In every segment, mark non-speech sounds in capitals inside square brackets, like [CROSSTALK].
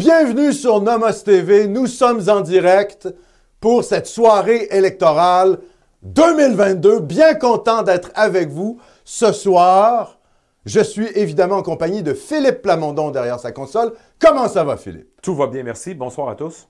Bienvenue sur Nomos TV. Nous sommes en direct pour cette soirée électorale 2022. Bien content d'être avec vous ce soir. Je suis évidemment en compagnie de Philippe Plamondon derrière sa console. Comment ça va, Philippe? Tout va bien, merci. Bonsoir à tous.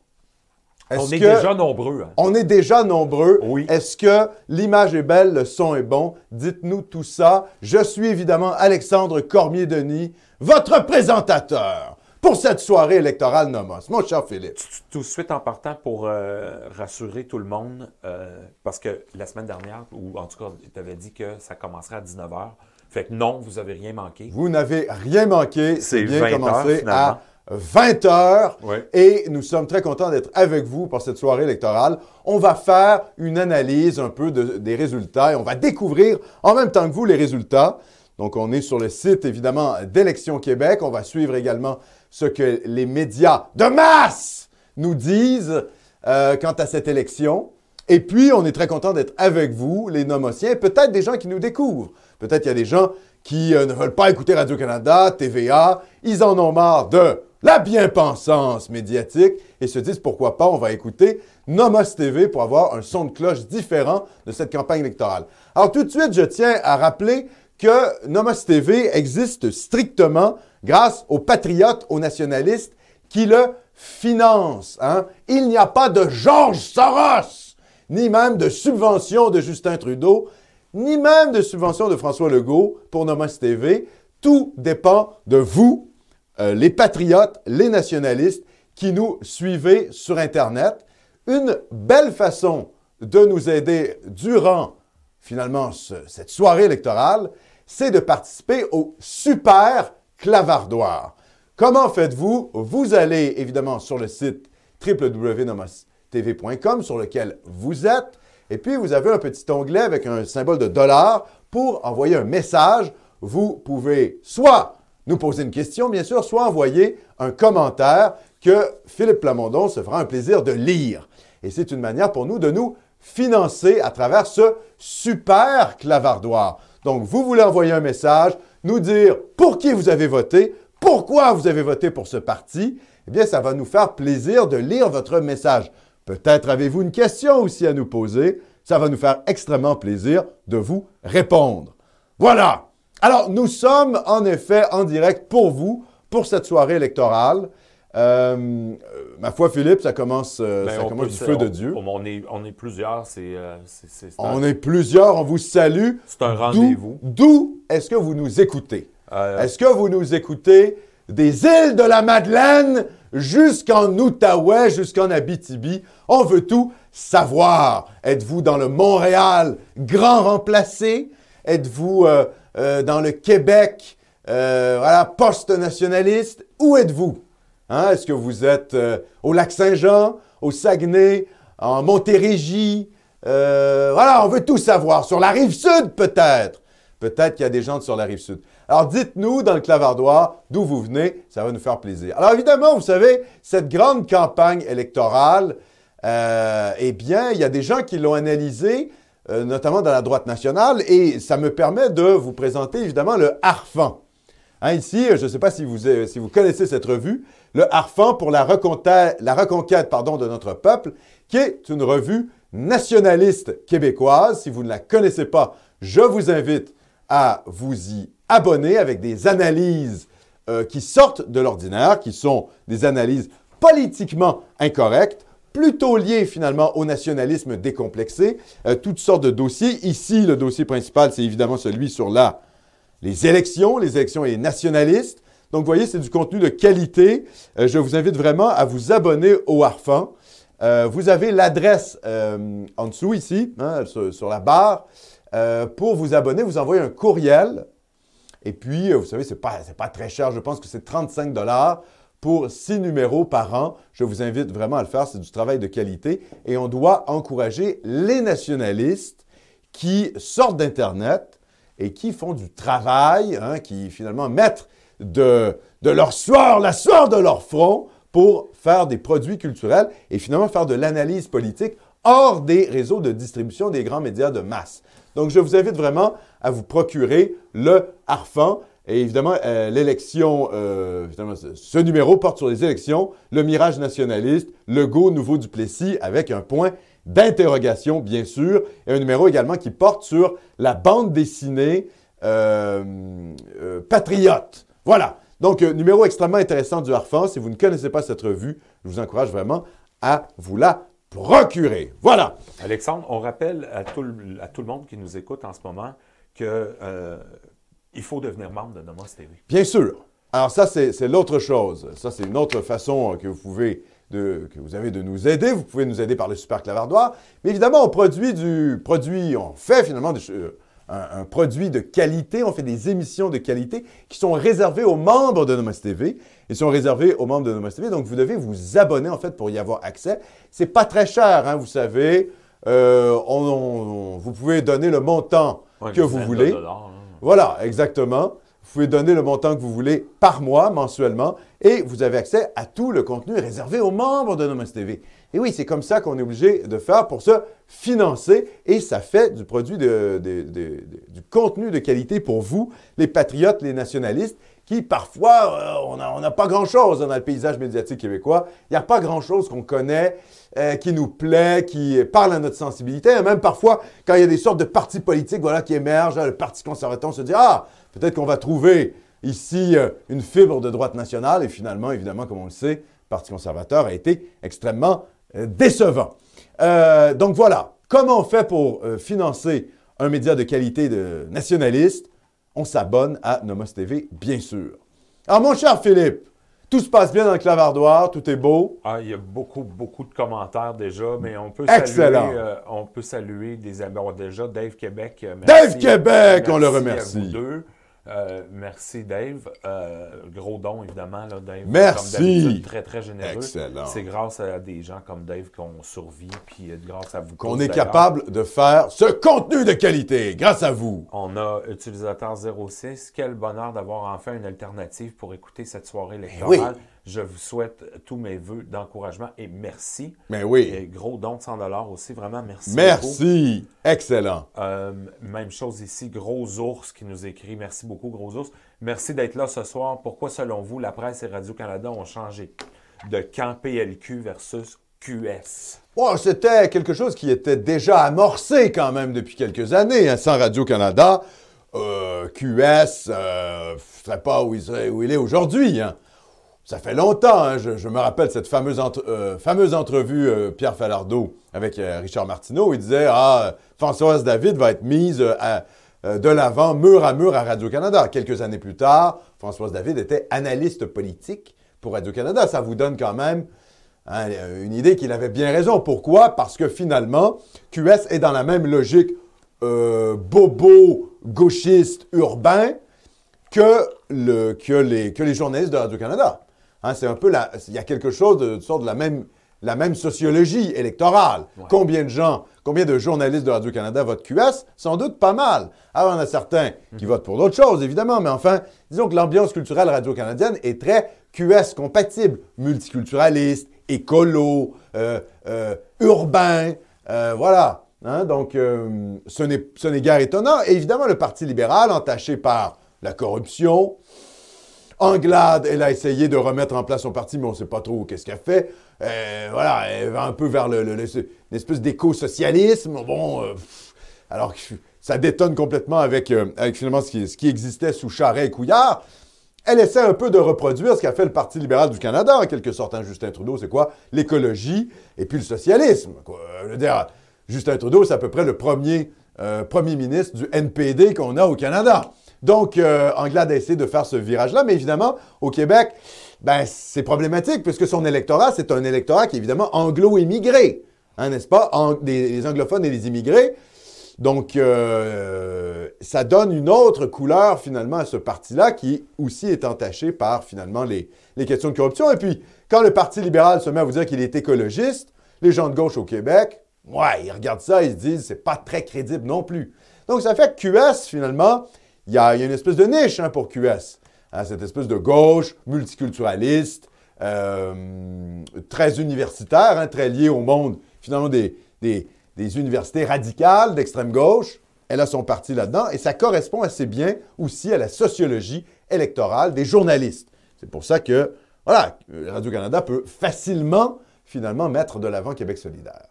On est déjà nombreux. hein? On est déjà nombreux? Oui. Est-ce que l'image est belle, le son est bon? Dites-nous tout ça. Je suis évidemment Alexandre Cormier-Denis, votre présentateur pour cette soirée électorale Nomos. Mon cher Philippe. Tout de suite en partant pour euh, rassurer tout le monde, euh, parce que la semaine dernière, ou en tout cas, tu avais dit que ça commencerait à 19h. Fait que non, vous n'avez rien manqué. Vous n'avez rien manqué. C'est bien 20 heures, commencé à 20 heures. Ouais. Et nous sommes très contents d'être avec vous pour cette soirée électorale. On va faire une analyse un peu de- des résultats et on va découvrir en même temps que vous les résultats. Donc, on est sur le site, évidemment, d'Élections Québec. On va suivre également ce que les médias de masse nous disent euh, quant à cette élection. Et puis, on est très content d'être avec vous, les nomotiens, peut-être des gens qui nous découvrent. Peut-être qu'il y a des gens qui euh, ne veulent pas écouter Radio-Canada, TVA. Ils en ont marre de la bien-pensance médiatique et se disent pourquoi pas, on va écouter Nomos TV pour avoir un son de cloche différent de cette campagne électorale. Alors, tout de suite, je tiens à rappeler que Nomos TV existe strictement grâce aux patriotes, aux nationalistes qui le financent. hein. Il n'y a pas de Georges Soros, ni même de subvention de Justin Trudeau, ni même de subvention de François Legault pour Nomos TV. Tout dépend de vous, euh, les patriotes, les nationalistes qui nous suivez sur Internet. Une belle façon de nous aider durant finalement ce- cette soirée électorale, c'est de participer au super clavardoir. Comment faites-vous? Vous allez évidemment sur le site www.nomostv.com sur lequel vous êtes, et puis vous avez un petit onglet avec un symbole de dollar pour envoyer un message. Vous pouvez soit nous poser une question, bien sûr, soit envoyer un commentaire que Philippe Plamondon se fera un plaisir de lire. Et c'est une manière pour nous de nous financer à travers ce super clavardoir. Donc, vous voulez envoyer un message, nous dire pour qui vous avez voté, pourquoi vous avez voté pour ce parti, eh bien, ça va nous faire plaisir de lire votre message. Peut-être avez-vous une question aussi à nous poser. Ça va nous faire extrêmement plaisir de vous répondre. Voilà. Alors, nous sommes en effet en direct pour vous, pour cette soirée électorale. Euh, ma foi, Philippe, ça commence, euh, Ben, ça commence du feu de Dieu. On, est, on est plusieurs, c'est euh, On est plusieurs, on vous salue. c'est un rendez-vous. D'où est-ce que vous nous écoutez? Euh, Est-ce que vous nous écoutez des îles de la Madeleine jusqu'en Outaouais, jusqu'en Abitibi? On veut tout savoir. Êtes-vous dans le Montréal grand remplacé? Êtes-vous euh, dans le Québec voilà, post-nationaliste? Où êtes-vous? Hein? Est-ce que vous êtes euh, au Lac-Saint-Jean, au Saguenay, en Montérégie? Euh, voilà, on veut tout savoir. Sur la rive sud, peut-être. Peut-être qu'il y a des gens sur la rive sud. Alors, dites-nous dans le clavardoir d'où vous venez, ça va nous faire plaisir. Alors, évidemment, vous savez, cette grande campagne électorale, euh, eh bien, il y a des gens qui l'ont analysée, notamment dans la droite nationale, et ça me permet de vous présenter évidemment le Harfan. Ici, je ne sais pas si vous, euh, si vous connaissez cette revue, le Harfan pour la reconquête, de notre peuple, qui est une revue nationaliste québécoise. Si vous ne la connaissez pas, je vous invite à vous y abonner avec des analyses euh, qui sortent de l'ordinaire, qui sont des analyses politiquement incorrectes, plutôt liées finalement au nationalisme décomplexé, euh, toutes sortes de dossiers. Ici, le dossier principal, c'est évidemment celui sur la les élections, les élections et les nationalistes. Donc, vous voyez, c'est du contenu de qualité. Euh, je vous invite vraiment à vous abonner au Harfan. Euh, vous avez l'adresse euh, en dessous ici, hein, sur, la barre. Pour vous abonner, vous envoyez un courriel. Et puis, vous savez, ce n'est pas, très cher. Je pense que c'est 35 dollars pour six numéros par an. Je vous invite vraiment à le faire. C'est du travail de qualité. Et on doit encourager les nationalistes qui sortent d'Internet et qui font du travail, hein, qui finalement mettent de, leur sueur, la sueur de leur front pour faire des produits culturels et finalement faire de l'analyse politique hors des réseaux de distribution des grands médias de masse. Donc, je vous invite vraiment à vous procurer le Harfan. Et évidemment, euh, l'élection, euh, ce numéro porte sur les élections, le mirage nationaliste, le go nouveau Duplessis, avec un point d'interrogation, bien sûr, et un numéro également qui porte sur la bande dessinée euh, euh, Patriote. Voilà. Donc, euh, numéro extrêmement intéressant du Harfan. Si vous ne connaissez pas cette revue, je vous encourage vraiment à vous la procurer. Voilà. Alexandre, on rappelle à tout, le, à tout le monde qui nous écoute en ce moment que il faut devenir membre de Nomos TV. Bien sûr. Alors ça, c'est l'autre chose. Ça, c'est une autre façon que vous pouvez, de, que vous avez de nous aider. Vous pouvez nous aider par le super clavardoir. Mais évidemment, on produit du produit, on fait finalement des, euh, un, un produit de qualité. On fait des émissions de qualité qui sont réservées aux membres de Nomos TV. Ils sont réservés aux membres de Nomos TV. Donc, vous devez vous abonner en fait pour y avoir accès. C'est pas très cher, hein, vous savez. Euh, on- on- vous pouvez donner le montant Ouais, que vous voulez. dollars, là. Voilà, exactement. Vous pouvez donner le montant que vous voulez par mois, mensuellement, et vous avez accès à tout le contenu réservé aux membres de Nomos TV. Et oui, c'est comme ça qu'on est obligé de faire pour se financer, et ça fait du produit de, du contenu de qualité pour vous, les patriotes, les nationalistes, qui parfois, euh, on n'a on pas grand-chose dans le paysage médiatique québécois. Il n'y a pas grand-chose qu'on connaît, euh, qui nous plaît, qui parle à notre sensibilité. Et même parfois, quand il y a des sortes de partis politiques voilà, qui émergent, hein, le Parti conservateur, on se dit Ah, peut-être qu'on va trouver ici euh, une fibre de droite nationale. Et finalement, évidemment, comme on le sait, le Parti conservateur a été extrêmement euh, décevant. Euh, donc voilà, comment on fait pour euh, financer un média de qualité de nationaliste? On s'abonne à Nomos TV, bien sûr. Alors, mon cher Philippe, tout se passe bien dans le clavardoir, tout est beau? Ah, il y a beaucoup, beaucoup de commentaires déjà, mais on peut Excellent. saluer, euh, on peut saluer des amis. Déjà, Dave Québec. euh, Dave Québec, on le Merci remercie. à vous deux. Euh, merci, Dave. Euh, gros don, évidemment, là, Dave. Merci. Comme d'habitude, très, très généreux. Excellent. C'est grâce à des gens comme Dave qu'on survit, puis euh, grâce à vous. Qu'on est capable de faire ce contenu de qualité, grâce à vous. On a utilisateur 06. Quel bonheur d'avoir enfin une alternative pour écouter cette soirée électorale. Je vous souhaite tous mes voeux d'encouragement et merci. Mais oui. Et gros don de 100 aussi, vraiment merci. beaucoup. Merci. Excellent. Euh, même chose ici, Gros Ours qui nous écrit. Merci beaucoup, Gros Ours. Merci d'être là ce soir. Pourquoi, selon vous, la presse et Radio-Canada ont changé de camp PLQ versus QS? Bon, c'était quelque chose qui était déjà amorcé quand même depuis quelques années, hein, sans Radio-Canada. Euh, QS ne serait pas où il, serait- où il est aujourd'hui. hein. Ça fait longtemps, hein, je, me rappelle cette fameuse, euh, fameuse entrevue euh, Pierre Falardeau avec euh, Richard Martineau. Il disait Ah, Françoise David va être mise de l'avant, mur à mur à Radio-Canada. Quelques années plus tard, Françoise David était analyste politique pour Radio-Canada. Ça vous donne quand même hein, une idée qu'il avait bien raison. Pourquoi? Parce que finalement, QS est dans la même logique bobo, gauchiste, urbain que, que, les, que les journalistes de Radio-Canada. Hein, c'est un peu la, il y a quelque chose de, de sorte de la même, la même sociologie électorale. Combien de gens, combien de journalistes de Radio-Canada votent QS? Sans doute pas mal. Alors, il y en a certains qui votent pour d'autres choses, évidemment, mais enfin, disons que l'ambiance culturelle radio-canadienne est très QS compatible, multiculturaliste, écolo, euh, euh, urbain, euh, voilà. Hein, donc, ce n'est ce n'est guère étonnant. Et évidemment, le Parti libéral, entaché par la corruption, Anglade, elle a essayé de remettre en place son parti, mais on ne sait pas trop qu'est-ce qu'elle fait. Euh, voilà, elle va un peu vers le, le- le- une espèce d'éco-socialisme. Bon, euh, alors que ça détonne complètement avec, euh, avec finalement ce qui, ce qui existait sous Charest et Couillard. Elle essaie un peu de reproduire ce qu'a fait le Parti libéral du Canada, en quelque sorte. hein. Justin Trudeau, c'est quoi? L'écologie et puis le socialisme. Je veux dire, Justin Trudeau, c'est à peu près le premier, euh, premier ministre du NPD qu'on a au Canada. Donc, euh, Anglade a essayé de faire ce virage-là, mais évidemment, au Québec, ben, c'est problématique, puisque son électorat, c'est un électorat qui est évidemment anglo-immigré, hein, n'est-ce pas? Les anglophones et les immigrés. Donc, euh, ça donne une autre couleur finalement à ce parti-là qui aussi est entaché par finalement les, les questions de corruption. Et puis, quand le Parti libéral se met à vous dire qu'il est écologiste, les gens de gauche au Québec, ouais, ils regardent ça, ils se disent c'est pas très crédible non plus. Donc, ça fait que QS, finalement, il y a, une espèce de niche hein, pour QS. Hein, cette espèce de gauche multiculturaliste, euh, très universitaire, hein, très lié au monde, finalement, des universités radicales d'extrême gauche. elle a son parti là-dedans, et ça correspond assez bien aussi à la sociologie électorale des journalistes. C'est pour ça que, voilà, Radio-Canada peut facilement, finalement, mettre de l'avant Québec solidaire.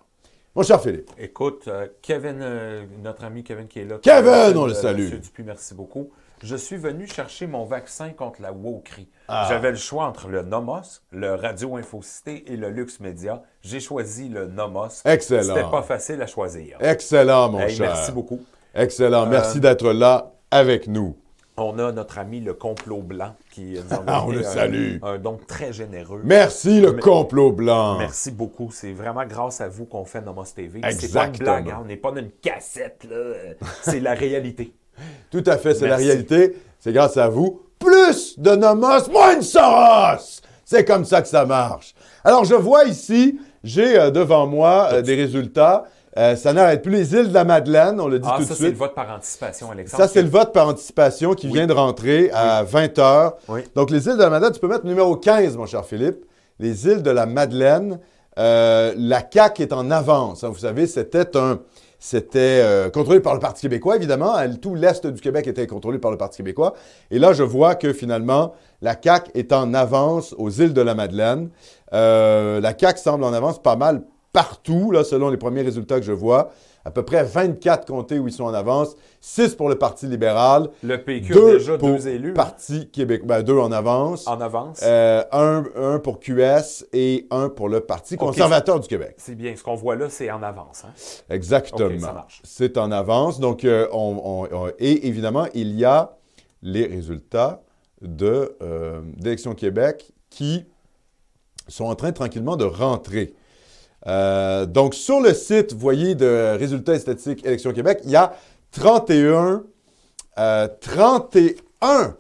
Mon cher Philippe. Écoute, euh, Kevin, euh, notre ami Kevin qui est là. Kevin, on le salue. Monsieur Dupuis, merci beaucoup. Je suis venu chercher mon vaccin contre la wokerie. Ah. J'avais le choix entre le Nomos, le Radio Infocité et le Lux Média. J'ai choisi le Nomos. Excellent. C'était pas facile à choisir. Excellent, mon Hey, cher. merci beaucoup. Excellent. Euh, Merci d'être là avec nous. On a notre ami le complot blanc qui nous a Ah, on le salue. un, don très généreux. Merci, le complot blanc. Merci beaucoup. C'est vraiment grâce à vous qu'on fait Nomos TV. C'est pas une blague, hein. on n'est pas dans une cassette. là. C'est la réalité. [LAUGHS] Tout à fait, c'est la réalité. C'est grâce à vous. Plus de Nomos, moins de Soros. C'est comme ça que ça marche. Alors, je vois ici, j'ai euh, devant moi euh, des résultats. Euh, ça n'arrête plus. Les îles de la Madeleine, on le dit Ah, tout ça, de c'est le suite. vote par anticipation, Alexandre. Ça, c'est le vote par anticipation qui Oui. vient de rentrer à 20 h. Oui. Donc, les îles de la Madeleine, tu peux mettre numéro 15, mon cher Philippe. Les îles de la Madeleine, euh, la CAQ est en avance. hein. Vous savez, c'était un. C'était euh, contrôlé par le Parti québécois, évidemment. Tout l'Est du Québec était contrôlé par le Parti québécois. Et là, je vois que finalement, la CAQ est en avance aux îles de la Madeleine. La CAQ semble en avance pas mal partout, là, selon les premiers résultats que je vois. À peu près 24 comtés où ils sont en avance, 6 pour le Parti libéral, Le PQ a 2 déjà pour deux élus Parti québécois, ben, deux en avance, en avance. Euh, un, un pour QS et un pour le Parti conservateur du Québec. C'est bien. Ce qu'on voit là, c'est en avance. hein? Exactement. Ça marche. C'est en avance. Donc, euh, on- on- on- et évidemment, il y a les résultats euh, d'Élection Québec qui sont en train tranquillement de rentrer. Euh, donc, sur le site, vous voyez, de résultats et statistiques Élection Québec, il y a 31, euh, 31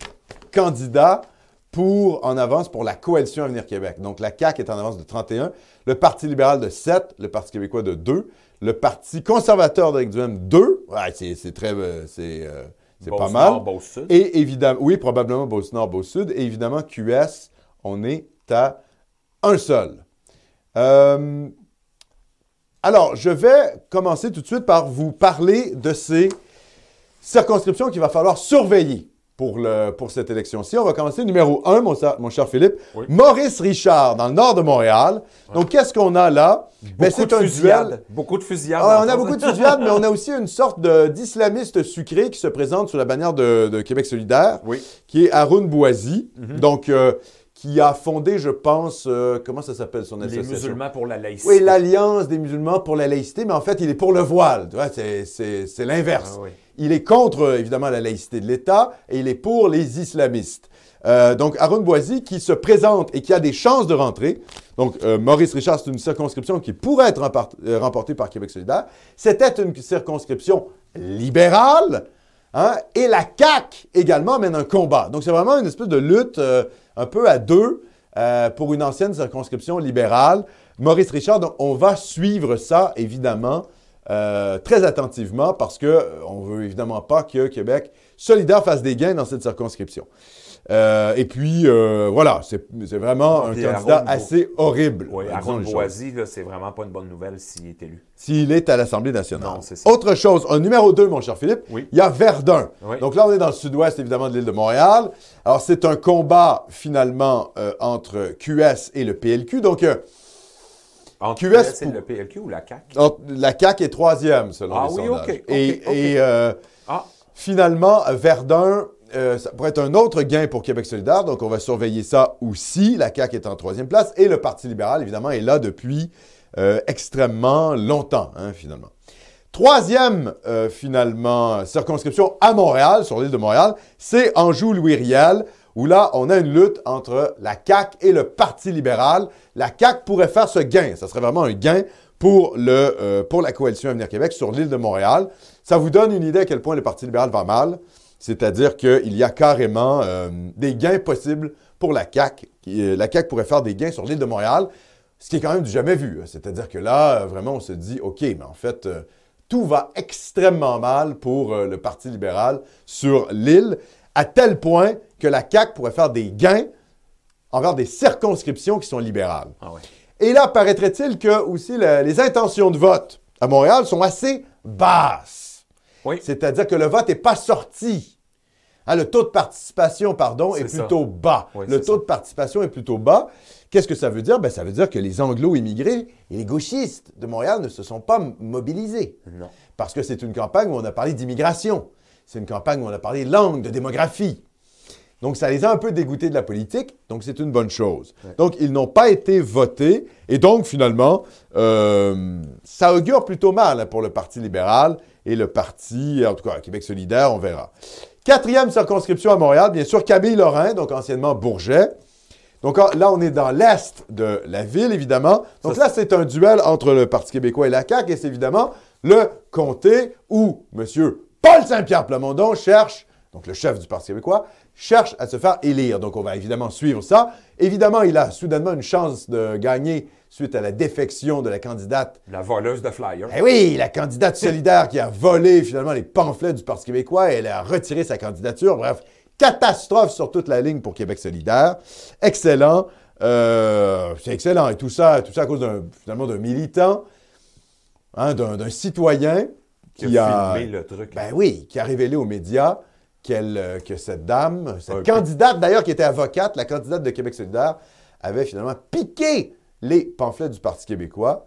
candidats pour, en avance pour la coalition Avenir Québec. Donc, la CAQ est en avance de 31, le Parti libéral de 7, le Parti québécois de 2, le Parti conservateur d'Éric Duhem 2. Ouais, c'est très... euh, c'est euh, c'est pas Beauce mal. Nord, Beauce Sud. Et évidemment, oui, probablement Beauce-Nord, Beauce-Sud. Et évidemment, QS, on est à un seul. Euh, alors, je vais commencer tout de suite par vous parler de ces circonscriptions qu'il va falloir surveiller pour, le, pour cette élection-ci. On va commencer numéro un, mon, sa- mon cher Philippe. Oui. Maurice Richard, dans le nord de Montréal. Donc, qu'est-ce qu'on a là? Ben, Beaucoup de un duel. Beaucoup de fusillades. Ah, on a beaucoup de fusillades, mais on a aussi une sorte d'islamiste sucré qui se présente sous la bannière de, de Québec solidaire, Oui. qui est Haroun Bouazi, Mhm. donc euh, qui a fondé, je pense, euh, comment ça s'appelle son Les association? musulmans pour la laïcité. Oui, l'Alliance des musulmans pour la laïcité, mais en fait, il est pour le voile. Tu vois, c'est- l'inverse. Ah oui. Il est contre, évidemment, la laïcité de l'État et il est pour les islamistes. Euh, donc, Aaron Boisy qui se présente et qui a des chances de rentrer. Donc, euh, Maurice Richard, c'est une circonscription qui pourrait être remportée par Québec solidaire. C'était une circonscription libérale. Hein, et la CAQ également mène un combat. Donc, c'est vraiment une espèce de lutte euh, un peu à deux euh, pour une ancienne circonscription libérale. Maurice Richard, on va suivre ça, évidemment, euh, très attentivement parce que euh, on veut évidemment pas que Québec solidaire fasse des gains dans cette circonscription. Euh, et puis, euh, voilà, c'est c'est vraiment un candidat assez horrible. Oui, Aaron. Boisy, c'est vraiment pas une bonne nouvelle s'il est élu. S'il est à l'Assemblée nationale. Non, c'est ça. Autre chose, un numéro 2, mon cher Philippe, Oui. il y a Verdun. Oui. Donc là, on est dans le sud-ouest, évidemment, de l'île de Montréal. Alors, c'est un combat, finalement, euh, entre QS et le PLQ. Donc, Entre QS et pour- le PLQ ou la CAQ? la CAQ est troisième, selon Ah les oui, sondages. ok, ok, et ok. et, euh, Ah, Finalement, Verdun, euh, ça pourrait être un autre gain pour Québec solidaire, donc on va surveiller ça aussi. La CAQ est en troisième place et le Parti libéral, évidemment, est là depuis euh, extrêmement longtemps, hein, finalement. Troisième, euh, finalement, circonscription à Montréal, sur l'île de Montréal, c'est Anjou-Louis-Riel, où là, on a une lutte entre la CAQ et le Parti libéral. La CAQ pourrait faire ce gain. Ça serait vraiment un gain pour, le, pour la coalition Avenir Québec sur l'île de Montréal. Ça vous donne une idée à quel point le Parti libéral va mal. C'est-à-dire qu'il y a carrément euh, des gains possibles pour la CAQ. Qui- euh, La CAQ pourrait faire des gains sur l'île de Montréal, ce qui est quand même du jamais vu. hein. C'est-à-dire que là, euh, vraiment, on se dit, OK, mais en fait, euh, tout va extrêmement mal pour euh, le Parti libéral sur l'île, à tel point que la CAQ pourrait faire des gains envers des circonscriptions qui sont libérales. ah ouais. Et là, paraîtrait-il que aussi le- les intentions de vote à Montréal sont assez basses. Oui. C'est-à-dire que le vote n'est pas sorti. Hein, le taux de participation, pardon, est, plutôt bas. Oui, le taux ça. de participation est plutôt bas. Qu'est-ce que ça veut dire? Ben, ça veut dire que les anglo-immigrés et les gauchistes de Montréal ne se sont pas mobilisés. Non. Parce que c'est une campagne où on a parlé d'immigration. C'est une campagne où on a parlé de langue, de démographie. Donc, ça les a un peu dégoûtés de la politique, donc c'est une bonne chose. Ouais. Donc, ils n'ont pas été votés, et donc, finalement, euh, ça augure plutôt mal hein, pour le Parti libéral et le Parti, en tout cas, Québec solidaire, on verra. Quatrième circonscription à Montréal, bien sûr, Kabylie-Lorrain, donc anciennement Bourget. Donc ah, là, on est dans l'est de la ville, évidemment. Donc Ça, là, c'est un duel entre le Parti québécois et la CAQ, et c'est évidemment le comté où M. Paul Saint-Pierre Plamondon cherche, donc le chef du Parti québécois, cherche à se faire élire. Donc on va évidemment suivre ça. Évidemment, il a soudainement une chance de gagner suite à la défection de la candidate La voleuse de flyers. eh oui, la candidate solidaire qui a volé finalement les pamphlets du Parti québécois, elle a retiré sa candidature. Bref, catastrophe sur toute la ligne pour Québec solidaire. Excellent. Euh, c'est excellent. Et tout ça, tout ça à cause d'un, finalement d'un militant, hein, d'un, d'un citoyen qui qui a filmé le truc. ben oui, qui a révélé aux médias qu'elle, euh, que cette dame, cette candidate d'ailleurs qui était avocate, la candidate de Québec solidaire, avait finalement piqué les pamphlets du Parti québécois,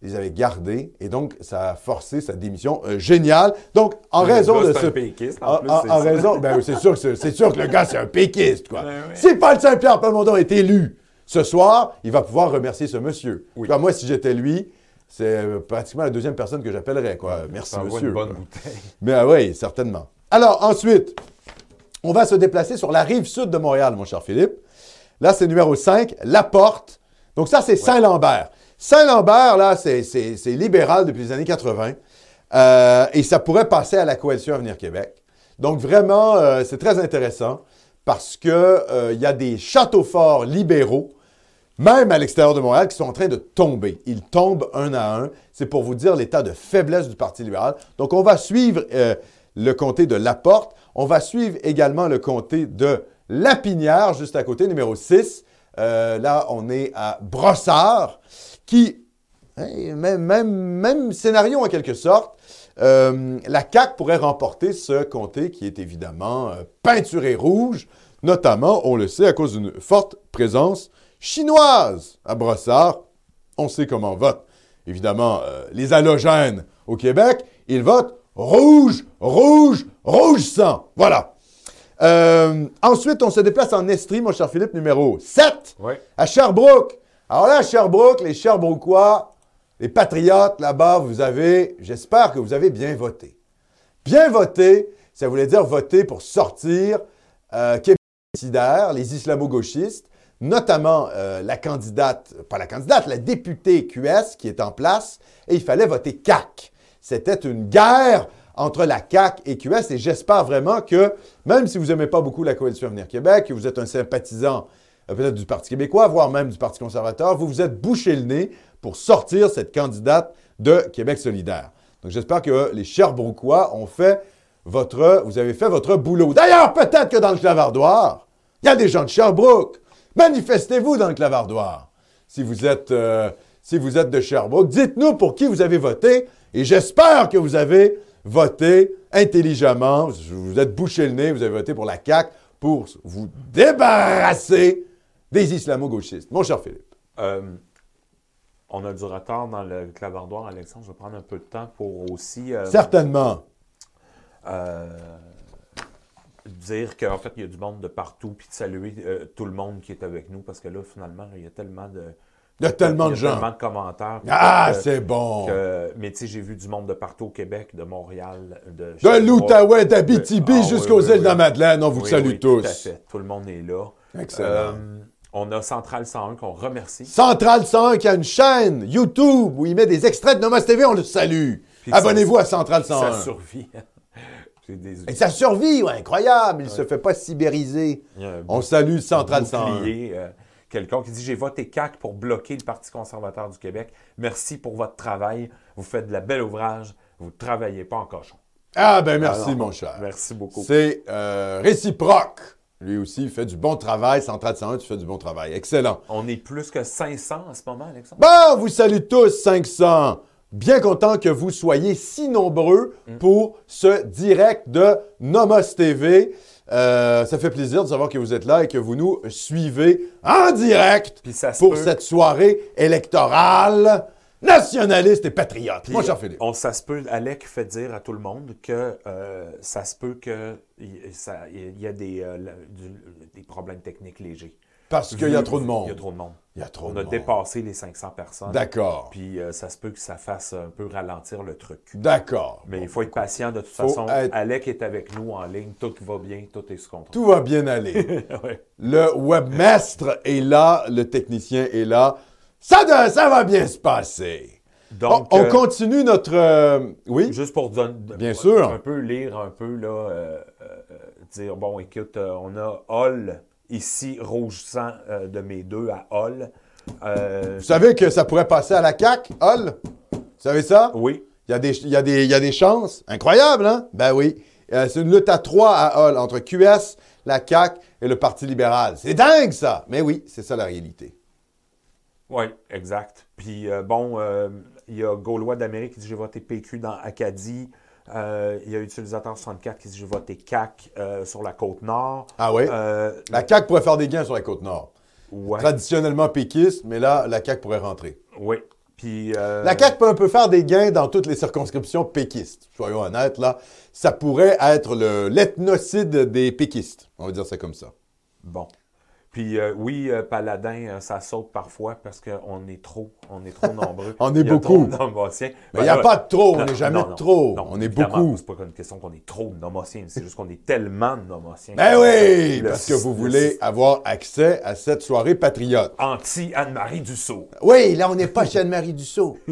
les avait gardés, et donc ça a forcé sa démission. Euh, génial. Donc, en Le raison gars, de c'est ce... un péquiste, en En, plus, raison, ben oui, c'est sûr que c'est, sûr que le gars c'est un péquiste quoi. Ouais. Si Paul Saint-Pierre Plamondon est élu ce soir, il va pouvoir remercier ce monsieur. Oui. Moi si j'étais lui, c'est euh, pratiquement la deuxième personne que j'appellerais quoi. Merci monsieur. une bonne quoi. bouteille. Mais ah oui, certainement. Alors, ensuite, on va se déplacer sur la rive sud de Montréal, mon cher Philippe. Là, c'est numéro 5, La Porte. Donc, ça, c'est Saint-Lambert. Saint-Lambert, là, c'est, libéral depuis les années 80. Euh, et ça pourrait passer à la coalition Avenir Québec. Donc, vraiment, euh, c'est très intéressant parce qu'il y a des châteaux forts libéraux même à l'extérieur de Montréal, qui sont en train de tomber. Ils tombent un à un. C'est pour vous dire l'état de faiblesse du Parti libéral. Donc, on va suivre euh, le comté de Laporte. On va suivre également le comté de Lapinière, juste à côté, numéro 6. Euh, là, on est à Brossard, qui, même, scénario en quelque sorte. Euh, la CAQ pourrait remporter ce comté qui est évidemment euh, peinturé rouge, notamment, on le sait, à cause d'une forte présence chinoise à Brossard. On sait comment on vote. Évidemment, les halogènes au Québec, ils votent rouge, rouge, rouge sang. Voilà. Euh, ensuite, on se déplace en Estrie, mon cher Philippe, numéro 7 Oui. à Sherbrooke. Alors là, à Sherbrooke, les Sherbrookois, les patriotes là-bas, vous avez, j'espère que vous avez bien voté. Bien voté, ça voulait dire voter pour sortir euh, Québec les islamo-gauchistes, notamment euh, la candidate, pas la candidate, la députée QS qui est en place, et il fallait voter CAC. C'était une guerre entre la CAQ et QS, et j'espère vraiment que, même si vous n'aimez pas beaucoup la Coalition Avenir Québec, que vous êtes un sympathisant euh, peut-être du Parti québécois, voire même du Parti conservateur, vous vous êtes bouché le nez pour sortir cette candidate de Québec solidaire. Donc j'espère que les Sherbrookois ont fait votre, vous avez fait votre boulot. D'ailleurs, peut-être que dans le clavardoir, il y a des gens de Sherbrooke. Manifestez-vous dans le clavardoir. Si vous êtes, euh, si vous êtes de Sherbrooke, dites-nous pour qui vous avez voté et j'espère que vous avez voté intelligemment. Vous êtes bouché le nez, vous avez voté pour la CAQ pour vous débarrasser des islamo-gauchistes. Mon cher Philippe. Euh, on a du retard dans le clavardoir, Alexandre. Je vais prendre un peu de temps pour aussi euh, Certainement. euh, dire qu'en fait, il y a du monde de partout, puis de saluer tout le monde qui est avec nous, parce que là, finalement, il y a tellement de, Il y a tellement il y de a gens. tellement de commentaires. Ah, c'est bon. que- mais tu sais, j'ai vu du monde de partout au Québec, de Montréal, de... De l'Outaouais, d'Abitibi Ah, jusqu'aux oui, oui, îles de la. Madeleine, on vous salue tous. Tout à fait. Tout le monde est là. Excellent. Euh, on a Central 101 qu'on remercie. Central 101 qui a une chaîne YouTube où il met des extraits de Nomos TV, on le salue. Abonnez-vous à Central 101. Ça survit. [LAUGHS] Des Et ça survit, ouais, incroyable, il se fait pas sibériser. On salue Central 101. bouclier, euh, quelqu'un qui dit J'ai voté CAC pour bloquer le Parti conservateur du Québec. Merci pour votre travail. Vous faites de la belle ouvrage. Vous ne travaillez pas en cochon. Ah ben merci Alors, mon cher. Merci beaucoup. C'est euh, réciproque. Lui aussi, il fait du bon travail. Central 101, tu fais du bon travail. Excellent. On est plus que 500 en ce moment, Alexandre. Bon, vous salue tous 500. bien content que vous soyez si nombreux Mm. pour ce direct de Nomos TV. Euh, ça fait plaisir de savoir que vous êtes là et que vous nous suivez en direct ça pour peut- cette soirée électorale nationaliste et patriote. Moi, cher Philippe. On, ça se peut, Alec fait dire à tout le monde que euh, ça se peut qu'il il y a des, euh, du- des problèmes techniques légers. Parce qu'il y a trop de monde. Il y a trop de monde. Il y a trop On de a monde. dépassé les 500 personnes. D'accord. Puis euh, ça se peut que ça fasse un peu ralentir le truc. D'accord. Mais il faut être patient de toute façon. être- Alec est avec nous en ligne. Tout va bien. Tout est sous contrôle. Tout va bien aller. [LAUGHS] Ouais. Le webmestre est là, le technicien est là. Ça, de- ça va bien se passer. Donc, on, on euh, continue notre... euh, oui? Juste pour don- Bien sûr. un peu lire un peu, là, dire, bon, écoute, on a Hall ici, rouge sang euh, de mes deux à Hall. Euh, Vous savez que ça pourrait passer à la CAQ, Hall? Vous savez ça? oui, Il y, a des, il, y a des, il y a des chances. Incroyable, hein? Ben oui. Euh, c'est une lutte à trois à Hall, entre QS, la CAQ et le Parti libéral. C'est dingue, ça! Mais oui, c'est ça la réalité. oui, exact. Puis, euh, bon, il y a Gaulois d'Amérique qui dit j'ai voté PQ dans Acadie. Euh, il y a Utilisateur 64 qui dit j'ai voté CAC euh, sur la côte nord. Ah oui? Euh, La CAQ pourrait faire des gains sur la Côte-Nord. ouais, Traditionnellement péquiste, mais là, la CAQ pourrait rentrer. oui. Puis, La CAQ peut un peu faire des gains dans toutes les circonscriptions péquistes. Soyons honnêtes, là. Ça pourrait être le- l'ethnocide des péquistes. On va dire ça comme ça. Bon. Puis euh, oui, euh, Paladin, euh, ça saute parfois parce qu'on est trop, on est trop [LAUGHS] nombreux. On est Il y a beaucoup. Nomotiens. Mais il n'y a Ben, pas de trop. On n'est jamais non, de non. trop. Non, on est beaucoup. C'est pas une question qu'on est trop de Nomotiens, c'est juste qu'on est tellement de Nomotiens. Ben oui, parce que vous le- voulez avoir accès à cette soirée patriote. Anti-Anne-Marie Dussault. Oui, là, on n'est pas chez Anne-Marie Dussault. [LAUGHS]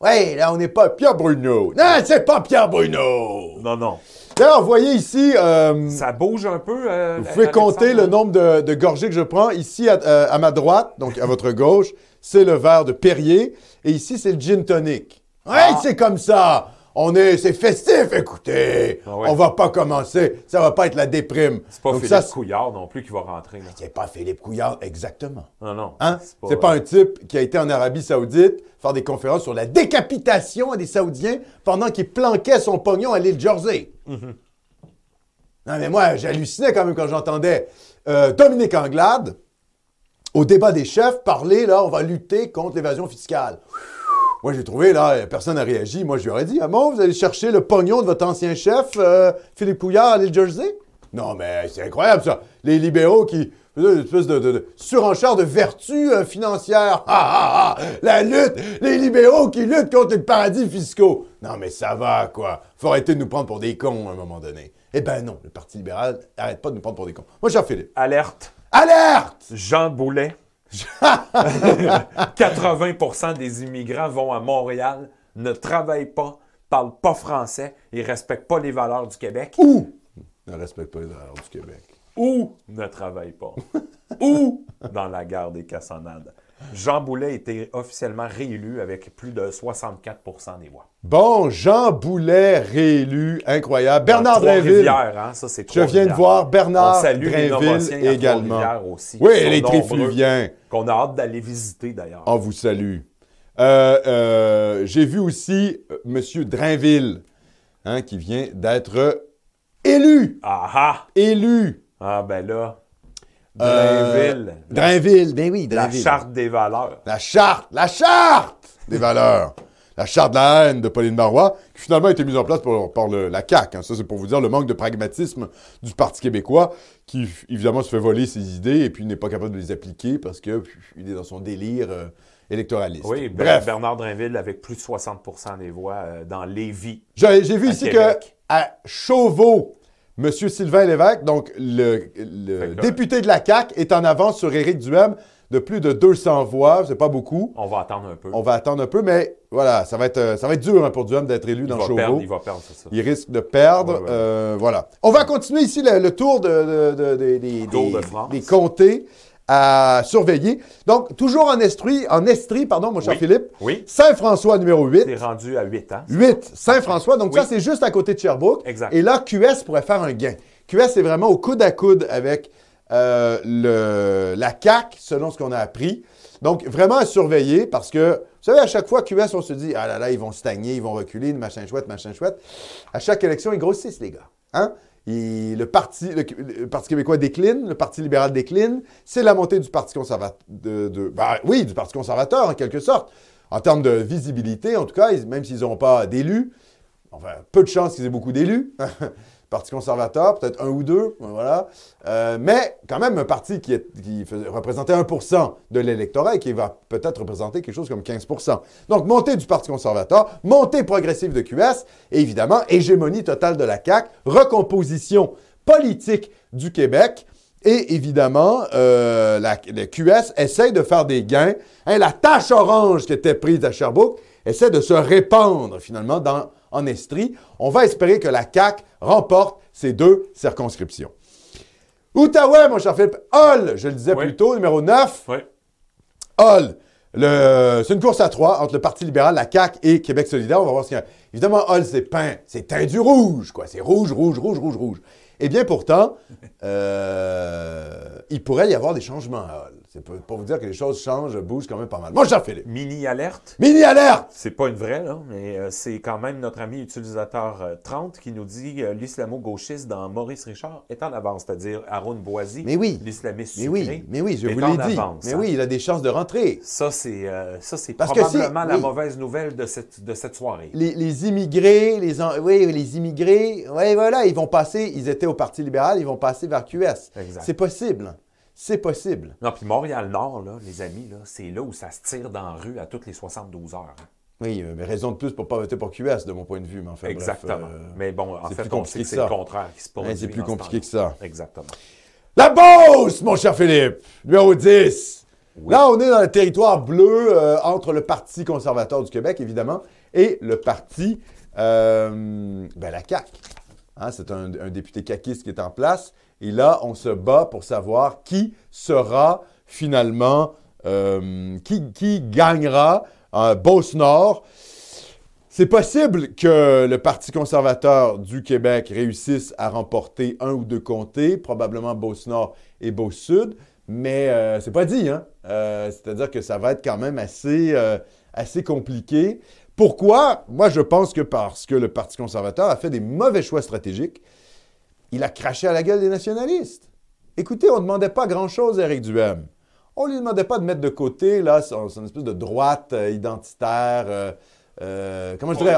oui, là, on n'est pas Pierre Bruno. Non, c'est pas Pierre Bruno. Non, non. D'ailleurs, vous voyez ici, euh, Ça bouge un peu. euh, vous pouvez Alexandre? compter le nombre de, de gorgées que je prends. Ici, à, euh, à ma droite, donc à votre gauche, c'est le verre de Perrier. Et ici, c'est le gin tonic. Oui, Ah. c'est comme ça. On est, c'est festif, écoutez. Ah ouais. On va pas commencer. Ça va pas être la déprime. C'est pas Donc Philippe ça, Couillard non plus qui va rentrer. C'est pas Philippe Couillard, exactement. Non, non. Hein? C'est pas un type qui a été en Arabie Saoudite faire des conférences sur la décapitation des Saoudiens pendant qu'il planquait son pognon à l'île Jersey. Non, mais moi, j'hallucinais quand même quand j'entendais euh, Dominique Anglade, au débat des chefs, parler, là, on va lutter contre l'évasion fiscale. Moi, j'ai trouvé, là, personne n'a réagi. Moi, je lui aurais dit, ah bon, vous allez chercher le pognon de votre ancien chef, euh, Philippe Pouillard, à l'île Jersey? Non, mais c'est incroyable, ça. Les libéraux qui une espèce de, de- de surenchère de vertu euh, financière. Ah, ah, ah! La lutte! Les libéraux qui luttent contre les paradis fiscaux. Non, mais ça va, quoi. Faut arrêter de nous prendre pour des cons à un moment donné. Eh ben non, le Parti libéral arrête pas de nous prendre pour des cons. Moi, cher Philippe. Alerte. Alerte! Jean Boulet. [LAUGHS] 80% des immigrants vont à Montréal, ne travaillent pas, parlent pas français et respectent pas les valeurs du Québec Ou ne respecte pas les valeurs du Québec. ou ne travaillent pas ou dans la gare des Cassonades. Jean Boulet était officiellement réélu avec plus de 64% des voix. Bon, Jean Boulet réélu, incroyable. Bernard Drinville. Hein, ça, c'est Je viens de voir On Bernard Drinville également. Aussi. Oui, les Trifluviens. Qu'on a hâte d'aller visiter d'ailleurs. On vous salue. Euh, euh, J'ai vu aussi euh, M. Drainville, hein, qui vient d'être élu. Ah ah! Élu. Ah ben là, Euh, Drainville, Drainville, ben oui, la Drainville. charte des valeurs. La charte, la charte des valeurs. La charte de la haine de Pauline Marois, qui finalement a été mise en place par, par le- la CAQ. hein. Ça, c'est pour vous dire le manque de pragmatisme du Parti québécois, qui évidemment se fait voler ses idées et puis n'est pas capable de les appliquer parce qu'il est dans son délire euh, électoraliste. Oui, Bref, Bernard Drainville avec plus de 60% des voix euh, dans Lévis. j'ai j'ai vu à ici Québec. que à Chauveau, M. Sylvain Lévesque, donc le, le député de la CAQ, est en avance sur Éric Duhem de plus de 200 voix. C'est pas beaucoup. On va attendre un peu. On va attendre un peu, mais voilà, ça va être, euh, ça va être dur hein, pour Duhem d'être élu il, dans Chauveau. perdre, il va perdre, c'est ça. Il risque de perdre. Ouais, ouais. euh, voilà. On va continuer ici le, le tour de, de- de- de- des- Tour des- de France. des comtés à surveiller. Donc, toujours en Estrie, en Estrie, pardon, mon cher Oui. Philippe. Oui, Saint-François numéro 8. c'est rendu à 8 ans. 8, Saint-François. Donc, Oui. ça, c'est juste à côté de Sherbrooke. Exact. Et là, QS pourrait faire un gain. QS est vraiment au coude à coude avec euh, le, la CAQ, selon ce qu'on a appris. Donc, vraiment à surveiller parce que, vous savez, à chaque fois, QS, on se dit, ah là là, ils vont stagner, ils vont reculer, machin chouette, machin chouette. À chaque élection, ils grossissent, les gars. Hein? Le, parti, québécois décline, le Parti libéral décline. C'est la montée du Parti ben conservateur, en quelque sorte. En termes de visibilité, en tout cas, même s'ils n'ont pas d'élus, enfin, peu de chances qu'ils aient beaucoup d'élus. [LAUGHS] Parti conservateur, peut-être un ou deux, voilà. Euh, mais quand même un parti qui, représentait 1% de l'électorat et qui va peut-être représenter quelque chose comme 15% Donc, montée du Parti conservateur, montée progressive de QS, et évidemment, hégémonie totale de la CAQ, recomposition politique du Québec. Et évidemment, euh, la, le QS essaye de faire des gains. Hein, la tache orange qui était prise à Sherbrooke essaie de se répandre finalement dans, en Estrie. On va espérer que la CAQ remporte ces deux circonscriptions. Outaouais, mon cher Philippe. Hall, je le disais plus tôt, numéro 9. Oui. Hall. C'est une course à trois entre le Parti libéral, la CAQ et Québec solidaire. On va voir ce qu'il y a. Évidemment, Hall, c'est peint, c'est teint du rouge, quoi. C'est rouge, rouge, rouge, rouge, rouge. Eh bien, pourtant, euh, il pourrait y avoir des changements à Hall. C'est pour, vous dire que les choses changent, bougent quand même pas mal. Mon cher Philippe. Mini alerte. Mini alerte. C'est pas une vraie, là, mais euh, c'est quand même notre ami utilisateur 30 euh, qui nous dit que l'islamo-gauchiste dans Maurice Richard est en avance, c'est-à-dire Aaron Boisy, mais oui. l'islamiste mais oui, mais oui, je vous l'ai dit. mais oui, il a des chances de rentrer. Ça, c'est ça, c'est probablement la mauvaise nouvelle de cette, de cette soirée. Les, immigrés, les oui, les immigrés, oui, voilà, ils vont passer, ils étaient au Parti libéral, ils vont passer vers QS. C'est possible. C'est possible. Non, puis Montréal-Nord, là, les amis, là, c'est là où ça se tire dans la rue à toutes les 72 heures. Hein. Oui, mais raison de plus pour ne pas voter pour QS, de mon point de vue. Mais enfin, Exactement. Euh, mais bon, en fait, on sait que c'est le contraire qui se c'est plus compliqué que ça. Exactement. La Beauce, mon cher Philippe, numéro 10. Là, on est dans le territoire bleu euh, entre le Parti conservateur du Québec, évidemment, et le Parti, euh, ben, la CAQ. Hein, c'est un, député caquiste qui est en place. Et là, on se bat pour savoir qui sera finalement, euh, qui, gagnera en Beauce-Nord. C'est possible que le Parti conservateur du Québec réussisse à remporter un ou deux comtés, probablement Beauce-Nord et Beauce-Sud, mais euh, c'est pas dit. Hein? Euh, c'est-à-dire que ça va être quand même assez, assez compliqué. Pourquoi? Moi, je pense que parce que le Parti conservateur a fait des mauvais choix stratégiques il a craché à la gueule des nationalistes. Écoutez, on ne demandait pas grand-chose à Éric Duhem. On ne lui demandait pas de mettre de côté là, son, espèce de droite euh, identitaire. Euh, euh, comment je dirais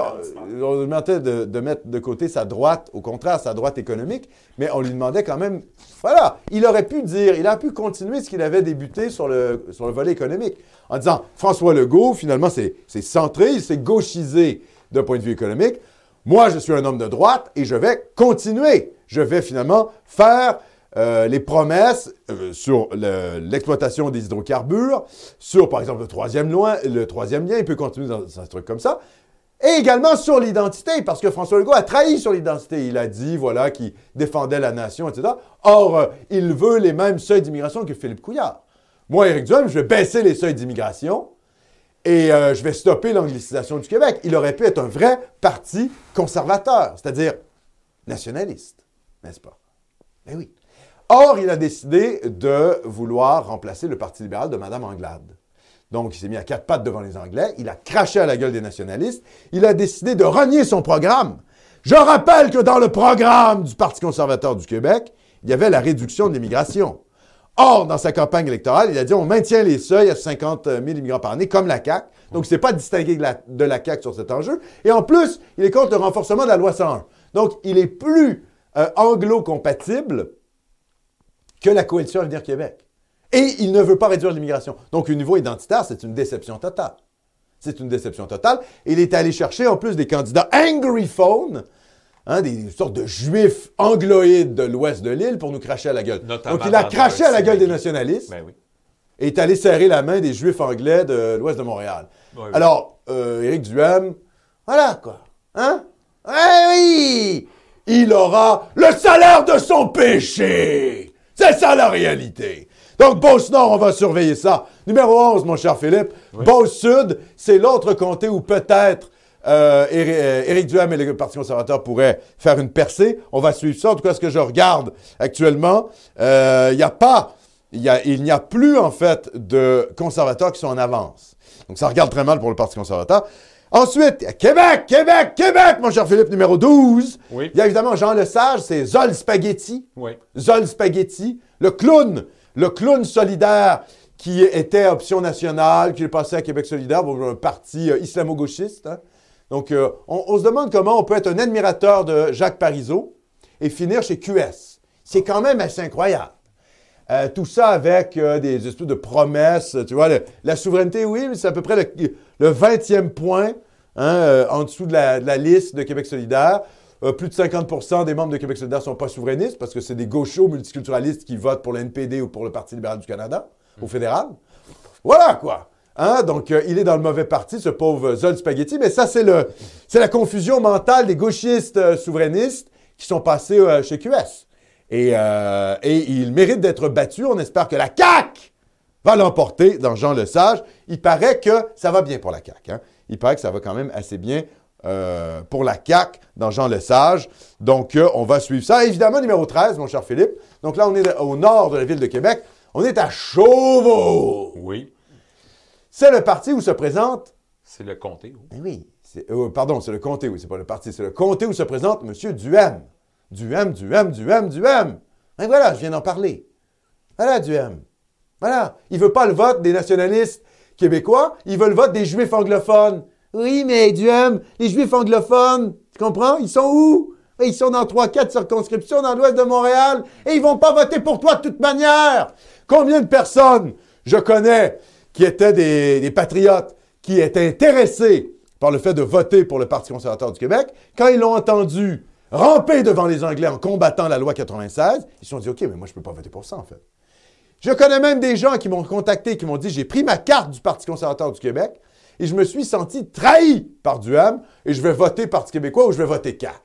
On lui demandait de, mettre de côté sa droite, au contraire, sa droite économique, mais on lui demandait quand même. Voilà, il aurait pu dire, il aurait pu continuer ce qu'il avait débuté sur le, sur le volet économique, en disant François Legault, finalement, c'est centré, il s'est gauchisé d'un point de vue économique. Moi, je suis un homme de droite et je vais continuer je vais finalement faire euh, les promesses euh, sur l'exploitation des hydrocarbures, sur, par exemple, le troisième, le troisième lien, il peut continuer dans, un truc comme ça, et également sur l'identité, parce que François Legault a trahi sur l'identité. Il a dit, voilà, qu'il défendait la nation, etc. Or, euh, il veut les mêmes seuils d'immigration que Philippe Couillard. Moi, Éric Duhem, je vais baisser les seuils d'immigration et je vais stopper l'anglicisation du Québec. Il aurait pu être un vrai parti conservateur, c'est-à-dire nationaliste n'est-ce pas? Eh oui. Or, il a décidé de vouloir remplacer le Parti libéral de Mme Anglade. Donc, il s'est mis à quatre pattes devant les Anglais, il a craché à la gueule des nationalistes, il a décidé de renier son programme. Je rappelle que dans le programme du Parti conservateur du Québec, il y avait la réduction de l'immigration. Or, dans sa campagne électorale, il a dit on maintient les seuils à 50 000 immigrants par année, comme la CAQ. Donc, s'est pas distingué de la, de CAQ sur cet enjeu. Et en plus, il est contre le renforcement de la loi 101. Donc, il est plus euh, anglo-compatible que la coalition Avenir Québec. Et il ne veut pas réduire l'immigration. Donc, au niveau identitaire, c'est une déception totale. C'est une déception totale. il est allé chercher en plus des candidats angry phone, hein, des sortes de juifs angloïdes de l'ouest de l'île pour nous cracher à la gueule. Donc, il a craché à la gueule des nationalistes. Ben et est allé serrer la main des juifs anglais de l'ouest de Montréal. Alors, euh, Éric Duhem, voilà quoi. Hein? Eh oui! Il aura le salaire de son péché. C'est ça la réalité. Donc, Beauce-Nord, on va surveiller ça. Numéro 11, mon cher Philippe. Beauce-Sud, c'est l'autre comté où peut-être euh, euh, Éric Duham et le Parti conservateur pourraient faire une percée. On va suivre ça. En tout cas, ce que je regarde actuellement, il euh, n'y a pas il y a- il n'y a plus, en fait, de conservateurs qui sont en avance. Donc, ça regarde très mal pour le Parti conservateur. Ensuite, il y a Québec, Québec, Québec, mon cher Philippe, numéro 12. Oui. Il y a évidemment Jean Lesage, c'est Zol Spaghetti. Oui. Zol Spaghetti, le clown, le clown solidaire qui était option nationale, qui est passé à Québec solidaire, pour un parti euh, islamo-gauchiste. hein. Donc, euh, on, on se demande comment on peut être un admirateur de Jacques Parizeau et finir chez QS. C'est quand même assez incroyable. Euh, tout ça avec des espèces de promesses. Tu vois, le- la souveraineté, oui, mais c'est à peu près le, le 20e point hein, euh, en dessous de la, de la liste de Québec solidaire. Euh, plus de 50% des membres de Québec solidaire ne sont pas souverainistes parce que c'est des gauchos multiculturalistes qui votent pour le NPD ou pour le Parti libéral du Canada au fédéral. Voilà quoi. Hein? Donc, euh, il est dans le mauvais parti, ce pauvre Zol Spaghetti. Mais ça, c'est le, c'est la confusion mentale des gauchistes euh, souverainistes qui sont passés chez QS. Et, et il mérite d'être battu. On espère que la CAQ va l'emporter dans Jean Lesage. Il paraît que ça va bien pour la CAQ. hein. Il paraît que ça va quand même assez bien euh, pour la CAQ dans Jean Lesage. Donc, euh, on va suivre ça. Évidemment, numéro 13, mon cher Philippe. Donc là, on est au nord de la ville de Québec. On est à Chauveau. Oui. C'est le parti où se présente C'est le comté. oui. oui. c'est- euh, pardon, c'est le comté, oui, c'est pas le parti. C'est le comté où se présente M. Duhem. Duhem, Duhem, Duhem, Duhem. Et voilà, je viens d'en parler. Voilà, Duhem. Voilà. Il veut pas le vote des nationalistes québécois, il veut le vote des juifs anglophones. Oui, mais Duhem, les juifs anglophones, tu comprends? Ils sont où? Ils sont dans 3-4 circonscriptions dans l'ouest de Montréal et ils vont pas voter pour toi de toute manière. Combien de personnes je connais qui étaient des, des patriotes, qui étaient intéressés par le fait de voter pour le Parti conservateur du Québec, quand ils l'ont entendu ramper devant les Anglais en combattant la loi 96, ils se sont dit, OK, mais moi, je peux pas voter pour ça, en fait. Je connais même des gens qui m'ont contacté, qui m'ont dit, j'ai pris ma carte du Parti conservateur du Québec et je me suis senti trahi par Duham et je vais voter Parti québécois ou je vais voter CAQ.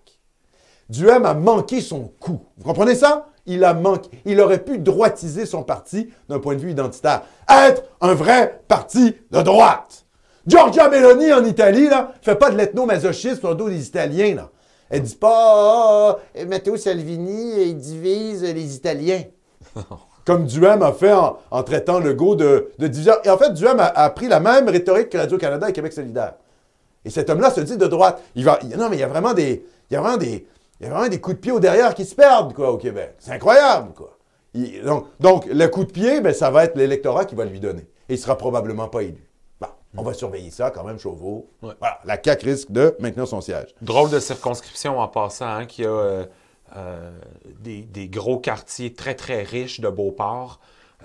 Duhem a manqué son coup. Vous comprenez ça? Il a manqué. Il aurait pu droitiser son parti d'un point de vue identitaire. Être un vrai parti de droite. Giorgia Meloni en Italie, là, fait pas de l'ethno-masochisme sur le dos des Italiens, là. Elle dit pas, Ah, ah, Matteo Salvini, il divise les Italiens. [LAUGHS] Comme Duhem a fait en, en traitant Legault de, de diviseur. Et en fait, Duhem a, a pris la même rhétorique que Radio-Canada et Québec solidaire. Et cet homme-là se dit de droite. Il va, il- non, mais il y a vraiment des, il y a vraiment des, il y a vraiment des coups de pied au derrière qui se perdent, quoi, au Québec. C'est incroyable, quoi. Il- donc, donc, le coup de pied, ben, ça va être l'électorat qui va lui donner. Et il sera probablement pas élu. Bon, on va surveiller ça quand même, Chauveau. Ouais. Voilà, la CAQ risque de maintenir son siège. Drôle de circonscription en passant, hein, qui a euh, des, des gros quartiers très, très riches de Beauport.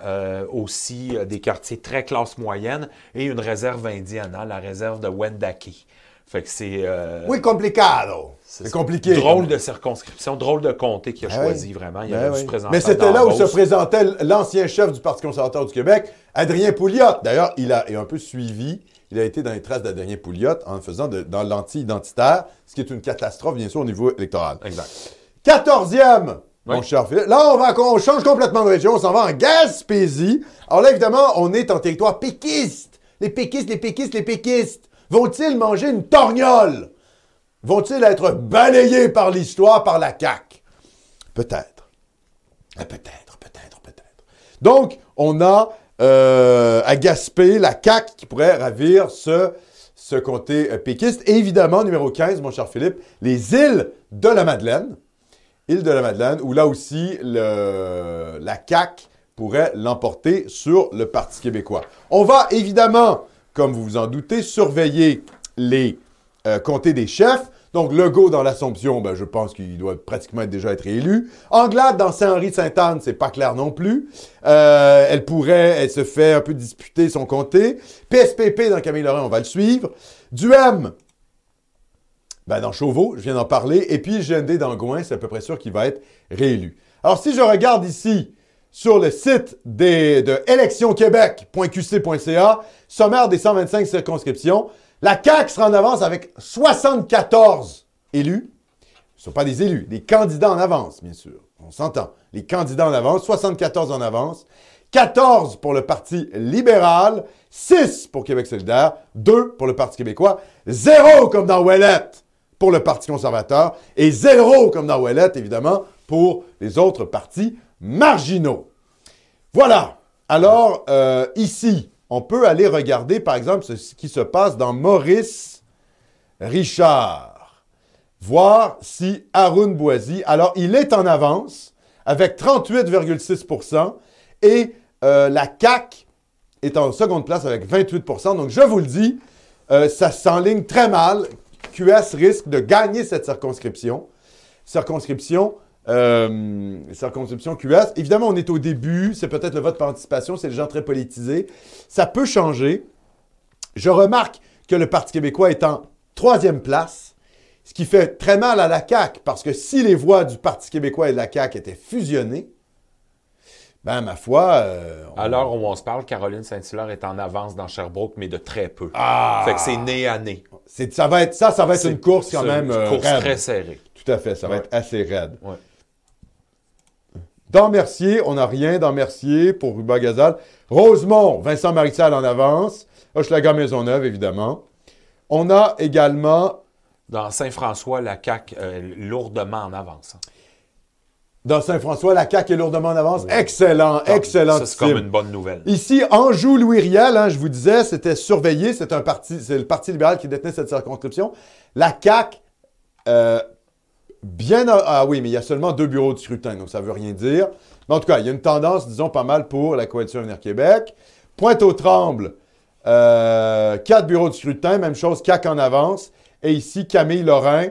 euh, aussi euh, des quartiers très classe moyenne et une réserve indienne, hein, la réserve de Wendake. Fait que c'est euh, Oui, complicado. C'est compliqué. drôle de circonscription, drôle de comté qu'il a Ben choisi oui. vraiment. Il Ben dû se présenter Mais c'était là où se présentait l'ancien chef du Parti conservateur du Québec, Adrien Pouliot. D'ailleurs, il a est un peu suivi. Il a été dans les traces d'Adrien Pouliot en faisant de- dans l'anti-identitaire, ce qui est une catastrophe, bien sûr, au niveau électoral. Exact. Quatorzième, mon cher Philippe. Là, on, va, on change complètement de région. On s'en va en Gaspésie. Alors là, évidemment, on est en territoire péquiste. Les péquistes, les péquistes, les péquistes. Vont-ils manger une torgnole? Vont-ils être balayés par l'histoire, par la CAQ? Peut-être. Ah, Peut-être, peut-être, peut-être. Donc, on a euh, à Gaspé la CAQ qui pourrait ravir ce, ce comté euh, péquiste. Et évidemment, numéro 15, mon cher Philippe, les îles de la Madeleine. Île de la Madeleine, où là aussi, la CAQ pourrait l'emporter sur le Parti québécois. On va évidemment, comme vous vous en doutez, surveiller les euh, comtés des chefs. Donc, Legault dans l'Assomption, ben, je pense qu'il doit pratiquement déjà être élu. Anglade dans Saint-Henri-de-Sainte-Anne, c'est pas clair non plus. Euh, elle pourrait, elle se fait un peu disputer son comté. PSPP dans Camille Laurent, on va le suivre. Duhem, ben, dans Chauveau, je viens d'en parler. Et puis, GND dans Gouin, c'est à peu près sûr qu'il va être réélu. Alors, si je regarde ici sur le site des, de électionquebec.qc.ca, sommaire des 125 circonscriptions, la CAQ sera en avance avec 74 élus. Ce ne sont pas des élus, des candidats en avance, bien sûr. On s'entend. Les candidats en avance, 74 en avance. 14 pour le Parti libéral, 6 pour Québec solidaire, 2 pour le Parti québécois, 0 comme dans Ouellette pour le Parti conservateur et 0 comme dans Ouellette, évidemment, pour les autres partis marginaux. Voilà. Alors, euh, ici, on peut aller regarder, par exemple, ce qui se passe dans Maurice Richard. Voir si Haroun Boisy, alors il est en avance avec 38,6% et euh, la CAQ est en seconde place avec 28% Donc, je vous le dis, euh, ça s'enligne très mal. QS risque de gagner cette circonscription. Circonscription euh, circonscription QS. Évidemment, on est au début, c'est peut-être le vote par anticipation, c'est des gens très politisés. Ça peut changer. Je remarque que le Parti québécois est en troisième place, ce qui fait très mal à la CAQ, parce que si les voix du Parti québécois et de la CAQ étaient fusionnées, ben, ma foi. Euh, Alors, où on se parle, Caroline Saint-Hilaire est en avance dans Sherbrooke, mais de très peu. Ah! Fait que c'est nez à nez. Ça, va être, ça, ça va être une course quand même. Une euh, course raide. très serrée. Tout à fait, ça va être assez raide. Ouais. Dans Mercier, on n'a rien dans Mercier pour Ruba Gazal. Rosemont, Vincent Marissal en avance. Hochelaga Maisonneuve, évidemment. On a également, Dans Saint-François, la CAQ euh, lourdement en avance. hein. Dans Saint-François, la CAQ est lourdement en avance. Excellent, excellent. Ça, c'est comme une bonne nouvelle. Ici, Anjou-Louis-Riel, hein, je vous disais, c'était surveillé. C'est un parti, c'est le Parti libéral qui détenait cette circonscription. La CAQ, euh, bien... a- Ah oui, mais il y a seulement deux bureaux de scrutin, donc ça veut rien dire. Mais en tout cas, il y a une tendance, disons, pas mal pour la Coalition Avenir Québec. Pointe-aux-Trembles, euh, quatre bureaux de scrutin, même chose, CAQ en avance. Et ici, Camille Lorrain,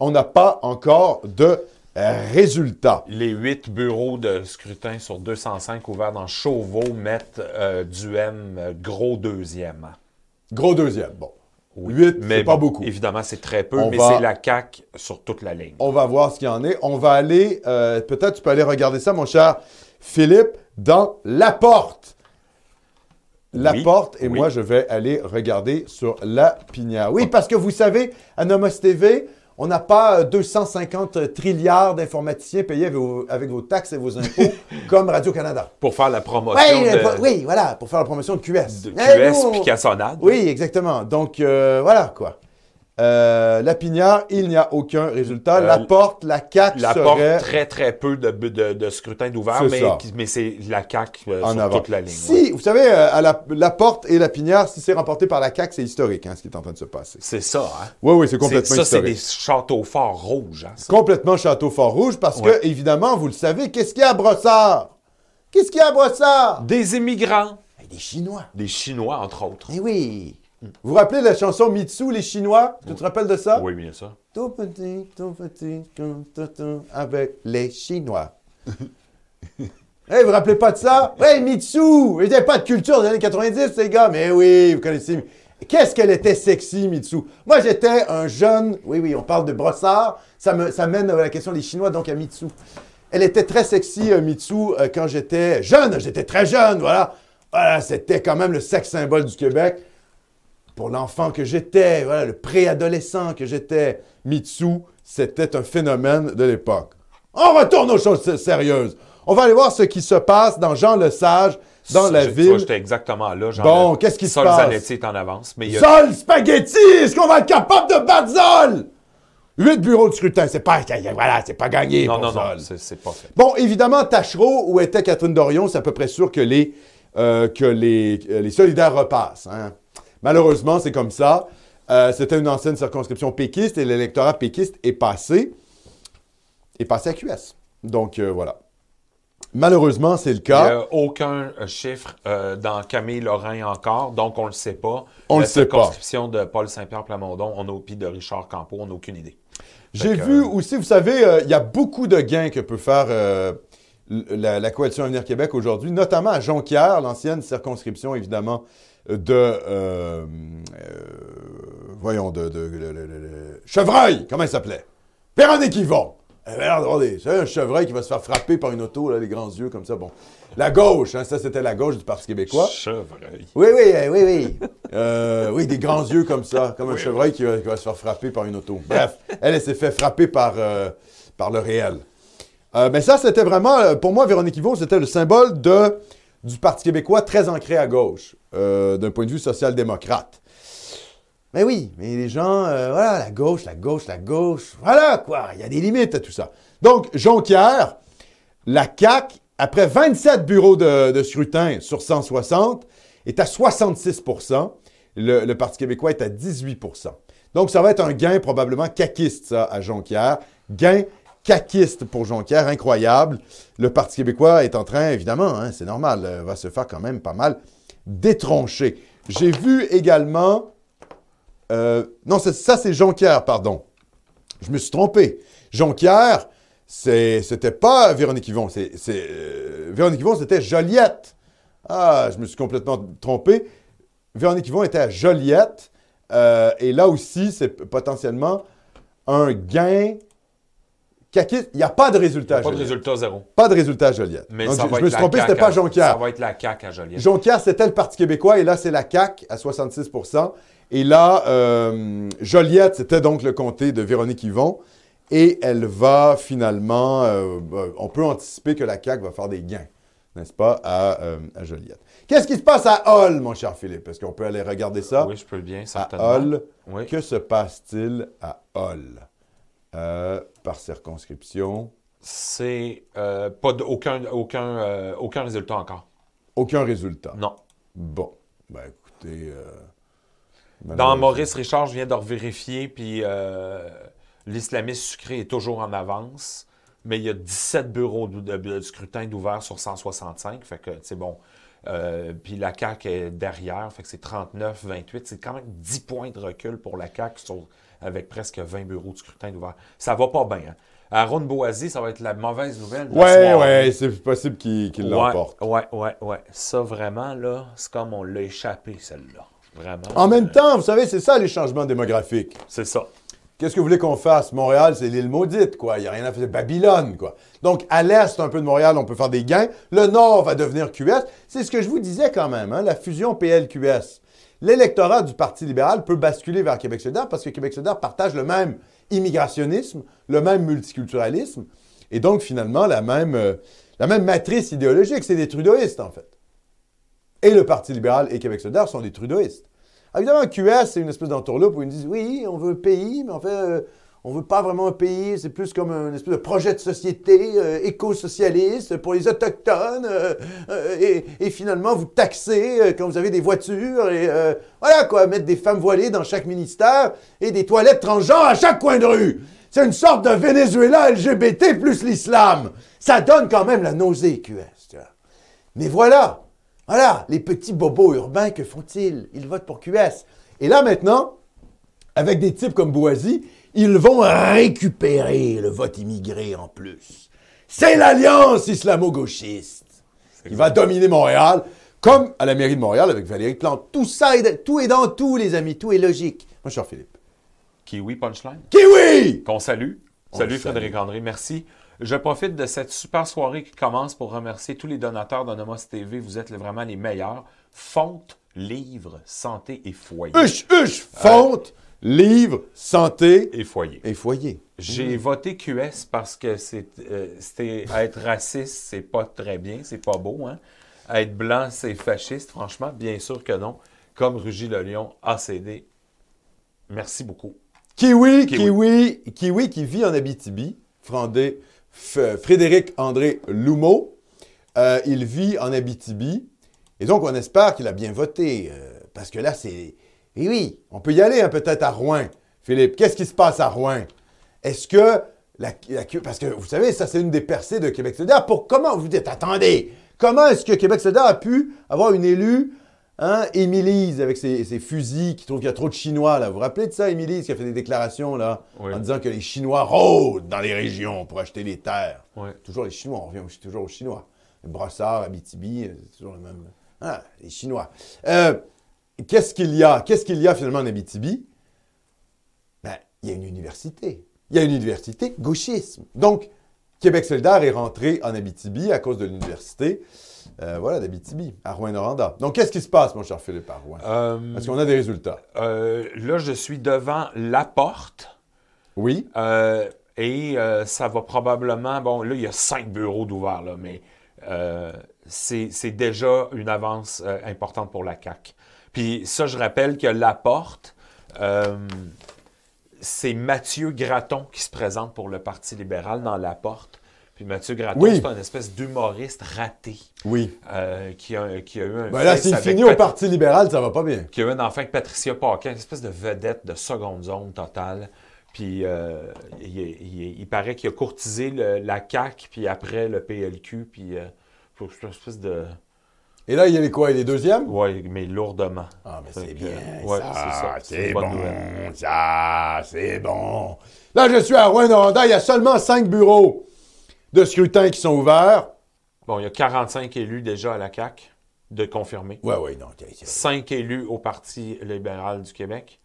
on n'a pas encore de euh, résultats. Les huit bureaux de scrutin sur 205 ouverts dans Chauveau mettent euh, Duhem euh, gros deuxième. Gros deuxième, bon. Oui. Huit, c'est Mais pas beaucoup. Évidemment, c'est très peu, On mais va- c'est la CAQ sur toute la ligne. On va voir ce qu'il y en est. On va aller, euh, peut-être tu peux aller regarder ça, mon cher Philippe, dans La Porte. La Oui, Porte, et oui. moi, je vais aller regarder sur La Pinière. Oui, parce que vous savez, à Nomos TV, on n'a pas euh, 250 trilliards d'informaticiens payés avec vos, avec vos taxes et vos impôts [LAUGHS] comme Radio-Canada. Pour faire la promotion Oui, de, euh, oui, voilà, pour faire la promotion de QS. de Eh, QS puis Cassonade. oui, exactement. Donc, euh, voilà, quoi. Euh, la Pinière, il n'y a aucun résultat. Euh, la Porte, la CAQ La serait... porte, très, très peu de, de, de scrutin d'ouvert, C'est mais, ça. mais c'est la CAQ euh, en sur avant. toute la ligne. ouais. Si, vous savez, euh, à la, la porte et la pinière, si c'est remporté par la CAQ, c'est historique, hein, ce qui est en train de se passer. C'est ça, hein? Oui, oui, c'est C'est- complètement ça, c'est historique. des châteaux forts rouges. Hein, ça. Complètement Château Fort-Rouge, parce Ouais. que, évidemment, vous le savez, qu'est-ce qu'il y a à Brossard? Qu'est-ce qu'il y a à Brossard? Des immigrants, Des Chinois. des Chinois, entre autres. Eh oui. Vous vous rappelez la chanson Mitsu, les Chinois? Tu te rappelles de ça? Oui, bien ça. Tout petit, tout petit, avec les Chinois. [LAUGHS] Eh, vous vous rappelez pas de ça? Ouais, Mitsu! Ils n'avaient pas de culture des années 90, ces gars. Mais oui, vous connaissez. Qu'est-ce qu'elle était sexy, Mitsu? Moi, j'étais un jeune. Oui, oui, on parle de brossard. Ça, me, ça mène à la question des Chinois, donc à Mitsu. Elle était très sexy, euh, Mitsu, euh, quand j'étais jeune. J'étais très jeune, voilà. Voilà, c'était quand même le sexe symbole du Québec pour l'enfant que j'étais, voilà, le préadolescent que j'étais, Mitsu, c'était un phénomène de l'époque. On retourne aux choses sé- sérieuses. On va aller voir ce qui se passe dans Jean Lesage, dans Ça, la ville. J'étais exactement là. Genre, Bon, le- qu'est-ce qui se Sol passe? Zanetti est en avance. Mais il y a Zol Spaghetti! Est-ce qu'on va être capable de battre Zol? Huit bureaux de scrutin, c'est pas, voilà, c'est pas gagné Non, pour non, non, c'est pas fait. Bon, évidemment, Tachereau, où était Catherine Dorion, c'est à peu près sûr que les, euh, que les, euh, les solidaires repassent. hein. Malheureusement, c'est comme ça. Euh, C'était une ancienne circonscription péquiste et l'électorat péquiste est passé, est passé à QS. Donc, euh, voilà. Malheureusement, c'est le Il n'y cas. a aucun euh, chiffre euh, dans Camille Lorrain encore, donc on ne le sait pas. On La le sait pas. circonscription de Paul Saint-Pierre Plamondon, on a au pied de Richard Campeau, on n'a aucune idée. J'ai vu euh, aussi, vous savez, euh, il y a beaucoup de gains que peut faire la, la Coalition Avenir Québec aujourd'hui, notamment à Jonquière, l'ancienne circonscription, évidemment, de... euh, euh, voyons, de... de- Chevreuil, comment il s'appelait? Véronique Yvon. D'avoir des- C'est un chevreuil qui va se faire frapper par une auto, là, les grands yeux comme ça. Bon. La gauche, hein, ça c'était la gauche du Parti québécois. Chevreuil. Oui, oui, euh, oui, oui. Euh, oui, des grands yeux comme ça, comme un chevreuil qui va, qui va se faire frapper par une auto. Bref, elle, elle s'est fait frapper par, euh, par le réel. Euh, mais ça, c'était vraiment, pour moi, Véronique Yvon, c'était le symbole de, du Parti québécois très ancré à gauche, euh, d'un point de vue social-démocrate. Mais oui, mais les gens, euh, voilà, la gauche, la gauche, la gauche, voilà quoi, il y a des limites à tout ça. Donc, Jonquière, la CAQ après 27 bureaux de, de scrutin sur 160, est à 66 le, le Parti québécois est à 18% Donc, ça va être un gain probablement caquiste, ça, à Jonquière. Gain caquiste pour Jonquière, incroyable. Le Parti québécois est en train, évidemment, hein, c'est normal, euh, va se faire quand même pas mal détroncher. J'ai vu également... euh, non, ça, c'est Jonquière, pardon. Je me suis trompé. Jonquière, c'était pas Véronique Yvon. Euh, Véronique Yvon, c'était Joliette. Ah, je me suis complètement trompé. Véronique Yvon était à Joliette. et là aussi, c'est potentiellement un gain. Il n'y a pas de résultat à Pas de résultat zéro. Pas de résultat à Joliette. Mais Donc, ça je, va je me suis trompé, c'était pas à- Jonquière. Ça va être la CAQ à Joliette. Jonquière, c'était le Parti québécois et là, c'est la CAQ à 66% Et là, euh, Joliette, c'était donc le comté de Véronique Yvon. Et elle va finalement, euh, euh, on peut anticiper que la CAQ va faire des gains, n'est-ce pas, à, euh, à Joliette. Qu'est-ce qui se passe à Hall, mon cher Philippe? Est-ce qu'on peut aller regarder ça? Oui, je peux bien, à certainement. Hall, Oui. que se passe-t-il à Hall? Euh, par circonscription, C'est euh, pas de- aucun, aucun, euh, aucun résultat encore. aucun résultat. Non. Bon, ben écoutez... Dans Maurice Richard, je viens de vérifier, puis euh, l'islamiste sucré est toujours en avance, mais il y a 17 bureaux de, de- de scrutin d'ouvert sur 165, fait que c'est bon. Euh, puis la CAQ est derrière, fait que c'est 39, 28. C'est quand même 10 points de recul pour la CAQ sur- avec presque 20 bureaux de scrutin d'ouvert. Ça va pas bien. Hein? Aaron Boisy, ça va être la mauvaise nouvelle. soirée. ouais, c'est possible qu'il qu'il l'emporte. Ouais, ouais, ouais. Ça, vraiment, là, c'est comme on l'a échappé, celle-là. Vraiment. En même temps, vous savez, c'est ça les changements démographiques. C'est ça. Qu'est-ce que vous voulez qu'on fasse? Montréal, c'est l'île maudite, quoi. Il n'y a rien à faire. C'est Babylone, quoi. Donc, à l'est un peu de Montréal, on peut faire des gains. Le nord va devenir QS. C'est ce que je vous disais quand même, hein, la fusion PL-QS. L'électorat du Parti libéral peut basculer vers Québec solidaire parce que Québec solidaire partage le même immigrationnisme, le même multiculturalisme, et donc finalement la même, euh, matrice idéologique. C'est des trudeauistes, en fait. Et le Parti libéral et Québec solidaire sont des trudeauistes. Évidemment, QS, c'est une espèce d'entourloupe où ils disent oui, on veut un pays, mais en fait, euh, on veut pas vraiment un pays, c'est plus comme un espèce de projet de société euh, éco-socialiste pour les Autochtones, euh, euh, et, finalement, vous taxez quand vous avez des voitures, et voilà quoi, mettre des femmes voilées dans chaque ministère et des toilettes transgenres à chaque coin de rue. C'est une sorte de Venezuela LGBT plus l'islam. Ça donne quand même la nausée, QS. Mais voilà, voilà, les petits bobos urbains, que font-ils? Ils votent pour QS. Et là maintenant, avec des types comme Boisy, ils vont récupérer le vote immigré en plus. C'est l'alliance islamo-gauchiste qui va dominer Montréal, comme à la mairie de Montréal avec Valérie Plante. Tout ça, est, tout est dans tout, les amis, tout est logique. Cher Philippe. Kiwi Punchline. Kiwi! Qu'on salue. On Salut salue. Frédéric André, merci. Je profite de cette super soirée qui commence pour remercier tous les donateurs de Nomos TV. Vous êtes vraiment les meilleurs. Fonte, livre, santé et foyer. Huche, huche, fonte, livre, santé Et foyer. et foyer. J'ai voté QS parce que c'est, euh, c'était être raciste, c'est pas très bien, c'est pas beau. Hein? Être blanc, c'est fasciste, franchement, bien sûr que non. Comme Rugy Le Lion a cédé. Merci beaucoup. Kiwi, Kiwi. Kiwi, Kiwi, qui vit en Abitibi, Frandé, Frédéric André Lumeau. Euh, il vit en Abitibi. Et donc, on espère qu'il a bien voté. euh, parce que là, c'est. Et oui, on peut y aller hein, peut-être à Rouen. Philippe, qu'est-ce qui se passe à Rouen? Est-ce que la, la- Parce que vous savez, ça, c'est une des percées de Québec solidaire. Pour comment vous dites, attendez, comment est-ce que Québec solidaire a pu avoir une élue Hein, Émilise, avec ses, ses fusils, qui trouve qu'il y a trop de Chinois, là? Vous vous rappelez de ça, Émilise, qui a fait des déclarations, là, Oui. en disant que les Chinois rôdent dans les régions pour acheter les terres. Ouais. Toujours les Chinois, on revient toujours aux Chinois. Brossard, Abitibi, euh, c'est toujours le même. Ah, les Chinois. Euh, qu'est-ce qu'il y a? Qu'est-ce qu'il y a finalement en Abitibi? Ben, il y a une université. Il y a une université gauchisme. Donc, Québec solidaire est rentré en Abitibi à cause de l'université, euh, voilà, d'Abitibi, à Rouen-Noranda. Donc, qu'est-ce qui se passe, mon cher Philippe, à Rouen? Euh, Est-ce qu'on a des résultats? euh, là, je suis devant la porte. Oui? Et ça va probablement. Bon, là, il y a cinq bureaux d'ouvert, là, mais c'est déjà une avance importante pour la CAC. Puis ça, je rappelle que la porte, euh, c'est Mathieu Graton qui se présente pour le Parti libéral dans la porte. Puis Mathieu Graton, Oui. c'est un espèce d'humoriste raté Oui. euh, qui, a, qui a eu un Ben là, s'il finit au Parti libéral, ça va pas bien. qui a eu un enfant avec Patricia Paquin, une espèce de vedette de seconde zone totale. Puis euh, il, il- il paraît qu'il a courtisé le- la CAQ, puis après le PLQ, puis euh, une espèce de... Et là, il est quoi? Il est deuxième? Ouais, mais lourdement. Ah, mais c'est bien. ouais, ça, c'est une bon. nouvelle. Ça, c'est bon. Là, je suis à Rouen-Noranda. Il y a seulement cinq bureaux de scrutin qui sont ouverts. Bon, il y a 45 élus déjà à la CAQ de confirmer. Ouais, ouais, non. 5 élus au Parti libéral du Québec.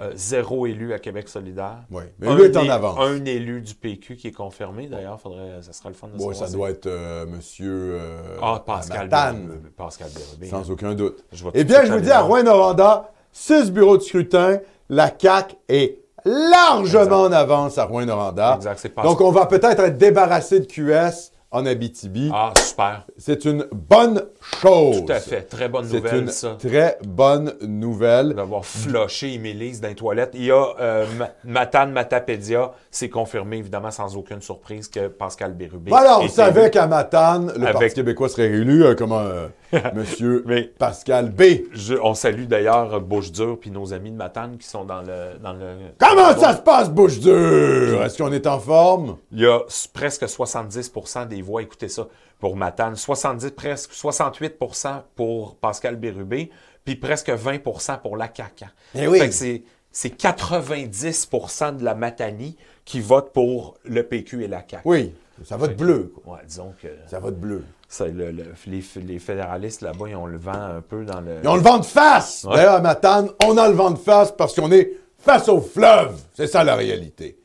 Euh, zéro élu à Québec solidaire. Ouais. Mais un, lui est en avance. un élu du PQ qui est confirmé. D'ailleurs, faudrait, ça sera le fun de savoir ça doit être euh, monsieur euh, Ah, Pascal Bérubé. Pascal Bérubé. sans aucun doute. Eh bien, je vous dis, à. Rouen-Noranda, six bureaux de scrutin. La CAQ est largement en avance à Rouen-Noranda. Exact, c'est pas Donc, on va peut-être être débarrassé de QS en Abitibi. Ah, super. C'est une bonne chose. Tout à fait. Très bonne nouvelle, une ça. très bonne nouvelle. D'avoir flushé Émilise dans les toilettes. Il y a euh, Ma- Matane Matapédia. C'est confirmé, évidemment, sans aucune surprise, que Pascal Bérubé. Voilà, on savait qu'à Matane, le Avec- Parti québécois serait réélu. euh, comment euh, [LAUGHS] Monsieur Mais- Pascal B. Je- on salue d'ailleurs Bouche Dure puis nos amis de Matane qui sont dans le. Dans le Comment ça se passe, bouche dure? Est-ce qu'on est en forme? Il y a presque 70% des voix, écoutez ça, pour Matane, 70, presque 68% pour Pascal Bérubé, puis presque 20% pour la CAQ. Eh oui. Fait que c'est, c'est 90% de la Matanie qui vote pour le PQ et la CAQ. Oui, ça vote bleu. quoi. Ouais, disons que Ça vote bleu. Ça, le- le- les, les fédéralistes là-bas, ils ont le vent un peu dans le. Ils ont le vent de face. Ouais. D'ailleurs, à Matane, on a le vent de face parce qu'on est face au fleuve. C'est ça la réalité.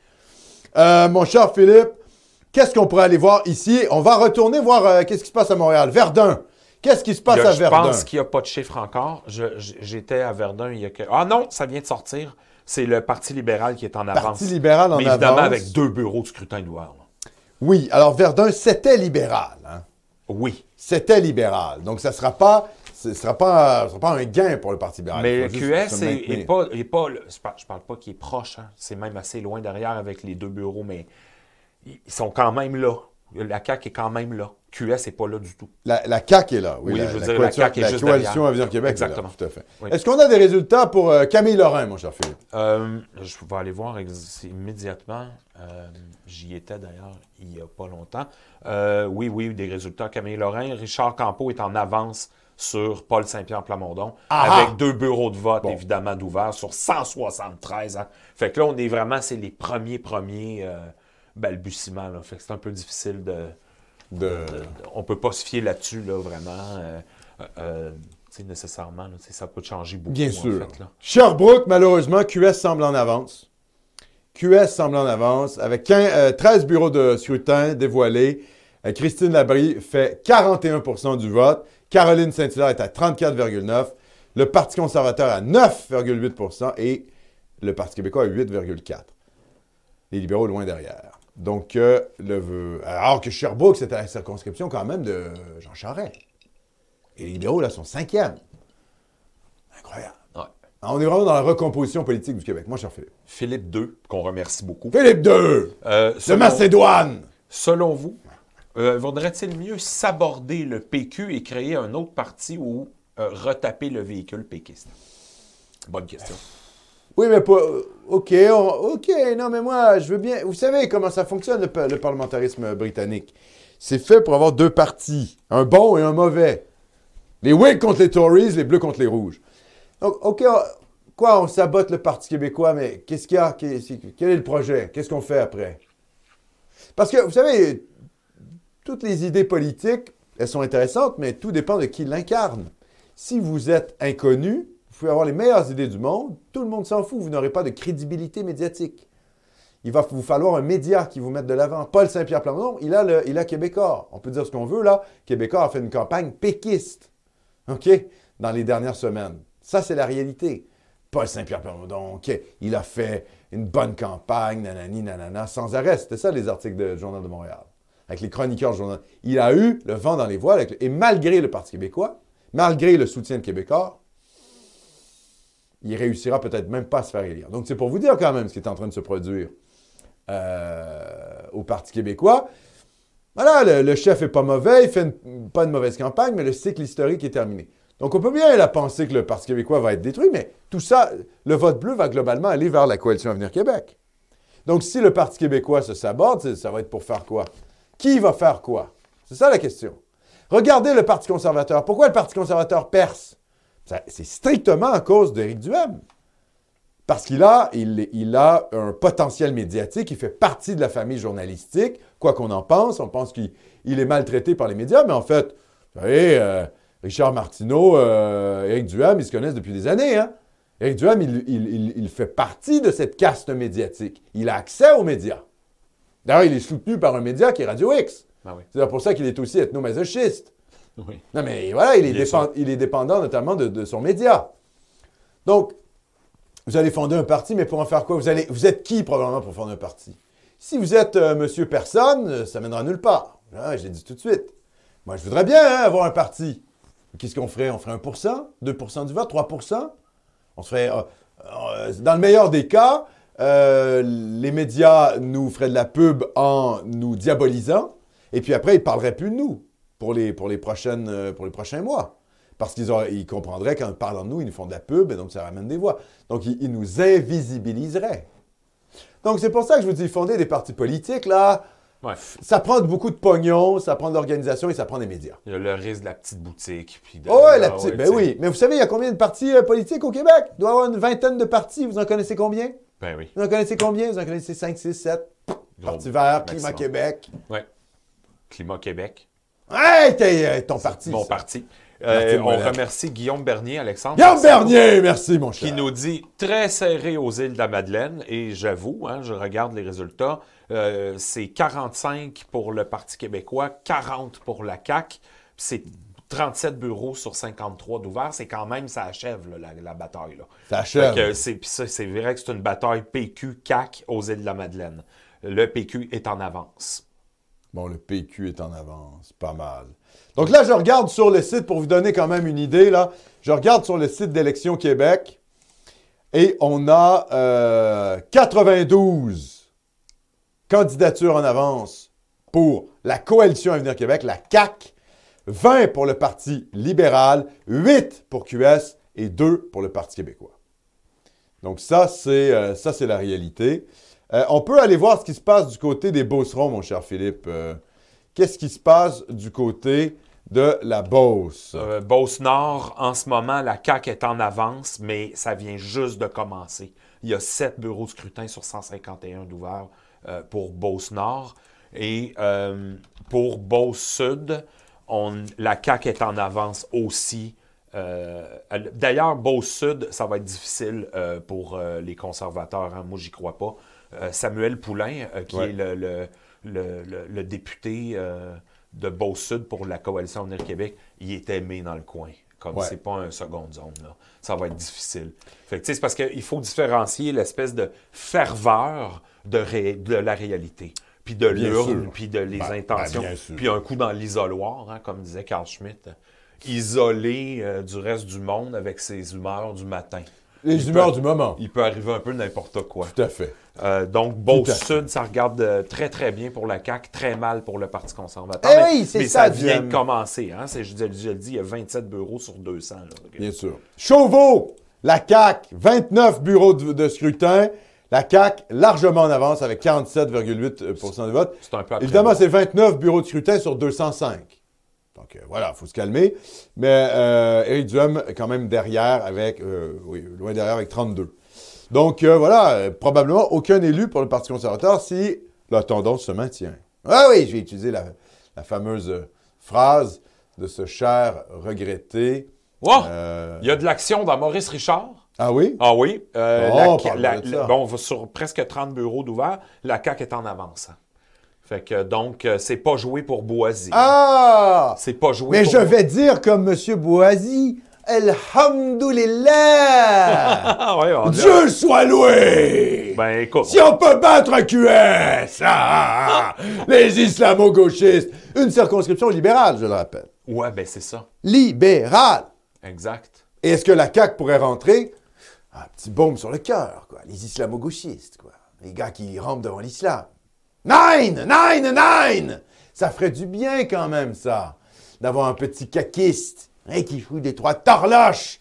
Euh, mon cher Philippe, qu'est-ce qu'on pourrait aller voir ici? On va retourner voir euh, qu'est-ce qui se passe à Montréal? Verdun. Qu'est-ce qui se passe a- à je Verdun? pense qu'il n'y a pas de chiffre encore. Je- je- j'étais à Verdun il y a que. Ah non, ça vient de sortir. C'est le Parti libéral qui est en avance. Parti libéral en Mais évidemment, avance. avec deux bureaux de scrutin là. Oui, alors Verdun, c'était libéral. hein. Oui. C'était libéral. Donc, ça ne sera pas... Ce sera pas, ce sera pas un gain pour le Parti libéral. Mais le QS se est, maintenir. est pas. est pas le- je parle, je parle pas qu'il est proche. hein. C'est même assez loin derrière avec les deux bureaux, mais ils ils sont quand même là. La CAQ est quand même là. QS n'est pas là du tout. La, la CAQ est là. Oui, Oui, la, je veux la dire, la coalition, CAQ est la juste coalition. Avenir Québec. est là, Exactement. tout à fait. Oui. Est-ce qu'on a des résultats pour euh, Camille Lorrain, mon cher Philippe? Euh, je vais aller voir immédiatement. Euh, J'y étais d'ailleurs il n'y a pas longtemps. Oui, oui, des résultats. Camille Lorrain. Richard Campeau est en avance sur Paul Saint-Pierre Plamondon, Ah! avec deux bureaux de vote, Bon. évidemment, d'ouvert sur 173. hein. Fait que là, on est vraiment, c'est les premiers, premiers balbutiements. Là. Fait que c'est un peu difficile de, De... de- on peut pas se fier là-dessus, là, vraiment. euh, euh, euh, nécessairement, là, ça peut changer beaucoup. Bien en sûr. fait, là. Sherbrooke, malheureusement, QS semble en avance. QS semble en avance avec 15, euh, 13 bureaux de scrutin dévoilés. Euh, Christine Labrie fait 41% du vote. Caroline Saint-Hilaire est à 34,9% Le Parti conservateur à 9,8% et le Parti québécois à 8,4% Les libéraux loin derrière. Donc, euh, le, alors que Sherbrooke, c'était la circonscription quand même de Jean Charest. Et les libéraux, là, sont cinquièmes. Incroyable. Ouais. Ah, On est vraiment dans la recomposition politique du Québec. Moi, cher Philippe. Philippe II, qu'on remercie beaucoup. Philippe II, Euh, de Macédoine. selon vous, euh, vaudrait-il mieux s'aborder le PQ et créer un autre parti ou euh, retaper le véhicule péquiste? Bonne question. Oui, mais pas. OK, on- OK, non, mais moi, je veux bien. Vous savez comment ça fonctionne, le, pa- le parlementarisme britannique? C'est fait pour avoir deux partis, un bon et un mauvais. Les Whigs contre les Tories, les Bleus contre les Rouges. Donc, OK, quoi, on sabote le Parti québécois, mais qu'est-ce qu'il y a? Quel est le projet? Qu'est-ce qu'on fait après? Parce que, vous savez, toutes les idées politiques, elles sont intéressantes, mais tout dépend de qui l'incarne. Si vous êtes inconnu, vous pouvez avoir les meilleures idées du monde, tout le monde s'en fout, vous n'aurez pas de crédibilité médiatique. Il va vous falloir un média qui vous mette de l'avant. Paul Saint-Pierre Plamondon, il a, il a Québécois. On peut dire ce qu'on veut, là. Québécois a fait une campagne péquiste, OK, dans les dernières semaines. Ça, c'est la réalité. Paul Saint-Pierre Plamondon, OK, il a fait une bonne campagne, nanani, nanana, sans arrêt. C'était ça, les articles du Journal de Montréal. Avec les chroniqueurs du Journal. Il a eu le vent dans les voiles. Et malgré le Parti québécois, malgré le soutien de Québécois, il réussira peut-être même pas à se faire élire. Donc, c'est pour vous dire quand même ce qui est en train de se produire euh, au Parti québécois. Voilà, le, chef est pas mauvais, il fait une- pas une mauvaise campagne, mais le cycle historique est terminé. Donc, on peut bien la penser que le Parti québécois va être détruit, mais tout ça, le vote bleu va globalement aller vers la coalition Avenir Québec. Donc, si le Parti québécois se saborde, ça va être pour faire quoi? Qui va faire quoi? C'est ça la question. Regardez le Parti conservateur. Pourquoi le Parti conservateur perce? C'est strictement à cause d'Éric Duhem. Parce qu'il a, il, il a un potentiel médiatique, il fait partie de la famille journalistique, quoi qu'on en pense. On pense qu'il il est maltraité par les médias, mais en fait, vous savez, euh, Richard Martineau, euh, Éric Duhem, ils se connaissent depuis des années. Hein? Éric Duhem, il, il- il- il fait partie de cette caste médiatique. Il a accès aux médias. D'ailleurs, il est soutenu par un média qui est Radio X. Ben oui. C'est pour ça qu'il est aussi ethnomasochiste. Oui. Non, mais voilà, il est, il dépendant notamment de, de son média. Donc, vous allez fonder un parti, mais pour en faire quoi? Vous, allez, vous êtes qui probablement pour fonder un parti? Si vous êtes euh, monsieur personne, euh, ça mènera nulle part. Ah, je l'ai dit tout de suite. Moi, je voudrais bien hein, avoir un parti. Qu'est-ce qu'on ferait? On ferait 1% 2% du vote, 3% On se ferait. euh, euh, dans le meilleur des cas, euh, les médias nous feraient de la pub en nous diabolisant, et puis après, ils ne parleraient plus de nous pour les, pour les, prochaines, euh, pour les prochains mois. Parce qu'ils ils comprendraient qu'en parlant de nous, ils nous font de la pub, et donc ça ramène des voix. Donc, ils, ils nous invisibiliseraient. Donc, c'est pour ça que je vous dis, fonder des partis politiques, là, Ouais. ça prend beaucoup de pognon, ça prend de l'organisation et ça prend des médias. Il y a le risque de la petite boutique. Puis de, Oh, ouais, la Ah, petite. ouais, ben oui. Mais vous savez, il y a combien de partis euh, politiques au Québec? Il doit y avoir une vingtaine de partis. Vous en connaissez combien? Ben oui. Vous en connaissez combien? Vous en connaissez 5, 6, 7? Gros Parti vert, Climat. Québec. Ouais. Climat Québec. Hey, t'es, euh, ton parti. Mon ça. parti. Euh, on remercie Guillaume Bernier, Alexandre. Guillaume Bernier, merci, mon cher. qui nous dit très serré aux îles de la Madeleine. Et j'avoue, hein, je regarde les résultats, euh, c'est 45 pour le Parti québécois, 40 pour la CAQ. C'est 37 bureaux sur 53 d'ouverts. C'est quand même, ça achève là, la, la bataille. Là. Ça achève. c'est vrai que c'est une bataille PQ-CAQ aux îles de la Madeleine. Le PQ est en avance. Bon, le PQ est en avance, pas mal. Donc là, je regarde sur le site pour vous donner quand même une idée. Je regarde sur le site d'Élections Québec et on a euh, 92 candidatures en avance pour la coalition Avenir Québec, la CAC, 20 pour le Parti libéral, 8 pour QS et 2 pour le Parti québécois. Donc ça, c'est euh, ça, c'est la réalité. Euh, on peut aller voir ce qui se passe du côté des Beaucerons, mon cher Philippe. Euh, Qu'est-ce qui se passe du côté de la Beauce? Euh, Beauce-Nord, en ce moment, la CAQ est en avance, mais ça vient juste de commencer. Il y a 7 bureaux de scrutin sur 151 d'ouverts euh, pour Beauce-Nord. Et pour Beauce-Sud, la CAQ est en avance aussi. D'ailleurs, Beauce-Sud, ça va être difficile pour les conservateurs. hein. Moi, j'y crois pas. Euh, Samuel Poulain, euh, qui Ouais. est le, le- le- le- le député euh, de Beauce-Sud pour la Coalition Avenir Québec, il est aimé dans le coin. Comme Ouais. c'est pas un second zone, là. ça va être difficile. Fait que, c'est parce qu'il faut différencier l'espèce de ferveur de, ré- de la réalité, puis de l'urne, puis de les Ben, intentions, ben, sûr. puis un coup dans l'isoloir, hein, comme disait Carl Schmitt, isolé euh, du reste du monde avec ses humeurs du matin. Les il humeurs peut- du moment. Il peut arriver un peu n'importe quoi. Tout à fait. Euh, donc, Beauce-Sud, ça regarde euh, très, très bien pour la CAQ, très mal pour le Parti conservateur. Eh mais oui, c'est mais ça, ça vient de commencer. Hein? C'est- Je, je le dis, il y a 27 bureaux sur 200. là. Bien sûr. Chauveau, la CAQ, 29 bureaux de, de scrutin. La CAQ, largement en avance avec 47,8% de vote. C'est un peu Évidemment, c'est 29 bureaux de scrutin sur 205. Donc euh, voilà, il faut se calmer. Mais euh, Éric Duhem est quand même derrière avec, euh, oui, loin derrière avec 32. Donc euh, voilà, euh, probablement aucun élu pour le Parti conservateur si la tendance se maintient. Ah oui, j'ai utilisé la, la fameuse euh, phrase de ce cher regretté. Oh! euh, Il y a de l'action dans Maurice Richard? Ah oui? Ah oui. euh, Oh, la- bon, sur presque 30 bureaux d'ouvert. La CAQ est en avance. Fait que donc, c'est pas joué pour Boisy. Ah! C'est pas joué Mais pour je vais dire comme M. Boisy, Alhamdoulilah! [LAUGHS] Ah ouais, Dieu soit loué! Ben écoute. Si on peut battre un QS! ah, ah, ah, les islamo-gauchistes! Une circonscription libérale, je le rappelle. Ouais, ben c'est ça. Libérale! Exact. Et est-ce que la CAQ pourrait rentrer? Un petit baume sur le cœur, quoi. Les islamo-gauchistes, quoi. Les gars qui rampent devant l'islam. Nine! Nine! Nine! Ça ferait du bien quand même, ça, d'avoir un petit caquiste hein, qui fout des trois torloches.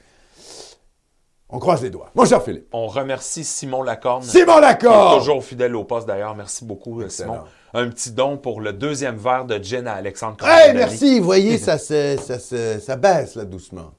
On croise les doigts. Mon cher Philippe. On remercie Simon Lacorne. Simon Lacorde! toujours fidèle au poste d'ailleurs. Merci beaucoup, euh, Simon. Un petit don pour le deuxième verre de gin à Alexandre Hey, merci. Vous voyez, [LAUGHS] ça, se- ça, se- ça baisse, là, doucement.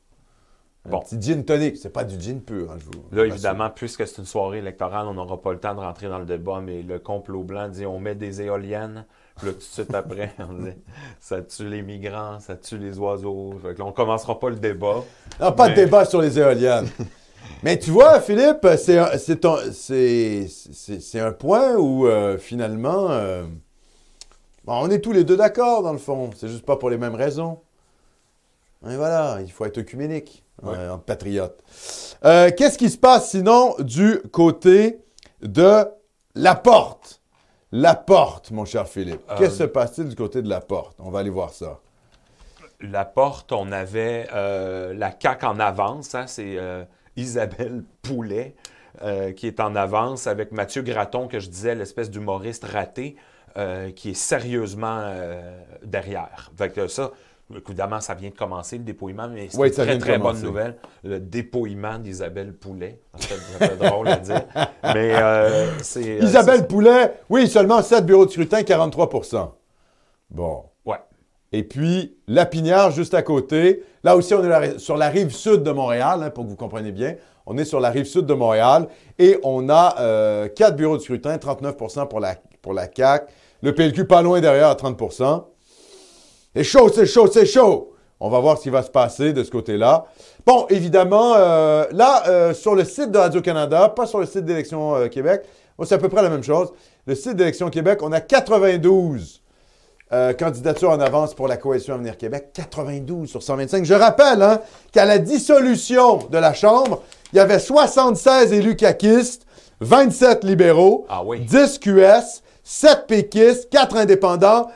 Un Bon. petit gin tonic. C'est pas du gin pur, hein, je vous Là, évidemment, puisque c'est une soirée électorale, on n'aura pas le temps de rentrer dans le débat, mais le complot blanc dit on met des éoliennes. Puis là, tout de suite après, [LAUGHS] on dit ça tue les migrants, ça tue les oiseaux. Fait que là, on commencera pas le débat. Non, pas de débat sur les éoliennes. [LAUGHS] Mais tu vois, Philippe, c'est un, un point où euh, finalement, euh, bon, on est tous les deux d'accord dans le fond. C'est juste pas pour les mêmes raisons. Et voilà, il faut être œcuménique Ouais. euh, entre patriotes. Euh, Qu'est-ce qui se passe sinon du côté de la porte? La porte, mon cher Philippe. Euh, Qu'est-ce qui se passe-t-il du côté de la porte? On va aller voir ça. La porte, on avait euh, la CAQ en avance. hein, c'est euh, Isabelle Poulet qui est en avance avec Mathieu Graton, que je disais, l'espèce d'humoriste raté, qui est sérieusement derrière. Fait que ça, évidemment, ça vient de commencer, le dépouillement, mais c'est une très, bonne nouvelle. Le dépouillement d'Isabelle Poulet. Fait drôle à dire. Mais euh, c'est... euh, Isabelle Poulet, oui, seulement 7 bureaux de scrutin, 43% Bon. c'est- Ouais. Et puis, Lapinière, juste à côté. Là aussi, on est sur la rive sud de Montréal, hein, pour que vous compreniez bien. On est sur la rive sud de Montréal et on a euh, 4 bureaux de scrutin, 39 pour la, pour la CAQ. Le PLQ pas loin derrière à 30 C'est chaud, c'est chaud, c'est chaud. On va voir ce qui va se passer de ce côté-là. Bon, évidemment, euh, là, euh, sur le site de Radio-Canada, pas sur le site d'Élection euh, Québec, c'est à peu près la même chose. Le site d'Élection Québec, on a 92 euh, candidatures en avance pour la Coalition Avenir Québec. 92 sur 125. Je rappelle hein, qu'à la dissolution de la Chambre, il y avait 76 élus caquistes, 27 libéraux, Ah oui. 10 QS, 7 péquistes, 4 indépendants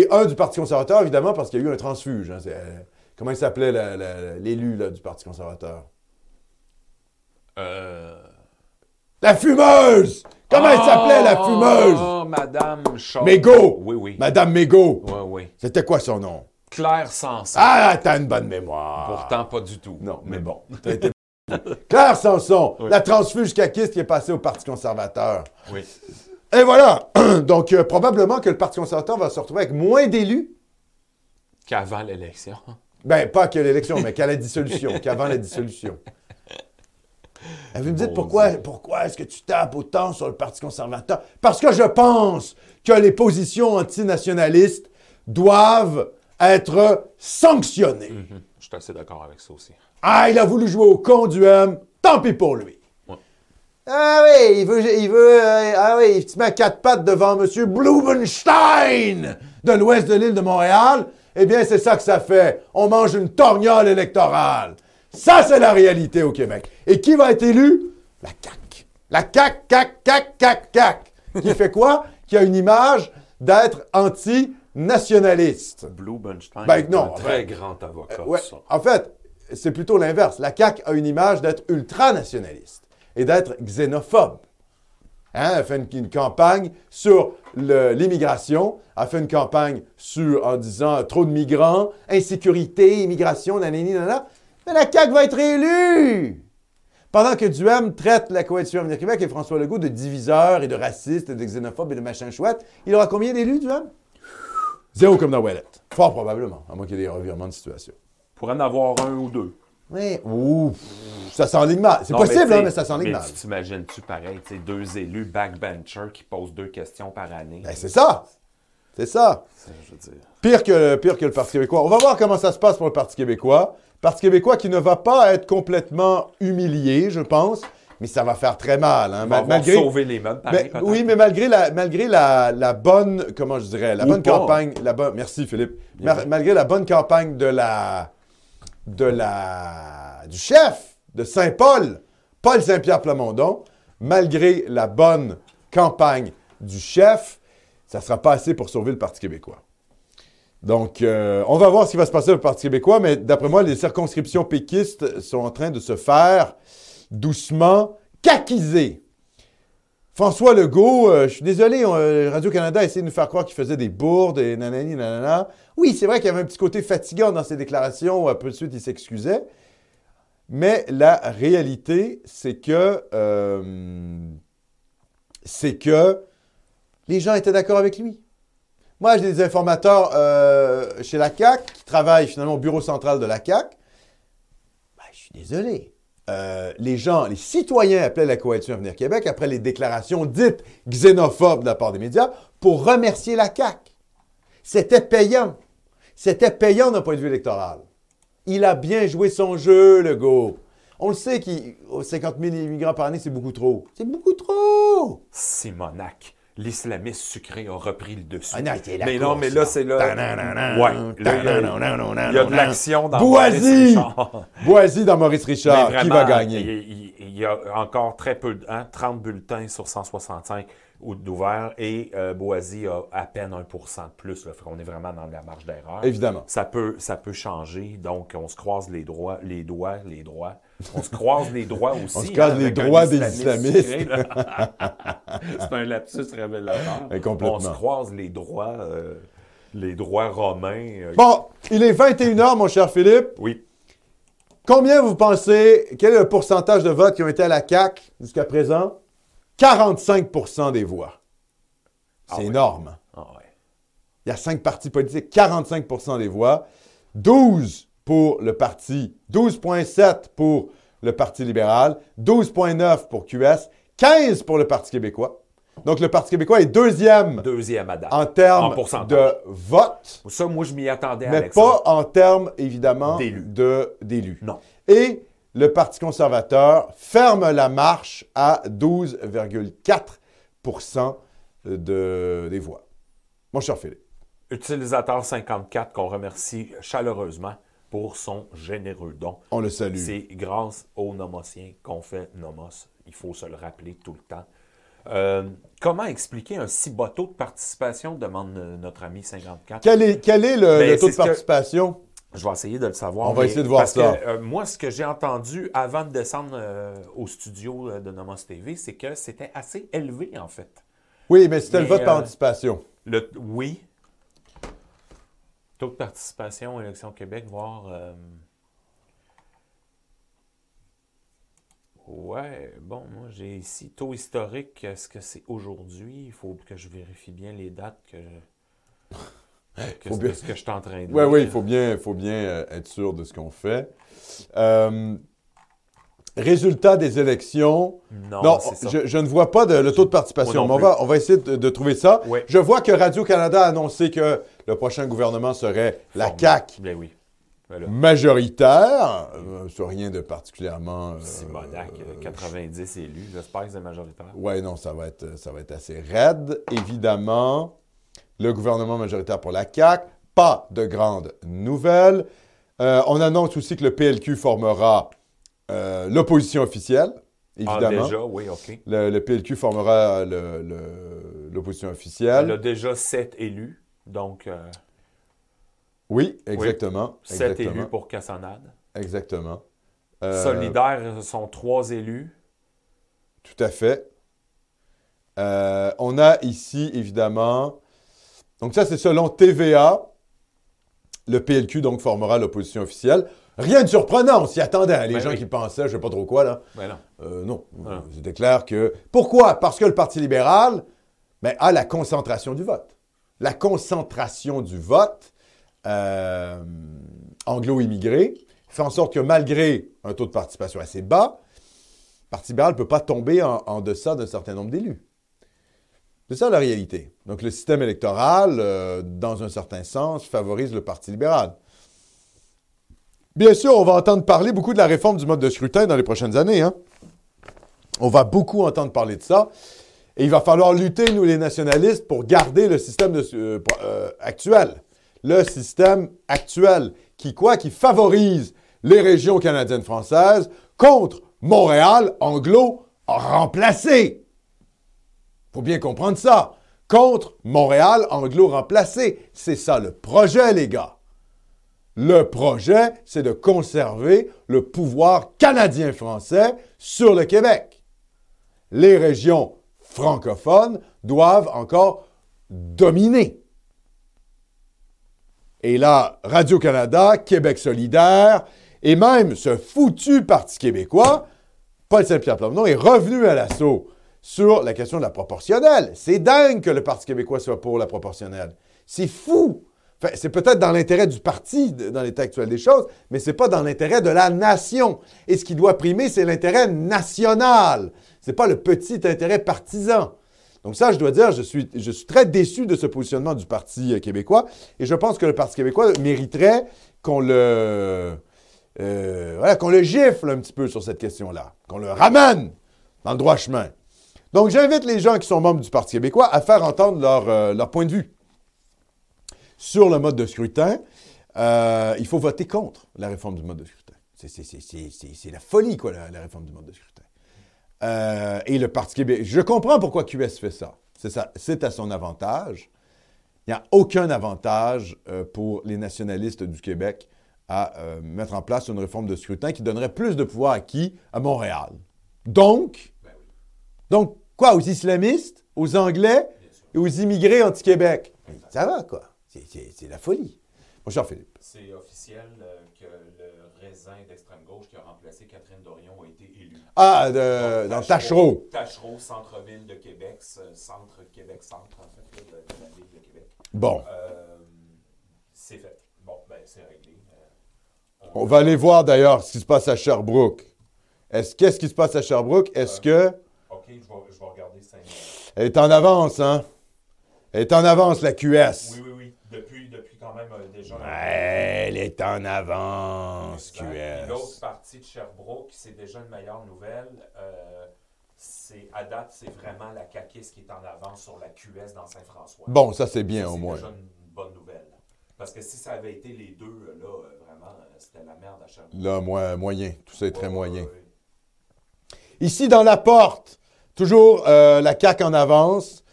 et un du Parti conservateur, évidemment, parce qu'il y a eu un transfuge. hein. Euh, comment il s'appelait la- la- l'élu du Parti conservateur? Euh... La fumeuse! Comment elle s'appelait, la fumeuse? Oh, Madame Shaw. Mégo! Oui, oui. Madame Mégo. Oui, oui. C'était quoi son nom? Claire Sanson. Ah, t'as une bonne mémoire. Pourtant, pas du tout. Non, mais bon. Été- [LAUGHS] Claire Sanson, la transfuge caquiste qui est passée au Parti conservateur. Oui. Et voilà. [CLEARS THROAT] Donc, euh, probablement que le Parti conservateur va se retrouver avec moins d'élus. Qu'avant l'élection. Ben, pas qu'à l'élection, mais qu'à la dissolution, qu'avant la dissolution. Et vous me dites Bon pourquoi, Dieu. pourquoi est-ce que tu tapes autant sur le Parti conservateur? Parce que je pense que les positions antinationalistes doivent être sanctionnées. Mhm. Je suis assez d'accord avec ça aussi. Ah, il a voulu jouer au con du M, tant pis pour lui. Ah oui, il veut, il veut, euh, ah oui, il se met à quatre pattes devant M. Blumenstein de l'ouest de l'île de Montréal. Eh bien, c'est ça que ça fait. On mange une torgnole électorale. Ça, c'est la réalité au Québec. Et qui va être élu? La CAQ. La CAQ, CAQ, CAQ, CAQ, CAQ. Qui fait quoi? Qui a une image d'être anti-nationaliste. Blue Bunstein Ben, non, un très ben, grand avocat. Ouais, ça. en fait, c'est plutôt l'inverse. La CAQ a une image d'être ultranationaliste et d'être xénophobe. Hein, elle fait une, campagne sur l'immigration, elle fait une campagne sur, en disant trop de migrants, insécurité, immigration, nanani, nanana. Mais la CAQ va être élue! Pendant que Duhem traite la coalition Avenir Québec et François Legault de diviseurs et de racistes et de xénophobes et de machin chouette, il aura combien d'élus, Duhem? Zéro comme dans Wallet. Fort probablement, à moins qu'il y ait des revirements de situation. Pour en avoir un ou deux. Oui. Ouh, ça s'enligne mal. C'est possible, tu hein, mais ça s'enligne mais mal. tu t'imagines-tu pareil, tu deux élus backbenchers qui posent deux questions par année? Ben, c'est ça. C'est ça. C'est- je veux dire. Pire que, pire que le Parti québécois. On va voir comment ça se passe pour le Parti québécois. Parti québécois qui ne va pas être complètement humilié, je pense, mais ça va faire très mal. Hein, On va ma- avoir malgré, sauvé les meubles, pareil, mais- oui, mais malgré la, malgré la, la bonne, comment je dirais, la Ou bonne pas. campagne, la bonne, merci Philippe, malgré la bonne campagne de la, de la, du chef de Saint-Paul, Paul Saint-Pierre Plamondon, malgré la bonne campagne du chef, ça ne sera pas assez pour sauver le Parti québécois. Donc, euh, on va voir ce qui va se passer au Parti québécois, mais d'après moi, les circonscriptions péquistes sont en train de se faire doucement caquiser. François Legault, euh, je suis désolé, euh, Radio-Canada a essayé de nous faire croire qu'il faisait des bourdes et nanani, nanana. Oui, c'est vrai qu'il y avait un petit côté fatigant dans ses déclarations. Un peu de suite, il s'excusait. Mais la réalité, c'est que, euh, que les gens étaient d'accord avec lui. Moi, j'ai des informateurs euh, chez la CAC qui travaillent finalement au bureau central de la CAC. Ben, je suis désolé. Euh, les gens, les citoyens appelaient la coalition Avenir Québec après les déclarations dites xénophobes de la part des médias pour remercier la CAC. C'était payant. C'était payant d'un point de vue électoral. Il a bien joué son jeu, le go. On le sait qu'il 50 000 immigrants par année, c'est beaucoup trop. C'est beaucoup trop. Simonac, l'islamiste sucré a repris le dessus. Ah non, c'est la mais non, mais là, c'est là. Ouais. Il y a- de l'action dans Boisy! Maurice Richard. Boisy dans Maurice Richard, qui va gagner? Il, il- il y a encore très peu, de- hein, 30 bulletins sur 165 ou d'ouvert et euh, Boisy a à peine 1% de plus. Là, qu'on est vraiment dans la marge d'erreur. Évidemment. Ça peut, ça peut changer, donc on se croise les droits, les doigts, les droits. On se croise les droits aussi. [LAUGHS] On se croise hein, les droits des islamiste islamistes. [LAUGHS] C'est un lapsus révélateur. Complètement. On se croise les droits, euh, les droits romains. euh, Bon, il est 21h, mon cher Philippe. Oui. Combien vous pensez, quel est le pourcentage de votes qui ont été à la CAQ jusqu'à présent? 45% des voix. C'est Ah ouais. énorme. Ah ouais. Il y a cinq partis politiques, 45% des voix. 12 pour le parti, 12,7 pour le Parti libéral, 12,9 pour QS, 15 pour le Parti québécois. Donc, le Parti québécois est deuxième Deuxième à date. en termes En de vote, Ça, moi, je m'y attendais, mais Alexandre. pas en termes, évidemment, D'élus. Non. Et le Parti conservateur ferme la marche à 12,4 de, des voix. Mon cher Philippe. Utilisateur 54 qu'on remercie chaleureusement pour son généreux don. On le salue. C'est grâce aux nomotiens qu'on fait Nomos. Il faut se le rappeler tout le temps. Euh, comment expliquer un si bas taux de participation, demande notre ami 54. Quel est, quel est le, Ben, le taux de que- participation? Je vais essayer de le savoir. On va essayer de voir parce ça. que, euh, moi, ce que j'ai entendu avant de descendre euh, au studio euh, de Nomos TV, c'est que c'était assez élevé, en fait. Oui, mais c'était le vote par anticipation. Le, oui. Taux de participation à l'élection Québec, voir. Ouais, bon, moi j'ai ici taux historique. Est-ce que c'est aujourd'hui? Il faut que je vérifie bien les dates que je. Que Faut bien- ce que je suis en train de Oui, lire. oui, il faut bien, faut bien euh, être sûr de ce qu'on fait. Euh, résultat des élections. Non, Non, ça. je, je ne vois pas de, le taux de participation, mais on va, on va essayer de, de trouver ça. Je vois que Radio-Canada a annoncé que le prochain gouvernement serait la. CAQ Ben oui. Voilà. majoritaire. Euh, sur rien de particulièrement... euh, Simonac, euh, 90 élus. J'espère que c'est majoritaire. Oui, non, ça va, être, ça va être assez raide. Évidemment, le gouvernement majoritaire pour la CAQ, pas de grandes nouvelles. Euh, on annonce aussi que le PLQ formera euh, l'opposition officielle, Ah, évidemment. déjà, oui, OK. le, le PLQ formera l'opposition officielle. Elle a déjà 7 élus. Donc, euh, Oui, exactement. 7 exactement, élus pour Cassonade. Exactement. Solidaires sont 3 élus. Tout à fait. On a ici, évidemment, donc ça c'est selon TVA, le PLQ donc formera l'opposition officielle. Rien de surprenant, on s'y attendait. hein, les Ben gens oui. qui pensaient, je sais pas trop quoi, là. Ben non. Euh, non, c'était clair que... Pourquoi? Parce que le Parti libéral ben, a la concentration du vote. La concentration du vote euh, anglo-immigré fait en sorte que malgré un taux de participation assez bas, le Parti libéral ne peut pas tomber en, en deçà d'un certain nombre d'élus. C'est ça la réalité. Donc le système électoral, euh, dans un certain sens, favorise le Parti libéral. Bien sûr, on va entendre parler beaucoup de la réforme du mode de scrutin dans les prochaines années. hein. On va beaucoup entendre parler de ça. Et il va falloir lutter, nous les nationalistes, pour garder le système euh, euh, actuel. Le système actuel qui, quoi, qui favorise les régions canadiennes françaises contre Montréal anglo remplacé. Faut bien comprendre ça. Contre Montréal anglo remplacé. C'est ça le projet, les gars. Le projet, c'est de conserver le pouvoir canadien-français sur le Québec. Les régions francophones doivent encore dominer. Et là, Radio-Canada, Québec solidaire, et même ce foutu Parti québécois, Paul Saint-Pierre Plamondon est revenu à l'assaut sur la question de la proportionnelle. C'est dingue que le Parti québécois soit pour la proportionnelle. C'est fou. Enfin, c'est peut-être dans l'intérêt du parti dans l'état actuel des choses, mais ce n'est pas dans l'intérêt de la nation. Et ce qui doit primer, c'est l'intérêt national. Ce n'est pas le petit intérêt partisan. Donc ça, je dois dire, je suis, je suis très déçu de ce positionnement du Parti euh, québécois. Et je pense que le Parti québécois mériterait qu'on le, euh, qu'on le gifle un petit peu sur cette question-là, qu'on le ramène dans le droit chemin. Donc j'invite les gens qui sont membres du Parti québécois à faire entendre leur, euh, leur point de vue sur le mode de scrutin. il faut voter contre la réforme du mode de scrutin. C'est la folie, quoi, la réforme du mode de scrutin. Euh, et le Parti québécois. Je comprends pourquoi QS fait ça. C'est à son avantage. Il n'y a aucun avantage euh, pour les nationalistes du Québec à euh, mettre en place une réforme de scrutin qui donnerait plus de pouvoir à qui? À Montréal. Donc, donc quoi Aux islamistes, aux Anglais et aux immigrés anti-Québec? Ça va, quoi. C'est la folie. Mon cher Philippe. C'est officiel que le raisin d'extrême gauche qui a remplacé Catherine Dorion a été élu. Ah, de, dans Tachereau. Tachereau, centre-ville de Québec, centre Québec-centre, en fait, de, la ville de Québec. Bon. Euh, c'est fait. Bon, ben, c'est réglé. Euh, on... va aller voir d'ailleurs ce qui se passe à Sherbrooke. Est-ce qu'est-ce qui se passe à Sherbrooke? Est-ce euh, que. OK, je vais, je vais regarder ça. Elle est en avance, hein? Elle est en avance, la QS. Oui, oui, oui. Depuis, depuis quand même déjà. Elle est en avance, QS. L'autre partie de Sherbrooke, c'est déjà une meilleure nouvelle. Euh, à date, c'est vraiment la CAQIS qui est en avance sur la QS dans Saint-François. Bon, ça c'est bien au moins. C'est déjà une bonne nouvelle. Parce que si ça avait été les deux, là, vraiment, c'était la merde à Sherbrooke. Là, moyen. Tout ça est très moyen. Ici, dans la porte, toujours euh, la CAQ en avance.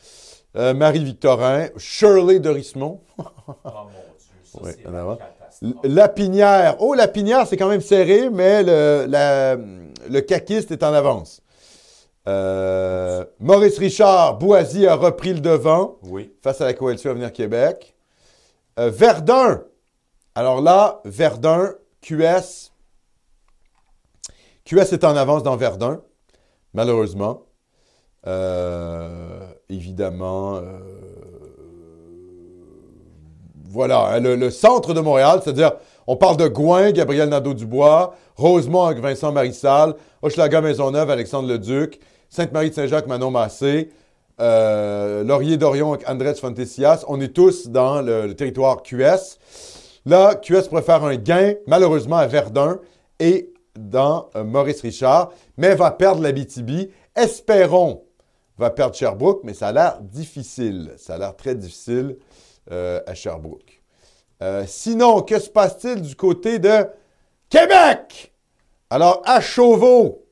Euh, Marie-Victorin, Shirley de Rismont. [LAUGHS] oh mon Dieu, ça c'est la Pinière. Oh, la Pinière, c'est quand même serré, mais le, le caquiste est en avance. Euh, Maurice Richard, Boisy a repris le devant oui. face à la coalition Avenir Québec. Euh, Verdun. Alors là, Verdun, QS. QS est en avance dans Verdun, malheureusement. Euh, évidemment, voilà, hein, le, centre de Montréal, c'est-à-dire, on parle de Gouin, Gabriel Nadeau-Dubois, Rosemont avec Vincent Marissal, Hochelaga Maisonneuve, Alexandre Leduc, Sainte-Marie-de-Saint-Jacques, Manon Massé, euh, Laurier-Dorion avec Andrés Fontesias. On est tous dans le, territoire QS. Là, QS préfère un gain, malheureusement, à Verdun et dans euh, Maurice Richard, mais va perdre la BTB. Espérons va perdre Sherbrooke, mais ça a l'air difficile. Ça a l'air très difficile. Euh, à Sherbrooke. Euh, sinon, que se passe-t-il du côté de Québec? Alors, à Chauveau,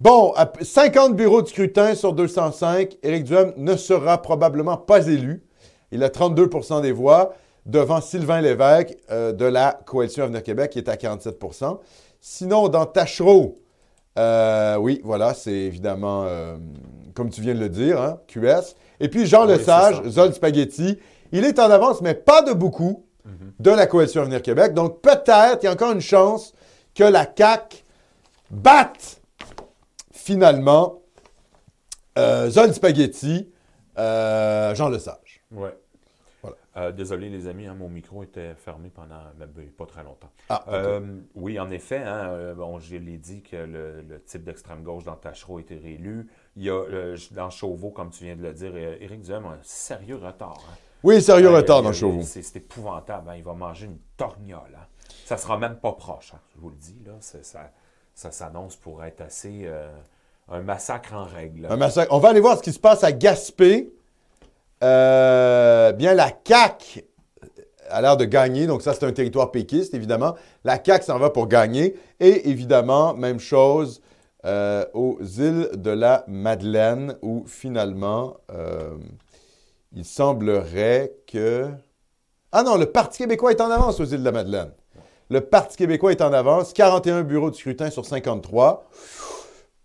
bon, 50 bureaux de scrutin sur 205, Éric Duhem ne sera probablement pas élu. Il a 32% des voix devant Sylvain Lévesque euh, de la Coalition Avenir Québec qui est à 47% Sinon, dans Tachereau, oui, voilà, c'est évidemment, comme tu viens de le dire, hein, QS. Et puis Jean Lesage, Zol Spaghetti, il est en avance, mais pas de beaucoup, de la coalition Avenir Québec. Donc peut-être, il y a encore une chance que la CAQ batte finalement euh, Zol Spaghetti, euh, Jean Lesage. Oui. Euh, désolé, les amis, hein, mon micro était fermé pendant ben, pas très longtemps. Ah, oui, en effet, hein, bon, je l'ai dit que le, type d'extrême gauche dans Tachereau a été réélu. Il y a euh, dans Chauveau, comme tu viens de le dire, euh, Éric Duhem a un sérieux retard. Hein. Oui, sérieux retard dans Chauveau. C'est épouvantable. Hein. Il va manger une torgnole. Ça sera même pas proche, je vous le dis. Là. Ça, s'annonce pour être assez. Euh, un massacre en règle. Un massacre. On va aller voir ce qui se passe à Gaspé. Bien, la CAQ a l'air de gagner. Donc, ça, c'est un territoire péquiste, évidemment. La CAQ s'en va pour gagner. Et évidemment, même chose euh, aux îles de la Madeleine, où finalement, euh, il semblerait que... Ah non, le Parti québécois est en avance aux îles de la Madeleine. Le Parti québécois est en avance, 41 bureaux de scrutin sur 53.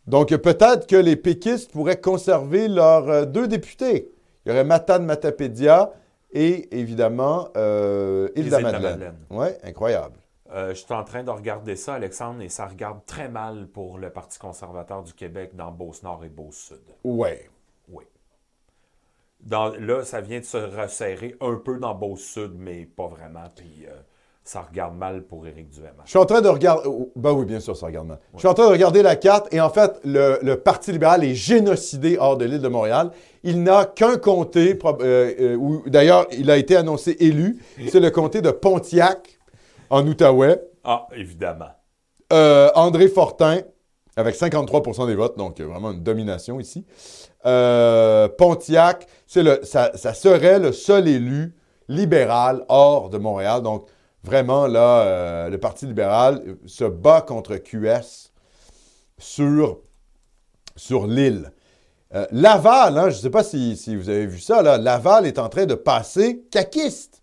Donc, peut-être que les péquistes pourraient conserver leurs euh, deux députés. Il y aurait Matane Matapédia et, évidemment, euh, de la Île-de-la-Madeleine. Oui, incroyable. Euh, je suis en train de regarder ça, Alexandre, et ça regarde très mal pour le Parti conservateur du Québec dans Beauce-Nord et Beauce-Sud. Oui. Oui. Dans, là, ça vient de se resserrer un peu dans Beauce-Sud, mais pas vraiment. Puis euh, ça regarde mal pour Éric Duhem. Je suis en train de regarder. oh, Ben oui, bien sûr, ça regarde mal. Je suis en train de regarder la carte et en fait, le, le Parti libéral est génocidé hors de l'île de Montréal. Il n'a qu'un comté, euh, euh, où d'ailleurs, il a été annoncé élu. C'est le comté de Pontiac, en Outaouais. Ah, évidemment. Euh, André Fortin, avec 53% des votes, donc vraiment une domination ici. Euh, Pontiac, c'est le, ça, ça serait le seul élu libéral hors de Montréal. Donc, vraiment, là, euh, le Parti libéral se bat contre QS sur, sur l'île. Euh, Laval, hein, je ne sais pas si, si vous avez vu ça, là, Laval est en train de passer caquiste.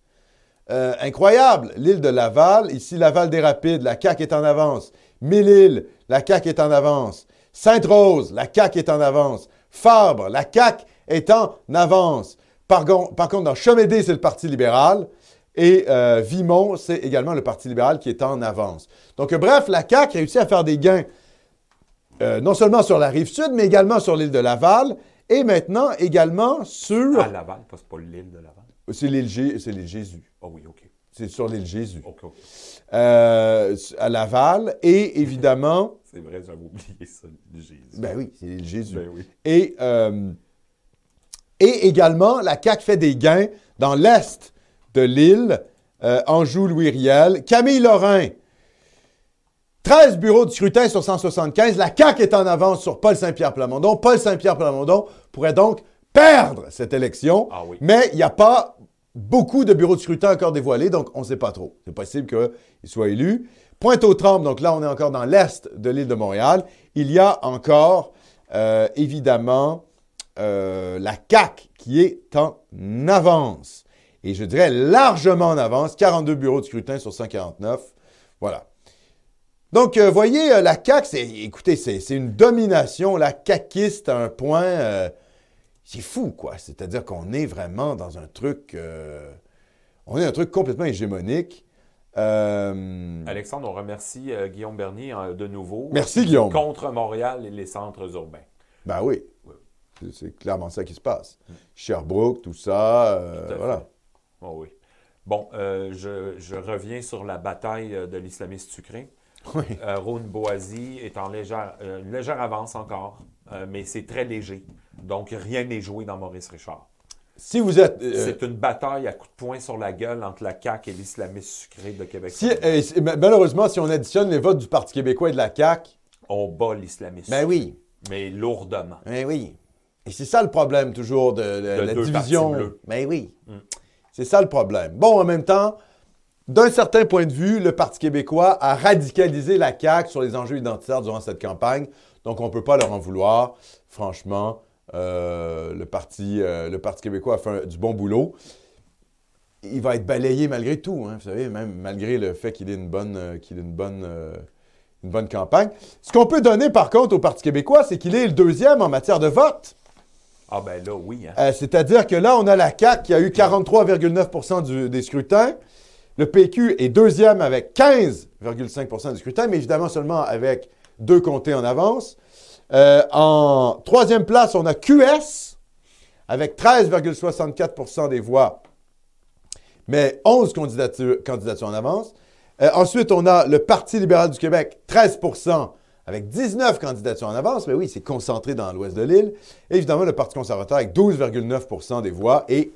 Euh, incroyable. L'île de Laval, ici Laval des Rapides, la CAQ est en avance. Mille-Îles, la CAQ est en avance. Sainte-Rose, la CAQ est en avance. Fabre, la CAQ est en avance. Par, contre, dans Chemédé, c'est le Parti libéral. Et euh, Vimont, c'est également le Parti libéral qui est en avance. Donc, euh, bref, la CAQ réussit à faire des gains euh, non seulement sur la rive sud, mais également sur l'île de Laval. Et maintenant, également sur... À Laval, parce que c'est pas l'île de Laval. C'est l'île Gé- c'est l'île Jésus. Ah oui, OK. C'est sur l'île Jésus. OK, à Laval. Et évidemment, [LAUGHS] C'est vrai, j'avais oublié ça, Jésus. ben oui, c'est l'île Jésus. Ben oui. Et, et également, la CAQ fait des gains dans l'est de l'île, euh, Anjou-Louis-Riel. Camille Lorrain, 13 bureaux de scrutin sur 175. La CAQ est en avance sur Paul Saint-Pierre Plamondon. Paul Saint-Pierre Plamondon pourrait donc perdre cette élection. Ah oui. Mais il n'y a pas beaucoup de bureaux de scrutin encore dévoilés, donc on ne sait pas trop. C'est possible qu'il soit élu. Pointe-aux-Trembles, donc là, on est encore dans l'est de l'île de Montréal. Il y a encore, euh, évidemment, euh, la CAQ qui est en avance. Et je dirais largement en avance, 42 bureaux de scrutin sur 149. Voilà. Donc, euh, voyez, euh, la CAQ, c'est, écoutez, c'est, une domination. La CAQiste à un point, euh, c'est fou, quoi. C'est-à-dire qu'on est vraiment dans un truc, euh, on est un truc complètement hégémonique. Alexandre, on remercie Guillaume Bernier de nouveau. Merci, Guillaume. Contre Montréal et les centres urbains. Ben oui, c'est, c'est clairement ça qui se passe. Sherbrooke, tout ça, Tout voilà. Oh oui. Bon, euh, je, je reviens sur la bataille euh, de l'islamiste sucré. Oui. Euh, Boisy est en légère, euh, légère avance encore, mais c'est très léger. Donc, rien n'est joué dans Maurice Richard. Si vous êtes... C'est une bataille à coups de poing sur la gueule entre la CAQ et l'islamiste sucré de Québec. si- si- malheureusement, si on additionne les votes du Parti québécois et de la CAQ, On bat l'islamiste ben oui, mais lourdement. ben oui. Et c'est ça le problème toujours de, de la division. bleus. Ben oui. Mm. C'est ça le problème. Bon, en même temps, d'un certain point de vue, le Parti québécois a radicalisé la CAQ sur les enjeux identitaires durant cette campagne. Donc, on ne peut pas leur en vouloir. Franchement, euh, le, parti, euh, le Parti québécois a fait du bon boulot. Il va être balayé malgré tout, hein, vous savez, même malgré le fait qu'il ait une euh, une bonne, une bonne campagne. Ce qu'on peut donner, par contre, au Parti québécois, c'est qu'il est le deuxième en matière de vote. Ah ben là, oui. Hein. Euh, C'est-à-dire que là, on a la CAQ qui a eu 43,9 du- des scrutins. Le PQ est deuxième avec 15,5% du scrutin, mais évidemment seulement avec deux comtés en avance. Euh, en troisième place, on a QS avec 13,64% des voix, mais 11 candidatures, candidatures en avance. Euh, ensuite, on a le Parti libéral du Québec, 13 avec 19 candidatures en avance. Mais oui, c'est concentré dans l'ouest de l'île. Et évidemment, le Parti conservateur avec 12,9% des voix et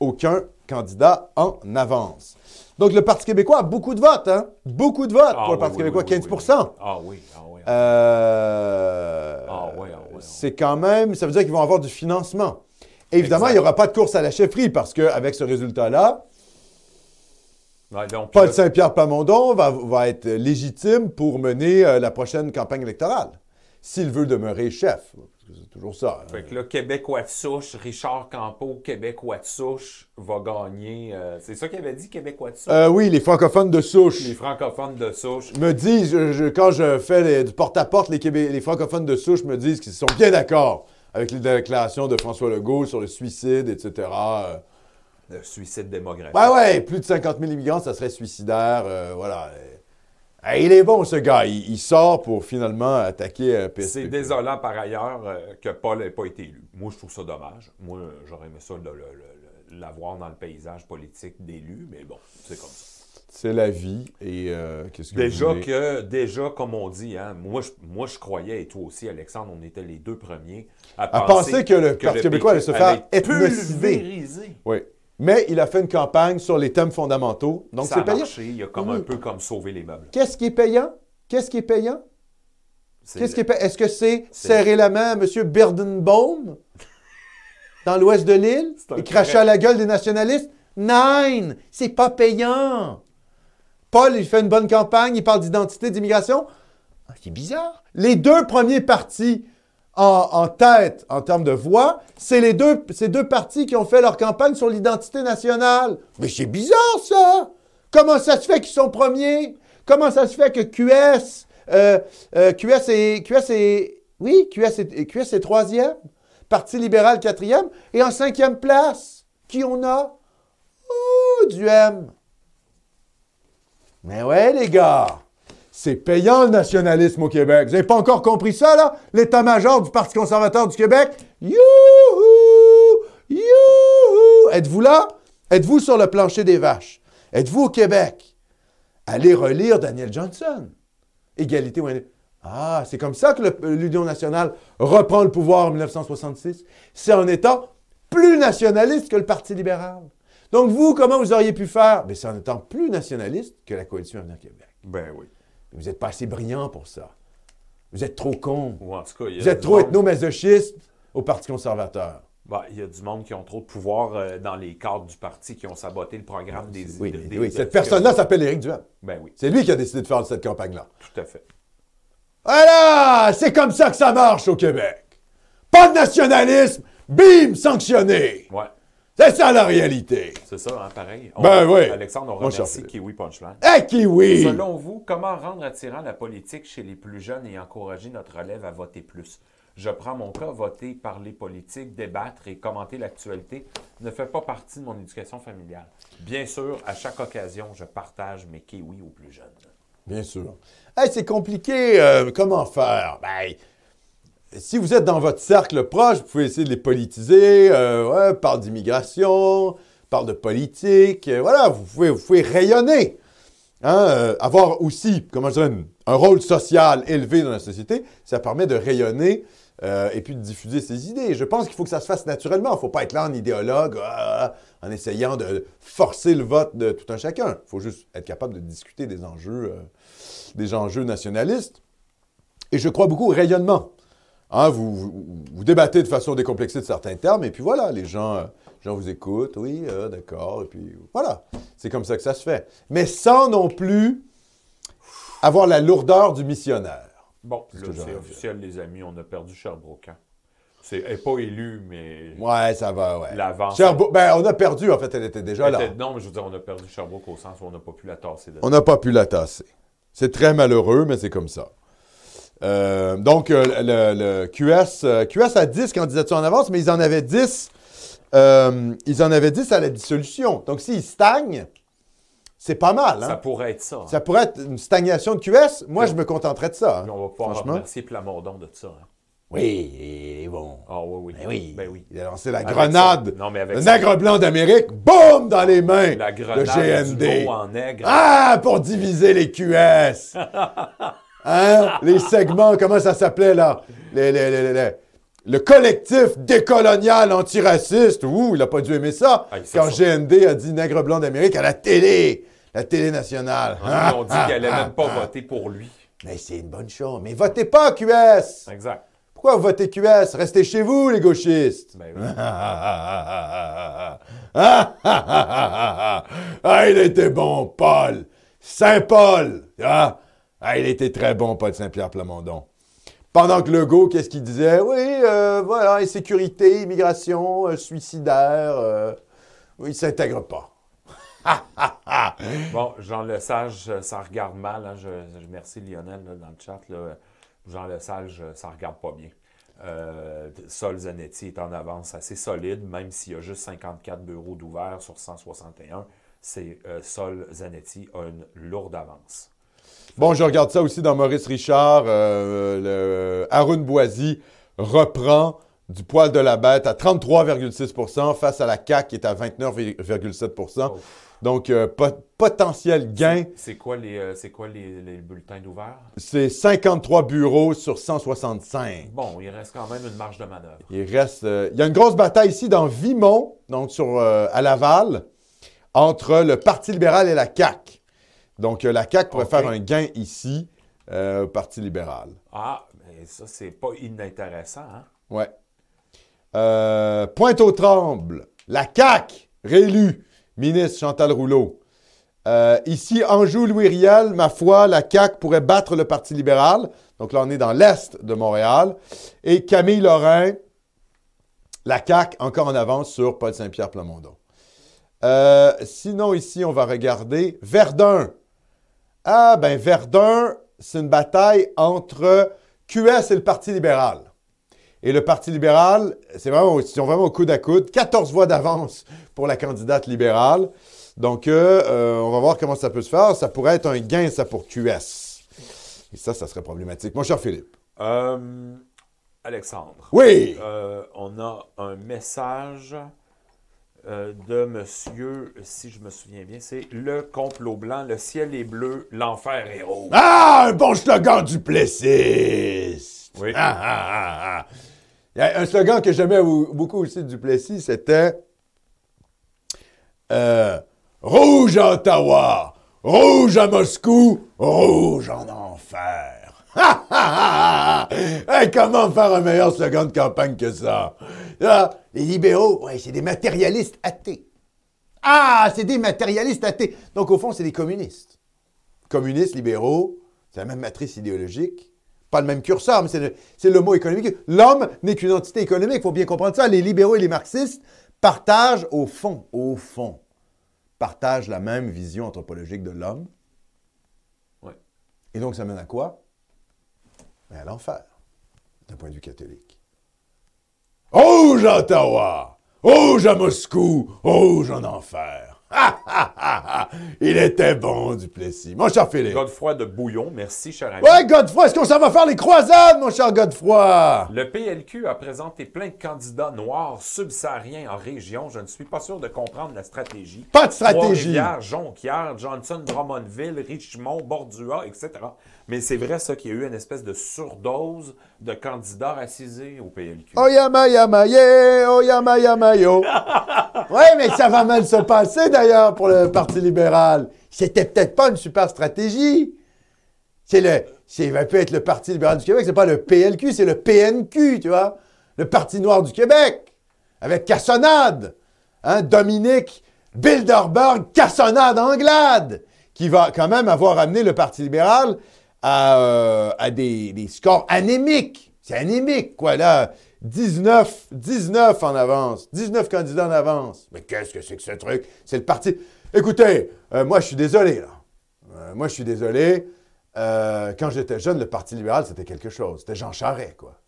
aucun candidat en avance. Donc, le Parti québécois a beaucoup de votes, hein? Beaucoup de votes Ah, pour le oui, Parti oui, québécois, oui, oui, 15 oui. Ah oui, ah oui. Euh, Ah ouais, ah ouais. C'est quand même, ça veut dire qu'ils vont avoir du financement. Évidemment, Exact. il n'y aura pas de course à la chefferie parce qu'avec ce résultat-là, Ouais, donc, Paul Saint-Pierre Plamondon va, va être légitime pour mener euh, la prochaine campagne électorale, s'il veut demeurer chef. c'est toujours ça. hein. Fait que là, Québécois de souche, Richard Campeau, Québécois de souche, va gagner. euh, c'est ça qu'il avait dit, Québécois de souche? Euh, oui, les francophones de souche Les francophones de souche. me disent, je- je- quand je fais les- du porte-à-porte, les, Québé- les francophones de souche me disent qu'ils sont bien d'accord avec les déclarations de François Legault sur le suicide, etc. Euh, Le suicide démographique. Ouais, ouais, plus de 50 000 immigrants, ça serait suicidaire. euh, voilà. Euh, il est bon, ce gars. Il, il sort pour finalement attaquer un PSP. C'est désolant par ailleurs euh, que Paul n'ait pas été élu. Moi, je trouve ça dommage. Moi, euh, j'aurais aimé ça de l'avoir dans le paysage politique d'élu, mais bon, c'est comme ça. C'est la vie. Et euh, qu'est-ce que vous Déjà voulez? que, déjà, comme on dit, hein, moi, je, moi, je croyais, et toi aussi, Alexandre, on était les deux premiers à, À penser que le Parti québécois allait se faire pulvériser. Oui. Mais il a fait une campagne sur les thèmes fondamentaux. Donc, ça c'est a payant. marché. Il a comme Oui. un peu comme sauvé les meubles. Qu'est-ce qui est payant? Qu'est-ce qui est payant? C'est- Qu'est-ce qui est payant? Est-ce que c'est serrer la main à M. Birdenbaum dans l'ouest de l'île et cracher à la gueule des nationalistes? Nine! C'est pas payant! Paul, il fait une bonne campagne, il parle d'identité, d'immigration. Ah, c'est bizarre. Les deux premiers partis en, tête en termes de voix, c'est les deux, ces deux partis qui ont fait leur campagne sur l'identité nationale. Mais c'est bizarre, ça! Comment ça se fait qu'ils sont premiers? Comment ça se fait que QS, euh, euh, QS QS est, oui, QS est, QS est troisième, Parti libéral quatrième, et en cinquième place, qui on a? Oh, du M. Mais ouais, les gars, c'est payant le nationalisme au Québec. Vous n'avez pas encore compris ça, là? L'état-major du Parti conservateur du Québec? Youhou! Youhou! Êtes-vous là? Êtes-vous sur le plancher des vaches? Êtes-vous au Québec? Allez relire Daniel Johnson. Égalité ou Ah, c'est comme ça que l'Union nationale reprend le pouvoir en 1966. C'est en étant plus nationaliste que le Parti libéral. Donc vous, comment vous auriez pu faire? Ben, c'est en étant plus nationaliste que la coalition Avenir Québec. Ben oui. Vous n'êtes pas assez brillant pour ça. Vous êtes trop con. Ou en tout cas, il y a Vous êtes trop monde- ethno-masochiste au Parti conservateur. Ben, il y a du monde qui ont trop de pouvoir euh, dans les cadres du parti qui ont saboté le programme des Oui, des- mais des- oui, de- cette personne-là s'appelle Éric Duhem. Ben oui, C'est lui qui a décidé de faire cette campagne-là. tout à fait. Voilà! C'est comme ça que ça marche au Québec. Pas de nationalisme, bim, sanctionné. Ouais, C'est ça la réalité. c'est ça, hein, pareil. On- Ben oui. Alexandre, on remercie Kiwi Punchline. Eh, kiwi! Selon vous, comment rendre attirant la politique chez les plus jeunes et encourager notre relève à voter plus? Je prends mon cas, voter, parler politique, débattre et commenter l'actualité ne fait pas partie de mon éducation familiale. Bien sûr, à chaque occasion, je partage mes kiwis aux plus jeunes. Bien sûr. Hey, c'est compliqué. euh, comment faire? Ben, si vous êtes dans votre cercle proche, vous pouvez essayer de les politiser. Euh, parle d'immigration, parle de politique. euh, voilà, vous pouvez, rayonner. Hein, euh, avoir aussi, comment dire, un rôle social élevé dans la société, ça permet de rayonner euh, et puis de diffuser ses idées. Je pense qu'il faut que ça se fasse naturellement. Il ne faut pas être là en idéologue, en essayant de forcer le vote de tout un chacun. Il faut juste être capable de discuter des enjeux, des enjeux nationalistes. Et je crois beaucoup au rayonnement. Hein, vous, vous, vous débattez de façon décomplexée de certains termes, et puis voilà, les gens, euh, les gens vous écoutent, oui, euh, d'accord, et puis voilà. C'est comme ça que ça se fait. Mais sans non plus avoir la lourdeur du missionnaire. Bon, C'est là, officiel, les amis, on a perdu Sherbrooke. hein. C'est, elle n'est pas élue, mais Ouais, ça va, ouais. l'avance. Sherbrooke- ben, on a perdu, en fait, elle était déjà là. Était- Non, mais je veux dire, on a perdu Sherbrooke au sens où on n'a pas pu la tasser. On n'a pas pu la tasser. C'est très malheureux, mais c'est comme ça. Euh, donc, euh, le, le QS, euh, QS a 10 candidatures en avance, mais ils en avaient 10. euh, ils en avaient 10 à la dissolution. Donc, s'ils stagnent, c'est pas mal. Ça Hein? pourrait être ça. hein. Ça pourrait être une stagnation de QS. Moi, je me contenterais de ça. hein. Puis on va pouvoir remercier Plamondon de ça. hein. Oui, et bon. Ah oui, oui. Ben oui. Ben oui. Il a lancé la Avec grenade. ça- Non, mais avec le ça- nègre blanc d'Amérique, boum, dans les mains La de grenade GND. du mot en nègre. Ah, pour diviser les QS. [LAUGHS] Hein? Les segments, comment ça s'appelait là? Les- les- les- les- les- Le collectif décolonial antiraciste. Ouh, il n'a pas dû aimer ça. Ah, quand ça. GND a dit nègre blanc d'Amérique à la télé. La télé nationale. Ils ont dit Ah, qu'elle allait ah, même pas ah. voter pour lui. Mais c'est une bonne chose. Mais votez pas QS. Exact. Pourquoi vous votez QS? Restez chez vous, les gauchistes. Ben oui. Ah, ah, ah, ah, ah, il était bon, Paul. Saint-Paul. Ah, ah, il était très bon, Paul Saint-Pierre Plamondon. Pendant que Legault, qu'est-ce qu'il disait? Oui, euh, voilà, insécurité, immigration, euh, suicidaire. euh, oui, il s'intègre pas. [LAUGHS] Bon, Jean Lesage, euh, ça regarde mal. hein. Je, remercie Lionel dans le chat. Là. Jean Lesage, ça regarde pas bien. Sol Zanetti est en avance assez solide, même s'il y a juste 54 bureaux d'ouvert sur 161. C'est Sol Zanetti a une lourde avance. Bon, je regarde ça aussi dans Maurice Richard. euh, le Haroun Boisy reprend du poil de la bête à 33,6% face à la CAQ qui est à 29,7 Oh. Donc, euh, pot- potentiel gain, C'est quoi les, euh, c'est quoi les, les bulletins d'ouvert? c'est 53 bureaux sur 165. Bon, il reste quand même une marge de manœuvre. Il reste. euh, il y a une grosse bataille ici dans Vimont, donc sur, à Laval, entre le Parti libéral et la CAQ. Donc, euh, la CAQ pourrait faire un gain ici euh, au Parti libéral. Ah, mais ça, c'est pas inintéressant. Hein? Ouais. Euh, Pointe-aux-Trembles, la CAQ, réélu, ministre Chantal Rouleau. Euh, ici, Anjou-Louis-Riel, ma foi, la CAQ pourrait battre le Parti libéral. Donc là, on est dans l'est de Montréal. Et Camille Lorrain, la CAQ, encore en avance sur Paul Saint-Pierre Plamondon. Euh, sinon, ici, on va regarder Verdun. Ah, ben Verdun, c'est une bataille entre QS et le Parti libéral. Et le Parti libéral, c'est vraiment, ils sont vraiment au coude à coude. 14 voix d'avance pour la candidate libérale. Donc, euh, euh, on va voir comment ça peut se faire. Ça pourrait être un gain, ça, pour QS. Et ça, ça serait problématique. Mon cher Philippe. Euh, Alexandre. Oui! Euh, on a un message euh, de monsieur, si je me souviens bien, c'est le complot blanc, le ciel est bleu, l'enfer est rouge. Ah, un bon slogan du Plessis! Oui. Ah, ah, ah, ah. A un slogan que j'aimais au- beaucoup aussi du Plessis, c'était euh, Rouge à Ottawa, rouge à Moscou, rouge en enfer. [LAUGHS] Hey, comment faire un meilleur slogan de campagne que ça? Là, les libéraux, ouais, c'est des matérialistes athées. Ah, c'est des matérialistes athées. Donc, au fond, c'est des communistes communistes, libéraux, c'est la même matrice idéologique. Pas le même curseur, mais c'est le, c'est le mot économique. L'homme n'est qu'une entité économique, il faut bien comprendre ça. Les libéraux et les marxistes partagent au fond, au fond, partagent la même vision anthropologique de l'homme. Ouais. Et donc, ça mène à quoi? Ben, à l'enfer, d'un point de vue catholique. Rouge à Ottawa! Rouge à Moscou! Rouge en enfer! Ha, ha, ha, ha. Il était bon, Duplessis. Mon cher Philippe. Godefroy de Bouillon, merci, cher ami. Ouais, Godefroy, est-ce qu'on s'en va faire les croisades, mon cher Godefroy? Le PLQ a présenté plein de candidats noirs subsahariens en région. Je ne suis pas sûr de comprendre la stratégie. Pas de stratégie. Trois-Rivières, Jonquière, Johnson, Drummondville, Richmond, Bordua, etc. Mais c'est vrai, ça, qu'il y a eu une espèce de surdose de candidats racisés au PLQ. Oh yama yama yeah, oh yama yama yo. [LAUGHS] ouais, mais ça va mal se passer d'ailleurs pour le Parti libéral. C'était peut-être pas une super stratégie. C'est le, c'est, va peut être le Parti libéral du Québec, c'est pas le PLQ, c'est le PNQ, tu vois, le Parti noir du Québec, avec Cassonade, hein, Dominique Bilderberg, Cassonade Anglade, qui va quand même avoir amené le Parti libéral à, euh, des, scores anémiques. C'est anémique, quoi, là. 19, 19 en avance, 19 candidats en avance. Mais qu'est-ce que c'est que ce truc? C'est le parti. Écoutez, euh, moi, je suis désolé, là. Euh, moi, je suis désolé. Quand j'étais jeune, le Parti libéral, c'était quelque chose. C'était Jean Charest, quoi.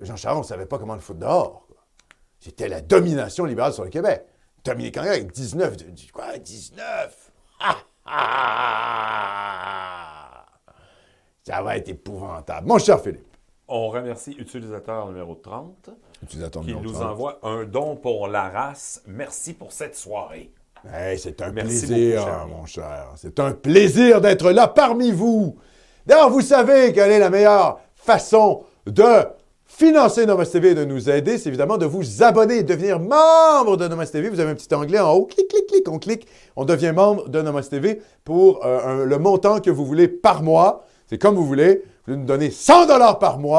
Jean Charest, on ne savait pas comment le foutre dehors. C'était la domination libérale sur le Québec. Dominique Anglade avec 19. de- de- Quoi, 19? Ah, ah! Ça va être épouvantable. Mon cher Philippe. On remercie utilisateur numéro 30 Utilisateur qui numéro nous 30. envoie un don pour la race. Merci pour cette soirée. Hey, c'est un Merci plaisir, beaucoup, cher ami. mon cher. C'est un plaisir d'être là parmi vous. D'ailleurs, vous savez quelle est la meilleure façon de financer Nomos TV et de nous aider, c'est évidemment de vous abonner, de devenir membre de Nomos TV. Vous avez un petit onglet en haut, clic, clic, clic, on clique, on devient membre de Nomos TV pour euh, un- le montant que vous voulez par mois. C'est comme vous voulez. Vous nous donnez 100 dollars par mois.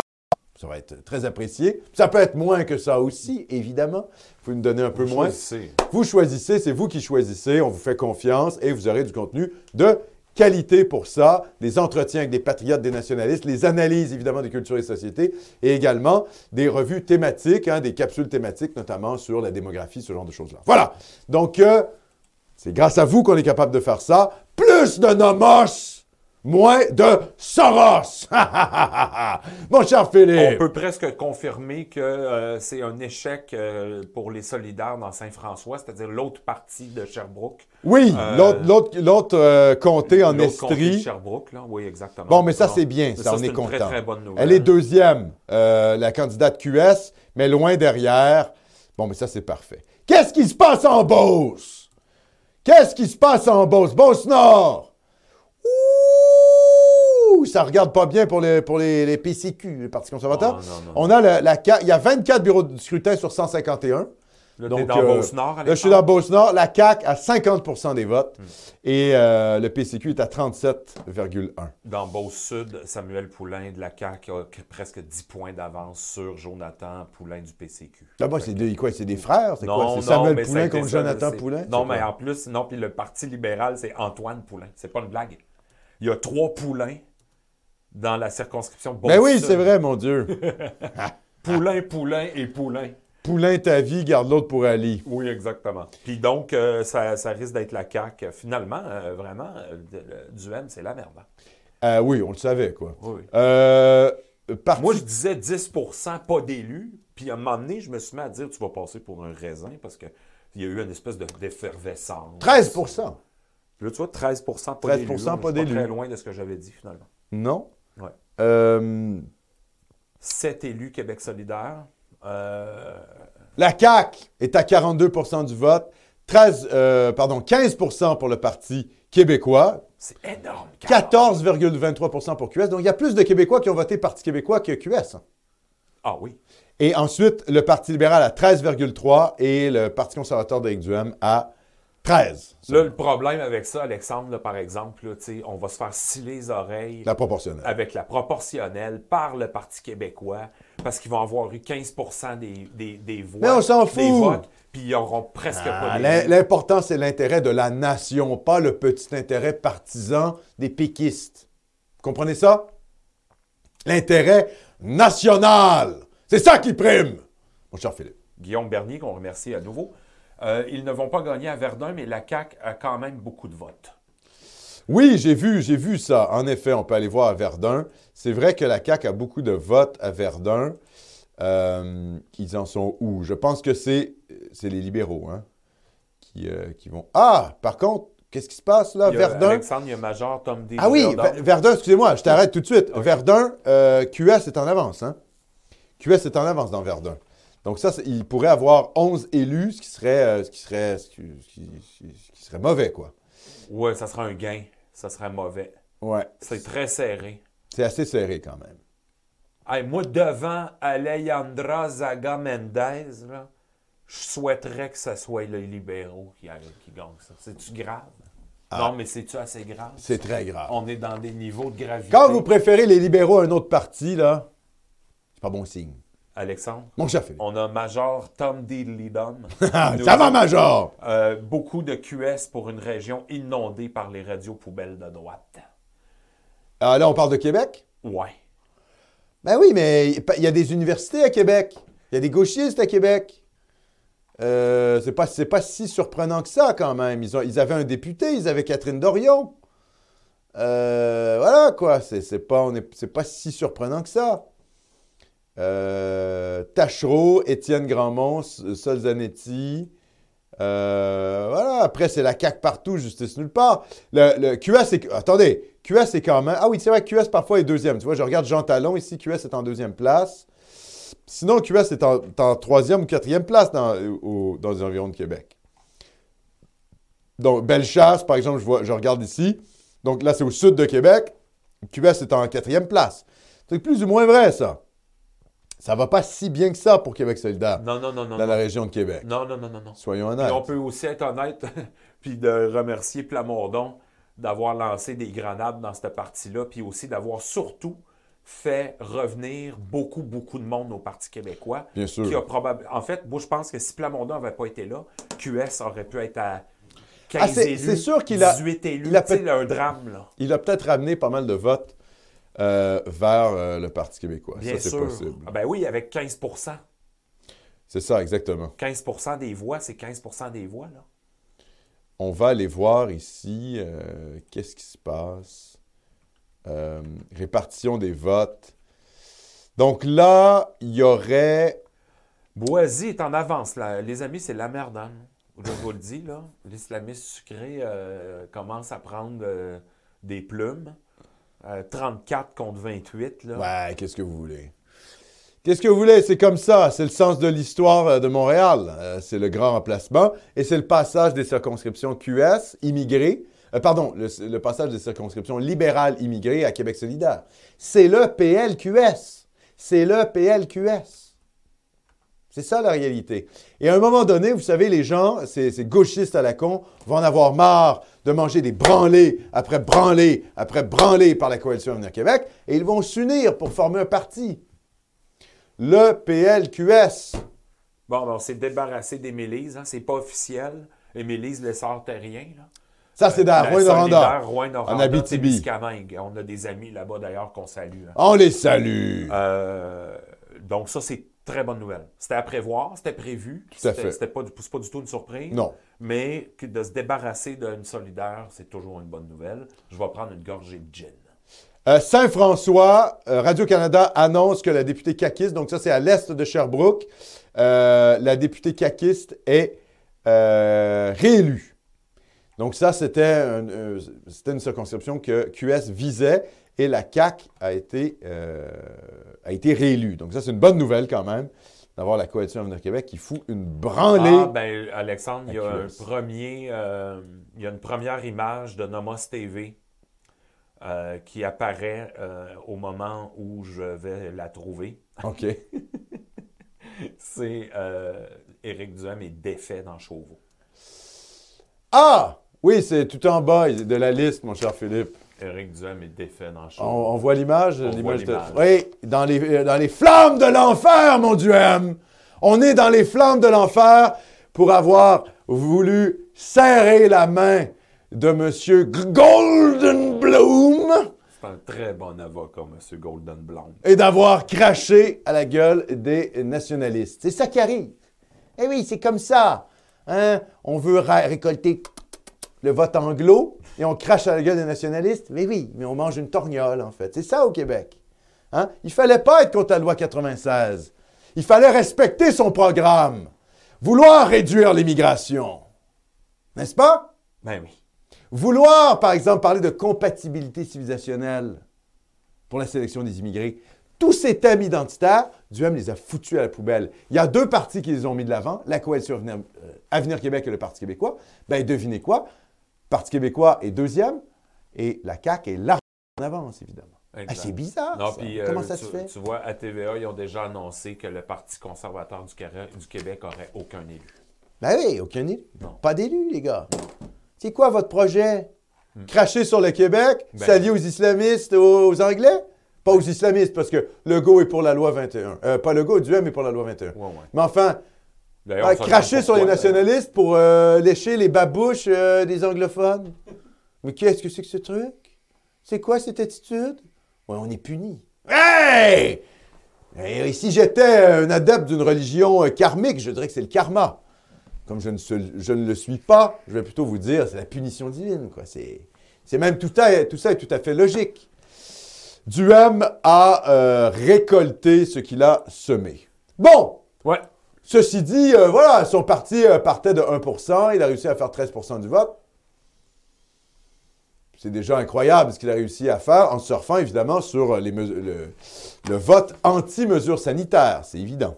Ça va être très apprécié. Ça peut être moins que ça aussi, évidemment. Vous nous donner un peu moins. Choisissez. Vous choisissez, c'est vous qui choisissez, on vous fait confiance et vous aurez du contenu de qualité pour ça, des entretiens avec des patriotes, des nationalistes, les analyses évidemment de culture et société, et également des revues thématiques, hein, des capsules thématiques, notamment sur la démographie, ce genre de choses-là. Voilà. Donc, euh, c'est grâce à vous qu'on est capable de faire ça. Plus de nomos! Moins de Soros! [LAUGHS] Mon cher On Philippe! peut presque confirmer que euh, c'est un échec euh, pour les solidaires dans Saint-François, c'est-à-dire l'autre partie de Sherbrooke. Oui, Euh, l'autre- comté en L'autre comté de Estrie. Sherbrooke, là. Oui, exactement. Bon, mais ça, c'est bien. Ça, on est une content. très, très bonne nouvelle. Elle est deuxième, la candidate QS, mais loin derrière. Bon, mais ça, c'est parfait. Qu'est-ce qui se passe en Beauce? Qu'est-ce qui se passe en Beauce? Beauce-Nord! Ouh! Ça regarde pas bien pour les, pour les, les PCQ, les partis conservateurs. Ah, non, non, non. On a la, il y a 24 bureaux de scrutin sur 151. Là, Donc, dans euh, Beauce-Nord, Là, je suis dans? Beauce-Nord. La CAQ a 50% des votes Hmm. et euh, le PCQ est à 37,1. Dans Beauce-Sud, Samuel Poulain de la CAQ a que- presque 10 points d'avance sur Jonathan Poulain du PCQ. Là-bas, c'est des, quoi? C'est des frères? C'est quoi? C'est Samuel Poulain contre Jonathan Poulain? Non, mais en plus, non, puis le Parti libéral, c'est Antoine Poulain. C'est pas une blague. Il y a trois Poulains dans la circonscription Ben oui, c'est vrai, mon Dieu. [LAUGHS] [LAUGHS] Poulain, Poulain et Poulain. Poulain ta vie, garde l'autre pour Ali. Oui, exactement. Puis donc, euh, ça, ça risque d'être la CAQ. Finalement, euh, vraiment, euh, le Duhem, c'est la merde. hein. Euh, oui, on le savait, quoi. Oui. Euh, parti- Moi, je disais 10% pas d'élus. Puis à un moment donné, je me suis mis à dire tu vas passer pour un raisin parce qu'il y a eu une espèce de- d'effervescence. 13% Là, tu vois, 13 pas 13 d'élus. pas Je suis pas d'élus. très loin de ce que j'avais dit finalement. Non? Ouais. Euh, 7 élus Québec solidaire. Euh, la CAQ est à 42% du vote. 13, euh, pardon, 15 pour le Parti québécois. c'est énorme. 14,23% pour QS. Donc, il y a plus de Québécois qui ont voté Parti québécois que QS. Ah oui. Et ensuite, le Parti libéral à 13,3 et le Parti conservateur d'Éric Duhem à 13. Là, le problème avec ça, Alexandre, là, par exemple, là, on va se faire sciller les oreilles La proportionnelle. avec la proportionnelle par le Parti québécois parce qu'ils vont avoir eu 15 des, des, des voix. Mais on s'en Des fout. votes, puis ils n'auront presque Ah, pas. L'important, c'est l'intérêt de la nation, pas le petit intérêt partisan des péquistes. Vous comprenez ça? L'intérêt national. C'est ça qui prime, mon cher Philippe. Guillaume Bernier, qu'on remercie à nouveau. Euh, ils ne vont pas gagner à Verdun, mais la CAQ a quand même beaucoup de votes. Oui, j'ai vu, j'ai vu ça. En effet, on peut aller voir à Verdun. C'est vrai que la CAQ a beaucoup de votes à Verdun. Euh, ils en sont où? Je pense que c'est, c'est les libéraux hein, qui, euh, qui vont... Ah, par contre, qu'est-ce qui se passe là, Il y a Verdun? Alexandre, il y a Major, Tom D. Ah oui, Verdun. Ver- Verdun, excusez-moi, je t'arrête tout de suite. Verdun, euh, QS est en avance. Hein? QS est en avance dans Verdun. Donc ça, il pourrait avoir 11 élus, ce qui serait, euh, ce qui serait, ce qui, ce qui- ce qui serait mauvais, quoi. Ouais, ça sera un gain. Ça serait mauvais. Ouais, C'est très serré. c'est assez serré quand même. Hey, moi, devant Alejandra Zaga Mendez, là, je souhaiterais que ce soit les libéraux qui, qui gagnent ça. C'est-tu grave? Non, mais c'est-tu assez grave? Ah. C'est très grave. On est dans des niveaux de gravité. Quand vous préférez les libéraux à un autre parti, là, c'est pas bon signe. Alexandre, Mon cher Philippe. on a Major Tom. Ah, Nous [LAUGHS] ça va, Major! euh, beaucoup de QS pour une région inondée par les radios poubelles de droite. Ah, là, on parle de Québec? Ouais. Ben oui, mais il y a des universités à Québec. Il y a des gauchistes à Québec. Euh, c'est pas, si surprenant que ça, quand même. Ils, ont, ils avaient un député, ils avaient Catherine Dorion. Euh, voilà, quoi. C'est, c'est pas, on est- c'est pas si surprenant que ça. Euh, Tachereau, Étienne Grandmont, Solzanetti. Euh, voilà. Après, c'est la CAQ partout, justice nulle part. Le, QS, est, attendez, QS est quand même. Ah oui, c'est vrai, QS parfois est deuxième. Tu vois, je regarde Jean Talon ici, QS est en deuxième place. Sinon, QS est en, troisième ou quatrième place dans, dans les environs de Québec. Donc, Bellechasse, par exemple, je, je regarde ici. Donc là, c'est au sud de Québec. QS est en quatrième place. C'est plus ou moins vrai, ça. Ça va pas si bien que ça pour Québec solidaire Non, non, non, non. dans non. la région de Québec. Non, non, non, non, non. Soyons honnêtes. on peut aussi être honnête, [LAUGHS] puis de remercier Plamondon d'avoir lancé des grenades dans cette partie-là, puis aussi d'avoir surtout fait revenir beaucoup, beaucoup de monde au Parti québécois. Bien sûr. Qui a probable... En fait, moi, je pense que si Plamondon n'avait pas été là, QS aurait pu être à 15 Ah, c'est- élus, c'est sûr qu'il a- 18 élus, il a un drame, là. Il a peut-être ramené pas mal de votes euh, vers euh, le Parti québécois. Bien ça, c'est possible. Ah ben oui, avec 15% C'est ça, exactement. 15% des voix, c'est 15% des voix, là. On va aller voir ici euh, qu'est-ce qui se passe? Répartition des votes. Donc là, il y aurait. Boisy est en avance, là. Les amis, c'est la merde, hein. Je vous le dis, là. L'islamiste sucré commence à prendre des plumes. Euh, 34 contre 28, là. Ouais, qu'est-ce que vous voulez? Qu'est-ce que vous voulez? C'est comme ça. C'est le sens de l'histoire euh, de Montréal. Euh, c'est le grand remplacement. Et c'est le passage des circonscriptions QS, immigrés. euh, pardon, le, le passage des circonscriptions libérales immigrées à Québec solidaire. C'est le PLQS. C'est le PLQS. C'est ça la réalité. Et à un moment donné, vous savez, les gens, ces, ces gauchistes à la con, vont en avoir marre de manger des branlés après branlés après branlés par la Coalition Avenir Québec et ils vont s'unir pour former un parti. Le PLQS. Bon, ben, on s'est débarrassé des milices, hein. C'est pas officiel. Les milices, les sortent rien, là. Ça, c'est dans La Rouen-Noranda. en Abitibi. On a des amis là-bas, d'ailleurs, qu'on salue. hein. On les salue. Euh, donc, ça, c'est très bonne nouvelle. C'était à prévoir, c'était prévu. Tout à C'était- fait. C'était pas, du- c'est pas du tout une surprise. Non. Mais que de se débarrasser d'une solidaire, c'est toujours une bonne nouvelle. Je vais prendre une gorgée de gin. Euh, Saint-François, euh, Radio-Canada annonce que la députée caquiste, donc ça c'est à l'est de Sherbrooke, euh, la députée caquiste est réélue. Donc ça c'était un- c'était une circonscription que QS visait et la CAQ a été, a été réélue. Donc ça c'est une bonne nouvelle quand même d'avoir la coalition Avenir Québec qui fout une branlée. Ah, ben, Alexandre, il y a un premier, euh, il y a une première image de Nomos TV euh, qui apparaît euh, au moment où je vais la trouver. OK. [LAUGHS] C'est Éric Duhem est défait dans Chauveau. Ah! Oui, c'est tout en bas de la liste, mon cher Philippe. Éric Duhem est défait dans On, Chauveau. on voit l'image? De-. Oui, dans les, euh, dans les flammes de l'enfer, mon aime. On est dans les flammes de l'enfer pour avoir voulu serrer la main de M. Goldenbloom C'est un très bon avocat, M. Golden Blonde. et d'avoir craché à la gueule des nationalistes. C'est ça qui arrive. Eh oui, c'est comme ça. Hein? On veut récolter le vote anglo et on crache à la gueule des nationalistes. Mais oui, mais on mange une torgnole, en fait. C'est ça au Québec. Hein? Il fallait pas être contre la loi 96. Il fallait respecter son programme. Vouloir réduire l'immigration. N'est-ce pas? Ben oui. Vouloir, par exemple, parler de compatibilité civilisationnelle pour la sélection des immigrés, tous ces thèmes identitaires, Duhem les a foutus à la poubelle. Il y a deux partis qui les ont mis de l'avant, la Coalition Avenir, euh, Avenir Québec et le Parti québécois. Ben, devinez quoi? Le Parti québécois est deuxième et la CAQ est largement en avance, évidemment. Ah, c'est bizarre, Non, ça. euh, Comment ça tu, se fait? Tu vois, à TVA, ils ont déjà annoncé que le Parti conservateur du, Québec aurait aucun élu. Ben oui, aucun élu. Non. Pas d'élu, les gars. C'est quoi votre projet? Cracher sur le Québec, Hmm. Ben- s'allier aux islamistes, aux, aux Anglais? Pas aux islamistes, parce que Legault est pour la loi 21. Euh, pas Legault, Duhem est pour la loi 21. Ouais, ouais. Mais enfin, D'ailleurs, se cracher sur les nationalistes pour euh, lécher les babouches euh, des anglophones. Mais qu'est-ce que c'est que ce truc? C'est quoi cette attitude? Ouais, on est puni. Hey! Et si j'étais un adepte d'une religion euh, karmique, je dirais que c'est le karma. Comme je ne, se- je ne le suis pas, je vais plutôt vous dire c'est la punition divine. Quoi. C'est, c'est même tout, à- tout ça est tout à fait logique. Duhem a euh, récolté ce qu'il a semé. Bon, Ouais. Ceci dit, euh, voilà, son parti euh, partait de 1% il a réussi à faire 13% du vote. C'est déjà incroyable ce qu'il a réussi à faire en surfant évidemment sur euh, les le, le vote anti-mesures sanitaires, c'est évident.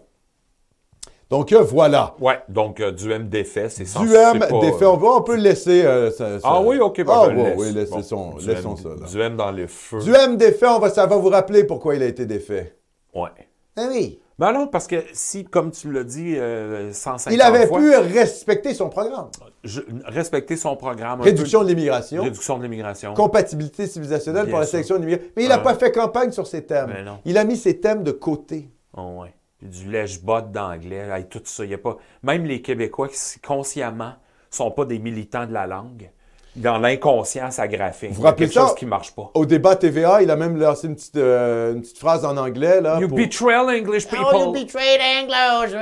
Donc euh, voilà. Ouais, donc euh, Duhem défait, c'est sans Duhem c'est pas- défait, on peut, on peut le laisser. euh, ça- ça- Ah oui, ok, ben, Ah je le ouais, laisse. oui, laissez Bon, son- Duhem- laissons ça. là. Duhem dans le feu. Duhem défait, on va, ça va vous rappeler pourquoi il a été défait. Ouais. Ah oui. Ben non, parce que si, comme tu l'as dit, euh, 150 Il avait fois, pu respecter son programme. je- respecter son programme. Réduction peu- de l'immigration. réduction de l'immigration. compatibilité civilisationnelle Bien pour la sélection d'immigrés. Mais il n'a pas fait campagne sur ces thèmes. Mais non. Il a mis ces thèmes de côté. Oh, ouais. Du lèche-botte d'anglais, tout ça. Y a pas... Même les Québécois qui consciemment sont pas des militants de la langue. Dans l'inconscient, ça graphine. Vous Il y a rappelez quelque ça? chose qui marche pas. Au débat TVA, il a même lancé une petite, euh, une petite phrase en anglais. Là, You pour- betrayal English Oh, you people. betrayed Anglos,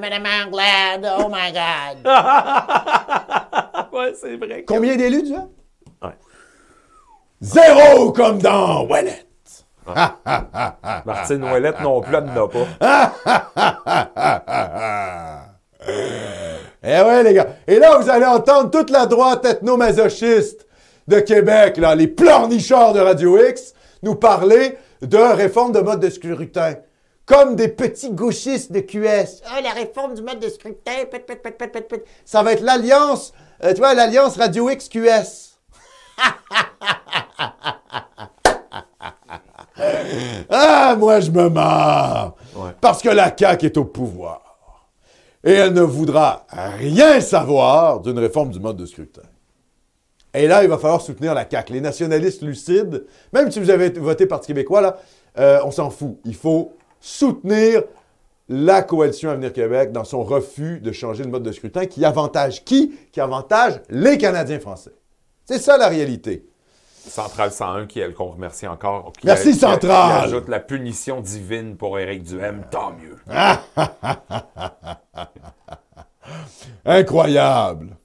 Madame Anglade. Oh my God. [LAUGHS] ouais, c'est vrai. que- Combien d'élus tu as? Ouais. Zéro comme dans Wallet. Martine Ouellette non plus, elle n'en a pas. [LAUGHS] Eh ouais, les gars. Et là, vous allez entendre toute la droite ethno-masochiste de Québec, là, les pleurnichards de Radio X, nous parler de réforme de mode de scrutin. Comme des petits gauchistes de QS. Oh, la réforme du mode de scrutin. Pet, pet, pet, pet, pet, pet. Ça va être l'alliance, euh, tu vois, l'alliance Radio X QS. [LAUGHS] ah, moi, je me marre. Ouais. Parce que la CAQ est au pouvoir. Et elle ne voudra rien savoir d'une réforme du mode de scrutin. Et là, il va falloir soutenir la CAQ. Les nationalistes lucides, même si vous avez voté Parti québécois, là, euh, on s'en fout. Il faut soutenir la coalition Avenir Québec dans son refus de changer le mode de scrutin qui avantage qui? Qui avantage les Canadiens français. C'est ça la réalité. Centrale 101, qui elle qu'on remercie encore. qui Merci, qui-. Qui ajoute la punition divine pour Éric Duhem. Tant mieux. [LAUGHS] Incroyable.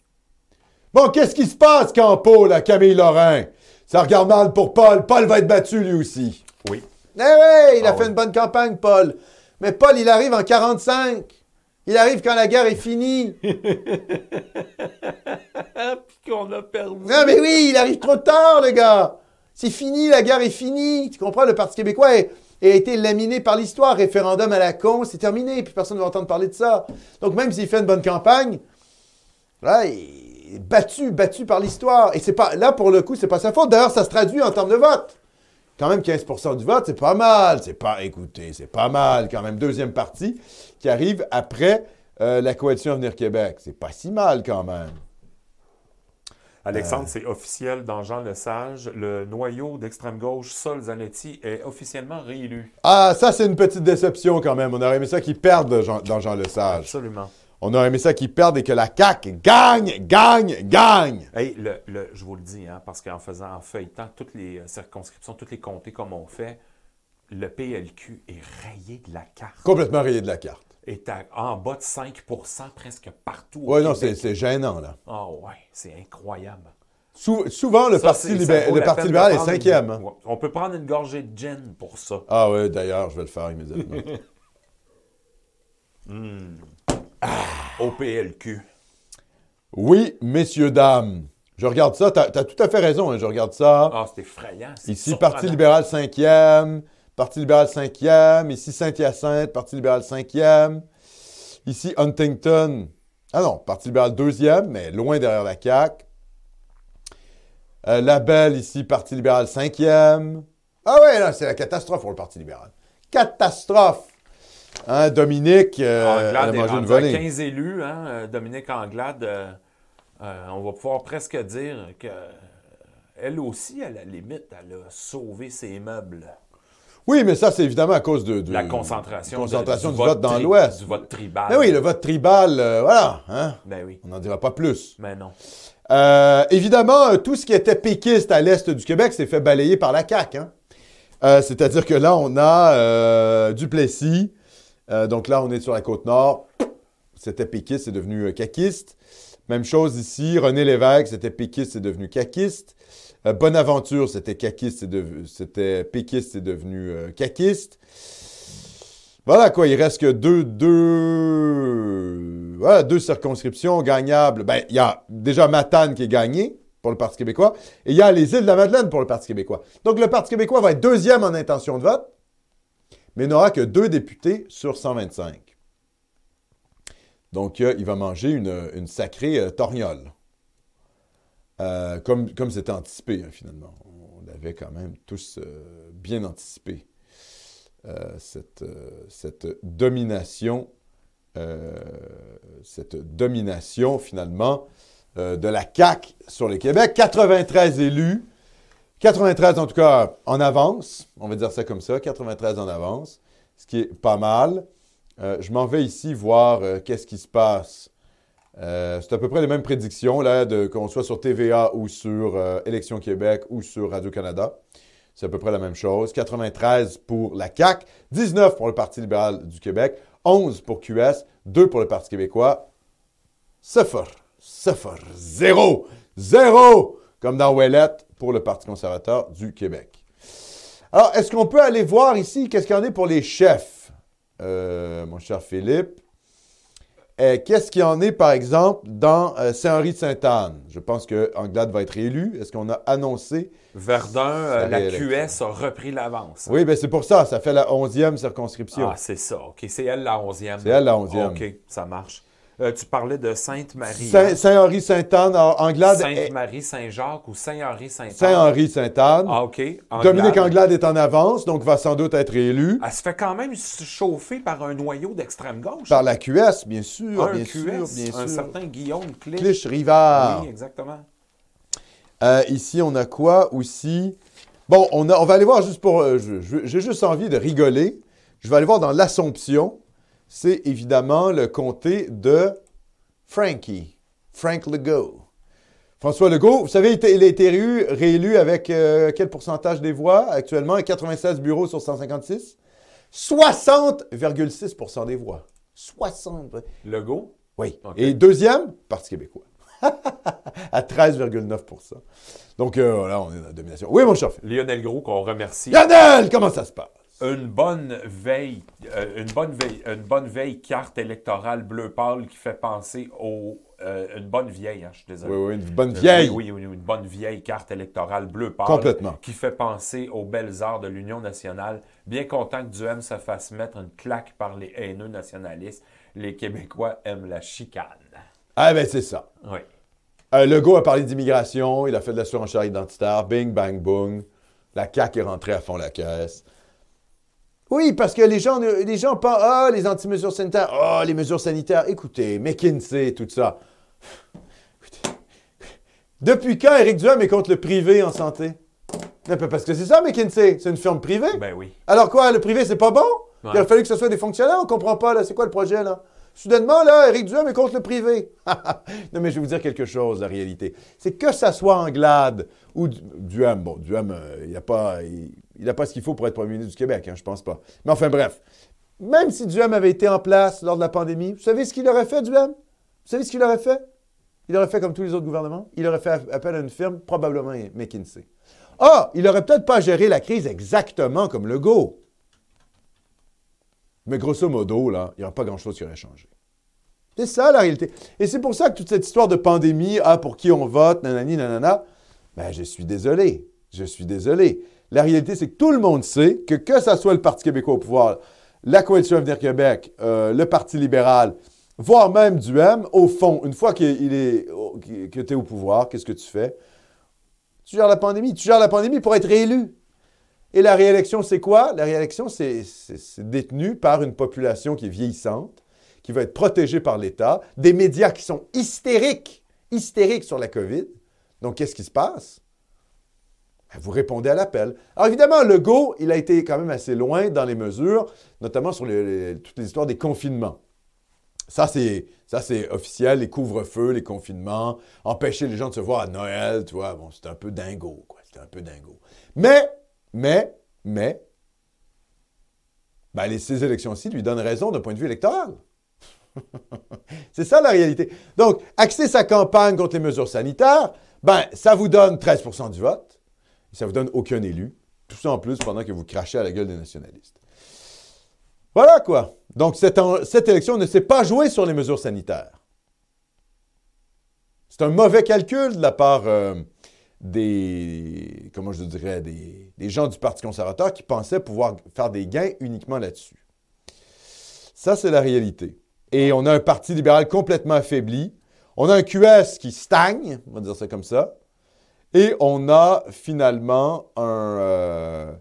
Bon, qu'est-ce qui se passe, Campo, là, Camille Lorrain? Ça regarde mal pour Paul. Paul va être battu, lui aussi. Oui. Eh oui, il a Ah fait oui. une bonne campagne, Paul. Mais Paul, il arrive en 45. Il arrive quand la guerre est finie. [LAUGHS] Puis qu'on a perdu. Non, mais oui, il arrive trop tard, le gars. C'est fini, la guerre est finie. Tu comprends, le Parti québécois a, a été laminé par l'histoire. Référendum à la con, c'est terminé, puis personne ne va entendre parler de ça. Donc, même s'il fait une bonne campagne, là, il est battu, battu par l'histoire. Et c'est pas, là, pour le coup, c'est pas sa faute. D'ailleurs, ça se traduit en termes de vote. Quand même 15% du vote, c'est pas mal. C'est pas, écoutez, c'est pas mal. Quand même, deuxième partie qui arrive après euh, la coalition Avenir Québec. C'est pas si mal, quand même. Alexandre, c'est officiel dans Jean Lesage. Le noyau d'extrême gauche, Sol Zanetti, est officiellement réélu. Ah, ça, c'est une petite déception quand même. On aurait aimé ça qu'ils perdent Jean- dans Jean Lesage. Absolument. On aurait aimé ça qu'ils perdent et que la CAQ gagne, gagne, gagne. Hey, le, le- je vous le dis, hein, parce qu'en faisant, en feuilletant toutes les euh, circonscriptions, tous les comtés comme on fait, le PLQ est rayé de la carte. Complètement rayé de la carte. Est à- en bas de 5% presque partout. Oui, non, c'est gênant, là. Ah ouais, c'est incroyable. Sou- souvent, le Ça, Parti, le libéral est une- cinquième. hein. On peut prendre une gorgée de gin pour ça. Ah oui, d'ailleurs, je vais le faire immédiatement. [LAUGHS] Au PLQ. oui, messieurs, dames. Je regarde ça. T'as as tout à fait raison, hein, je regarde ça. Ah, c'est effrayant. Ici. Parti libéral cinquième. Parti libéral cinquième. Ici, Saint-Hyacinthe, Parti libéral cinquième. Ici, Huntington. Ah non, Parti libéral deuxième, mais loin derrière la CAQ. Euh, Labelle, ici, Parti libéral cinquième. Ah ouais, là, c'est la catastrophe pour le Parti libéral. Catastrophe! Hein, Dominique, euh, a Anglade est mangé une rendu à volée. 15 élus, hein, euh, Dominique Anglade. euh, euh, on va pouvoir presque dire que elle aussi, à la limite, elle a sauvé ses meubles. Oui, mais ça, c'est évidemment à cause de, de- La concentration, de- du, vote vote dans l'Ouest. Du vote tribal. Mais oui, le vote tribal, euh, voilà. Hein? Ben oui, On n'en dira pas plus. mais non. Euh, évidemment, tout ce qui était péquiste à l'est du Québec s'est fait balayer par la CAQ. hein. Euh, C'est-à-dire que là, on a Duplessis. Euh, donc là, on est sur la côte nord. C'était péquiste, c'est devenu euh, caquiste. Même chose ici. René Lévesque, c'était péquiste, c'est devenu caquiste. Euh, Bonaventure, c'était caquiste, c'était péquiste, c'est devenu euh, caquiste. Voilà quoi, il reste que deux, deux, deux circonscriptions gagnables. Ben, il y a déjà Matane qui est gagné pour le Parti québécois et il y a les îles de la Madeleine pour le Parti québécois. Donc le Parti québécois va être deuxième en intention de vote, mais n'aura que deux députés sur 125. Donc euh, il va manger une, sacrée euh, torgnole. Euh, comme c'était anticipé, hein, finalement. On l'avait quand même tous bien anticipé. Cette, domination, cette domination finalement de la CAQ sur le Québec. 93 élus, 93 en tout cas en avance, on va dire ça comme ça, 93 en avance, ce qui est pas mal. Euh, je m'en vais ici voir euh, qu'est-ce qui se passe Euh, c'est à peu près les mêmes prédictions, là, qu'on soit sur TVA ou sur Élections Québec ou sur Radio-Canada. C'est à peu près la même chose. 93 pour la CAQ, 19 pour le Parti libéral du Québec, 11 pour QS, 2 pour le Parti québécois. Suffer, suffer, zéro, zéro, comme dans Ouellette pour le Parti conservateur du Québec. Alors, est-ce qu'on peut aller voir ici qu'est-ce qu'il y en est pour les chefs, Euh, mon cher Philippe? Euh, qu'est-ce qu'il y en est, par exemple, dans euh, Saint-Henri-de-Sainte-Anne? Je pense que Anglade va être élu. Est-ce qu'on a annoncé? Verdun, euh, la. QS a repris l'avance. Oui, bien c'est pour ça. Ça fait la 11e circonscription. Ah, c'est ça. OK, c'est elle la 11e. C'est elle la 11e. OK, ça marche. Euh, tu parlais de Sainte-Marie. Saint- hein? Saint-Henri-Sainte-Anne, en- Anglade est- Sainte-Marie, Saint-Jacques ou Saint-Henri-Saint-Anne? Saint-Henri-Sainte-Anne. Ah, OK. Anglade. Dominique Anglade est en avance, donc va sans doute être élu. Elle se fait quand même chauffer par un noyau d'extrême gauche. Par la QS, bien sûr, un bien QS, sûr, bien un sûr. certain Guillaume Clich. Clich-Rivard. Oui, exactement. Euh, ici, on a quoi aussi? Bon, on, a- on va aller voir juste pour... euh, J'ai juste envie de rigoler. Je vais aller voir dans l'Assomption. C'est évidemment le comté de Frankie. Frank Legault. François Legault, vous savez, il a été réélu, réélu avec euh, quel pourcentage des voix actuellement? 96 bureaux sur 156? 60,6% des voix. 60. Legault? Oui. Et deuxième, Parti québécois. [LAUGHS] à 13,9% Donc euh, voilà, on est dans la domination. Oui, mon chef. Lionel Gros, qu'on remercie. Lionel, comment ça se passe? Une bonne veille, euh, une bonne veille, une bonne veille carte électorale bleu pâle qui fait penser au, euh, une bonne vieille, hein, je suis désolé. Oui, oui, une bonne Euh, vieille. Oui, oui, oui, une bonne vieille carte électorale bleu pâle. Complètement. Qui fait penser aux belles arts de l'Union nationale. Bien content que Duhem se fasse mettre une claque par les haineux nationalistes. Les Québécois aiment la chicane. Ah ben c'est ça. Oui. Euh, Legault a parlé d'immigration, il a fait de la surenchère identitaire, bing, bang, boom. La CAQ est rentrée à fond la caisse. Oui, parce que les gens, ne- les gens pensent, ah, les anti-mesures sanitaires, ah, les mesures sanitaires. Écoutez, McKinsey, tout ça. Écoutez, Depuis quand Éric Duhem est contre le privé en santé? Mais Parce que c'est ça, McKinsey, c'est une firme privée. Ben oui. Alors quoi, le privé, c'est pas bon? Ouais. Il a fallu que ce soit des fonctionnaires, on comprend pas, là. C'est quoi le projet, là? Soudainement, là, Éric Duhem est contre le privé. [LAUGHS] non, mais je vais vous dire quelque chose, la réalité. C'est que ça soit Anglade ou Du- Duhem. Bon, Duhem, euh, il n'a pas, il, pas ce qu'il faut pour être premier ministre du Québec, hein, je pense pas. Mais enfin, bref. Même si Duhem avait été en place lors de la pandémie, vous savez ce qu'il aurait fait, Duhem? Vous savez ce qu'il aurait fait? Il aurait fait comme tous les autres gouvernements. Il aurait fait appel à une firme, probablement McKinsey. Ah, il aurait peut-être pas géré la crise exactement comme Legault. Mais grosso modo, là, il n'y aura pas grand-chose qui aurait changé. C'est ça la réalité. Et c'est pour ça que toute cette histoire de pandémie, ah, pour qui on vote, nanani, nanana, ben, je suis désolé. Je suis désolé. La réalité, c'est que tout le monde sait que que ce soit le Parti québécois au pouvoir, la Coalition Avenir Québec, euh, le Parti libéral, voire même Duhem, au fond, une fois qu'il est, que tu es au pouvoir, qu'est-ce que tu fais? Tu gères la pandémie. Tu gères la pandémie pour être réélu. Et la réélection, c'est quoi? La réélection, c'est c'est- c'est détenu par une population qui est vieillissante, qui va être protégée par l'État, des médias qui sont hystériques, hystériques sur la COVID. Donc, qu'est-ce qui se passe? Ben, Vous répondez à l'appel. Alors, évidemment, Legault, il a été quand même assez loin dans les mesures, notamment sur les- les- toutes les histoires des confinements. Ça, c'est, ça, c'est officiel, les couvre-feux, les confinements, empêcher les gens de se voir à Noël, tu vois, bon, c'était un peu dingo, quoi, c'était un peu dingo. Mais, mais, mais, ben, ces élections-ci lui donnent raison d'un point de vue électoral. [LAUGHS] c'est ça la réalité. Donc, axer sa campagne contre les mesures sanitaires, ben, ça vous donne 13% du vote, et ça vous donne aucun élu, tout ça en plus pendant que vous crachez à la gueule des nationalistes. Voilà quoi. Donc, cette élection ne s'est pas jouée sur les mesures sanitaires. C'est un mauvais calcul de la part euh, des, comment je dirais, des, gens du Parti conservateur qui pensaient pouvoir faire des gains uniquement là-dessus. Ça, c'est la réalité. Et on a un Parti libéral complètement affaibli. On a un QS qui stagne, on va dire ça comme ça. Et on a finalement euh,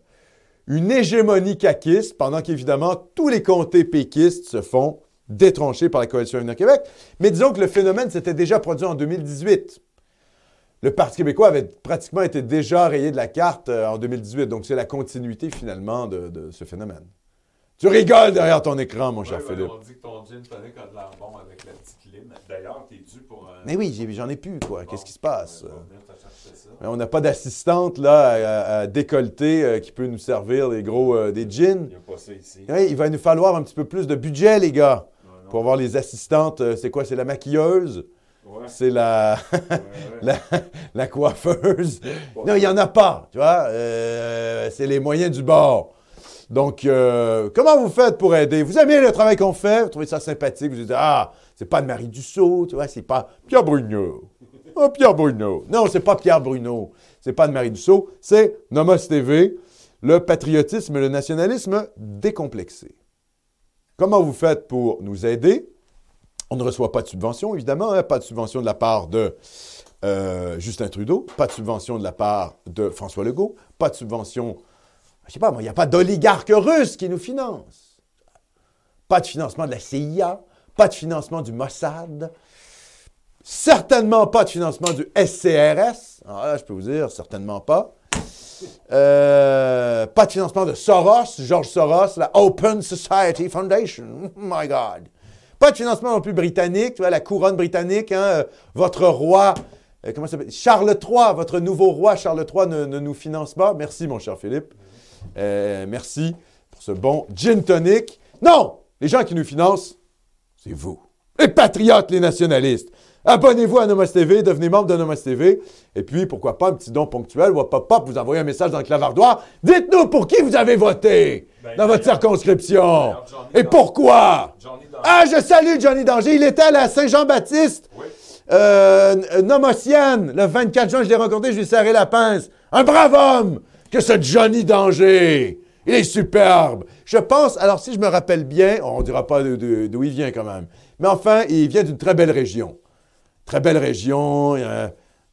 une hégémonie caquiste, pendant qu'évidemment, tous les comtés péquistes se font détroncher par la Coalition Avenir Québec. Mais disons que le phénomène s'était déjà produit en 2018. Le Parti québécois avait pratiquement été déjà rayé de la carte euh, en 2018. Donc, c'est la continuité finalement de, de ce phénomène. Tu rigoles derrière ton écran, mon cher ben, Philippe. On dit que ton gin tonic a de l'air bon avec la petite lime. D'ailleurs, t'es dû pour un. Mais oui, j'en ai plus, quoi. Qu'est-ce qui se passe? On n'a pas d'assistante, là, à, à décolleter euh, qui peut nous servir des gros, euh, des gins. Il n'y a pas ça ici. Oui, il va nous falloir un petit peu plus de budget, les gars, Non, non. pour avoir les assistantes. euh, c'est quoi? C'est la maquilleuse? Ouais, C'est la, ouais, [LAUGHS] ouais. la, la coiffeuse? Non, il n'y en a pas, tu vois. Euh, c'est les moyens du bord. Donc, euh, comment vous faites pour aider? Vous aimez le travail qu'on fait? Vous trouvez ça sympathique? Vous dites, ah, c'est pas de Marie Dussault, tu vois, c'est pas Pierre Bruno. Oh, Pierre Bruno. Non, c'est pas Pierre Bruno. C'est pas de Marie Dussault. C'est Nomos TV, le patriotisme et le nationalisme décomplexé. Comment vous faites pour nous aider? On ne reçoit pas de subvention, évidemment, hein, pas de subvention de la part de euh, Justin Trudeau, pas de subvention de la part de François Legault, pas de subvention, je sais pas, il n'y a pas d'oligarque russe qui nous finance. Pas de financement de la CIA, pas de financement du Mossad, certainement pas de financement du SCRS. Je peux vous dire, certainement pas. Euh, pas de financement de Soros, George Soros, la Open Society Foundation. Oh [LAUGHS] my God. Pas de financement non plus britannique, tu vois, la couronne britannique, hein, euh, votre roi, euh, comment ça s'appelle? Charles III, votre nouveau roi Charles III ne, nous finance pas. Merci, mon cher Philippe. Euh, merci pour ce bon gin tonic. Non! Les gens qui nous financent, c'est vous. Les patriotes, les nationalistes. Abonnez-vous à Nomos TV, devenez membre de Nomos TV. Et puis, pourquoi pas un petit don ponctuel ou hop, hop, vous envoyez un message dans le clavardoir. Dites-nous pour qui vous avez voté Ben, dans votre circonscription. Johnny Et pourquoi? Ah, je salue Johnny Danger. Il était à la Saint-Jean-Baptiste. Oui. Euh, Nomotienne, le 24 juin, je l'ai rencontré, je lui ai serré la pince. Un brave homme que ce Johnny Danger. Il est superbe. Je pense, alors si je me rappelle bien, on ne dira pas d'où il vient quand même, mais enfin, il vient d'une très belle région. Très belle région, euh,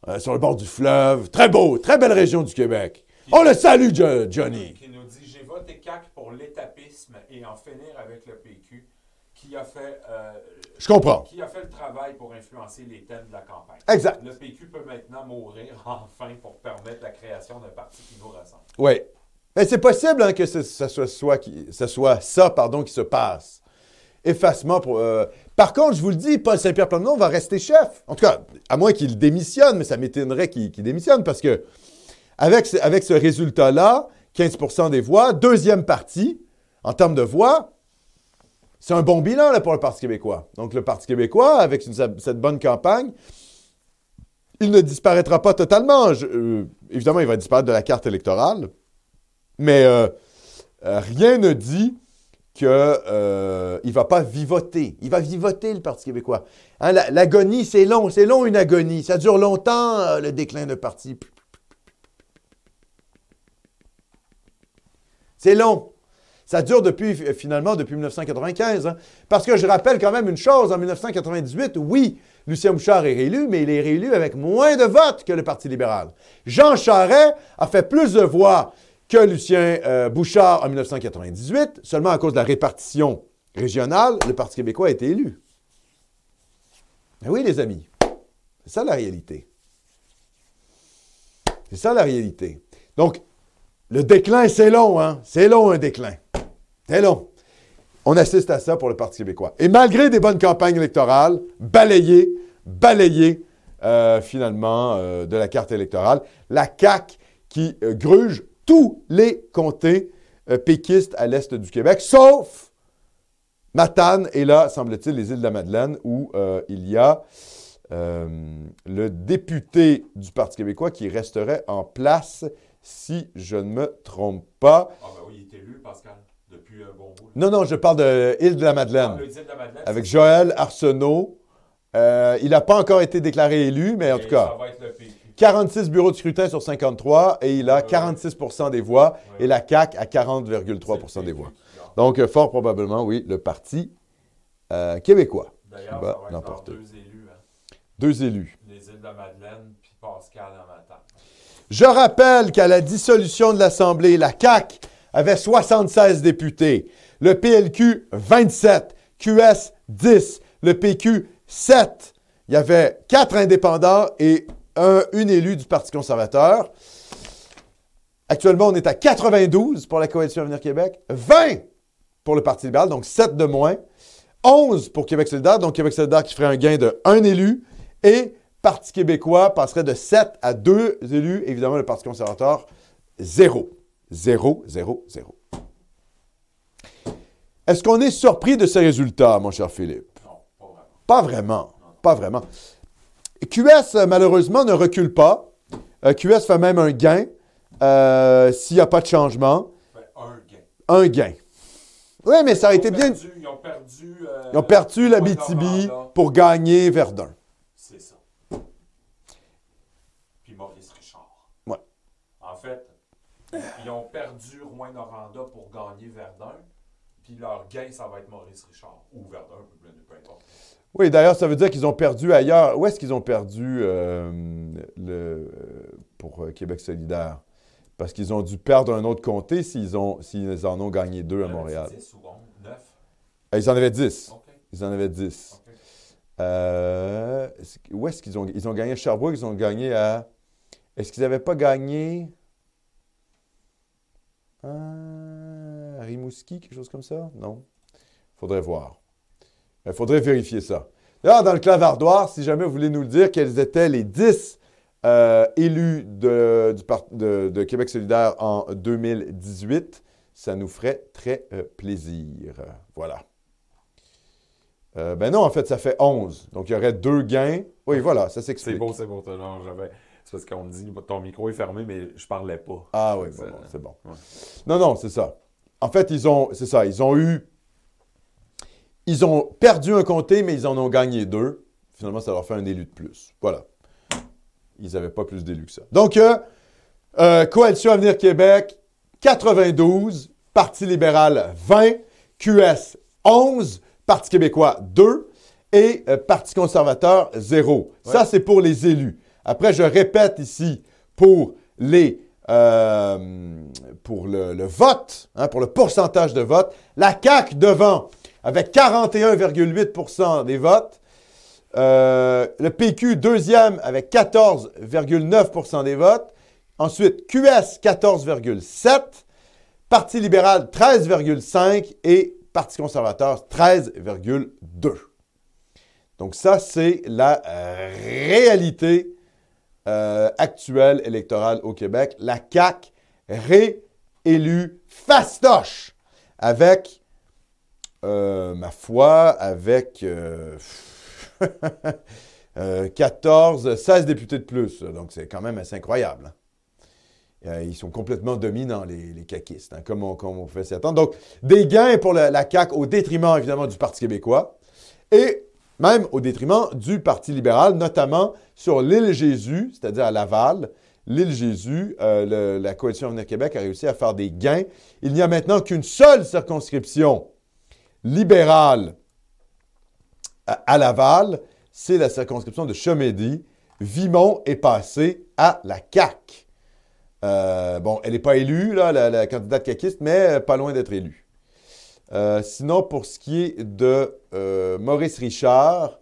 euh, sur le bord du fleuve. Très beau, très belle région du Québec. On le salue, Jo- Johnny. Qui nous dit J'ai voté CAC pour l'étapisme et en finir avec le PQ, qui a fait, euh, Je comprends. qui a fait le travail pour influencer les thèmes de la campagne. Exact. Le PQ peut maintenant mourir [LAUGHS] enfin pour permettre la création d'un parti qui nous ressemble. Oui. Mais c'est possible hein, que ce, soit, soit qui- ce soit ça pardon, qui se passe. Effacement pour. euh, Par contre, je vous le dis, Paul Saint-Pierre Plamondon va rester chef. En tout cas, à moins qu'il démissionne, mais ça m'étonnerait qu'il démissionne parce que avec ce, résultat-là, 15% des voix, deuxième parti en termes de voix, c'est un bon bilan pour le Parti québécois. Donc, le Parti québécois, avec cette bonne campagne, il ne disparaîtra pas totalement. Euh, évidemment, il va disparaître de la carte électorale. Mais euh, euh, rien ne dit qu'il ne va pas vivoter. Il va vivoter, le Parti québécois. Hein, la- L'agonie, c'est long. C'est long, une agonie. Ça dure longtemps, euh, le déclin d'un parti. C'est long. Ça dure depuis, euh, finalement, depuis 1995. hein. Parce que je rappelle quand même une chose, en 1998, oui, Lucien Bouchard est réélu, mais il est réélu avec moins de votes que le Parti libéral. Jean Charest a fait plus de voix que Lucien euh, Bouchard en 1998, seulement à cause de la répartition régionale, le Parti québécois a été élu. Ben oui, les amis, c'est ça la réalité. C'est ça la réalité. Donc, le déclin, c'est long, hein? C'est long, un déclin. C'est long. On assiste à ça pour le Parti québécois. Et malgré des bonnes campagnes électorales, balayé, balayé, euh, finalement, euh, de la carte électorale, la CAQ qui gruge tous les comtés euh, péquistes à l'est du Québec, sauf Matane et là, semble-t-il, les îles de la Madeleine, où euh, il y a euh, le député du Parti québécois qui resterait en place, si je ne me trompe pas. Ah, ben oui, il est élu, Pascal, depuis un bon bout. Non, non, je parle de île de la Ah, Madeleine, de la Madeleine, avec Joël Arsenault. Euh, il n'a pas encore été déclaré élu, mais en et tout cas, Ça va être le. 46 bureaux de scrutin sur 53 et il a Ouais. 46% des voix et la CAQ à 40,3 C'est le des PQ voix. Donc, euh, fort probablement, oui, le Parti euh, québécois. D'ailleurs, va ça va être deux élus, hein. Deux élus. les îles de la Madeleine puis Pascal en matin. Je rappelle qu'à la dissolution de l'Assemblée, la CAQ avait 76 députés, le PLQ 27, QS 10, le PQ 7. Il y avait quatre indépendants et un, une élue du Parti conservateur. Actuellement, on est à 92 pour la Coalition Avenir Québec, 20 pour le Parti libéral, donc 7 de moins. 11 pour Québec solidaire, donc Québec solidaire qui ferait un gain de 1 élu. Et Parti québécois passerait de 7 à 2 élus. Évidemment, le Parti conservateur, 0. 0, 0, 0. Est-ce qu'on est surpris de ces résultats, mon cher Philippe? Non, pas vraiment. Pas vraiment. Pas vraiment. QS, euh, malheureusement, ne recule pas. Euh, QS fait même un gain euh, s'il n'y a pas de changement. Un gain. Un gain. Oui, mais ça a été bien. Ils ont perdu. euh, Ils ont perdu la BTB pour gagner Verdun. C'est ça. Puis Maurice Richard. Ouais. En fait, ils ont perdu Rouen-Noranda pour gagner Verdun. Puis leur gain, ça va être Maurice Richard. Ou Verdun, peu importe. Oui, d'ailleurs, ça veut dire qu'ils ont perdu ailleurs. Où est-ce qu'ils ont perdu euh, le, euh, pour euh, Québec solidaire? Parce qu'ils ont dû perdre un autre comté s'ils ont- s'ils en ont gagné deux à Montréal. 10 ou 11, 9. Ah, Ils en avaient 10. OK. Ils en avaient 10. OK. Euh, est-ce que- où est-ce qu'ils ont... Ils ont gagné à Sherbrooke, ils ont gagné à... Est-ce qu'ils n'avaient pas gagné... À Rimouski, quelque chose comme ça? Non. faudrait voir. Il faudrait vérifier ça. D'ailleurs, dans le clavardoir, si jamais vous voulez nous le dire, quels étaient les 10 euh, élus de, du de- de Québec solidaire en 2018, ça nous ferait très euh, plaisir. Voilà. Euh, ben non, en fait, ça fait 11. Donc, il y aurait deux gains. Oui, [LAUGHS] voilà, ça C'est s'explique. beau, c'est beau. Non, j'avais. C'est parce qu'on me dit ton micro est fermé, mais je parlais pas. Ah oui, C'est- bon, bon, c'est bon. ouais. Non, non, c'est ça. En fait, ils ont, c'est ça, ils ont eu, ils ont perdu un comté, mais ils en ont gagné deux. Finalement, ça leur fait un élu de plus. Voilà. Ils n'avaient pas plus d'élus que ça. Donc, euh, euh, Coalition Avenir Québec, 92, Parti libéral, 20, QS, 11, Parti québécois, 2 et euh, Parti conservateur, 0. Ça, c'est pour les élus. Après, je répète ici, pour les euh, pour le, le vote, hein, pour le pourcentage de vote, la CAQ devant avec 41,8% des votes. Euh, le PQ deuxième avec 14,9% des votes. Ensuite, QS 14,7. Parti libéral 13,5% et Parti conservateur 13,2. Donc ça, c'est la euh, réalité euh, actuelle électorale au Québec. La CAQ réélue fastoche avec, euh, ma foi, avec euh, [LAUGHS] euh, 14, 16 députés de plus. Donc c'est quand même assez incroyable. hein. Euh, ils sont complètement dominants, les, les caquistes, hein, comme, on, fait s'y attendre. Donc, des gains pour la, la CAQ au détriment, évidemment, du Parti québécois et même au détriment du Parti libéral, notamment sur l'île Jésus, c'est-à-dire à Laval. L'île Jésus, euh, la Coalition Avenir Québec a réussi à faire des gains. Il n'y a maintenant qu'une seule circonscription libérale à, Laval, c'est la circonscription de Chemédy. Vimont est passé à la CAQ. Euh, bon, elle n'est pas élue, là, la, candidate caquiste, mais euh, pas loin d'être élue. Euh, sinon, pour ce qui est de Maurice Richard,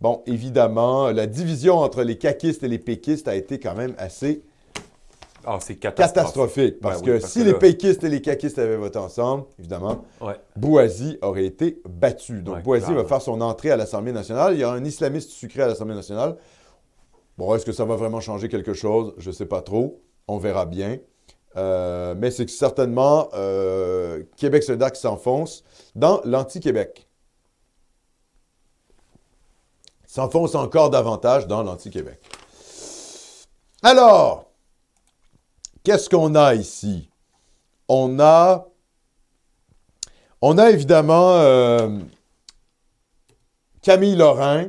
bon, évidemment, la division entre les caquistes et les péquistes a été quand même assez Ah, c'est catastrophique. catastrophique. Parce Ben que parce si que les là- péquistes et les caquistes avaient voté ensemble, évidemment, Ouais. Boisy aurait été battu. Donc, Ouais, Boisy va faire son entrée à l'Assemblée nationale. Il y a un islamiste sucré à l'Assemblée nationale. Bon, est-ce que ça va vraiment changer quelque chose? Je ne sais pas trop. On verra bien. Euh, mais c'est certainement euh, Québec solidaire qui s'enfonce dans l'anti-Québec. S'enfonce encore davantage dans l'anti-Québec. Alors, qu'est-ce qu'on a ici? On a, on a évidemment euh, Camille Lorrain.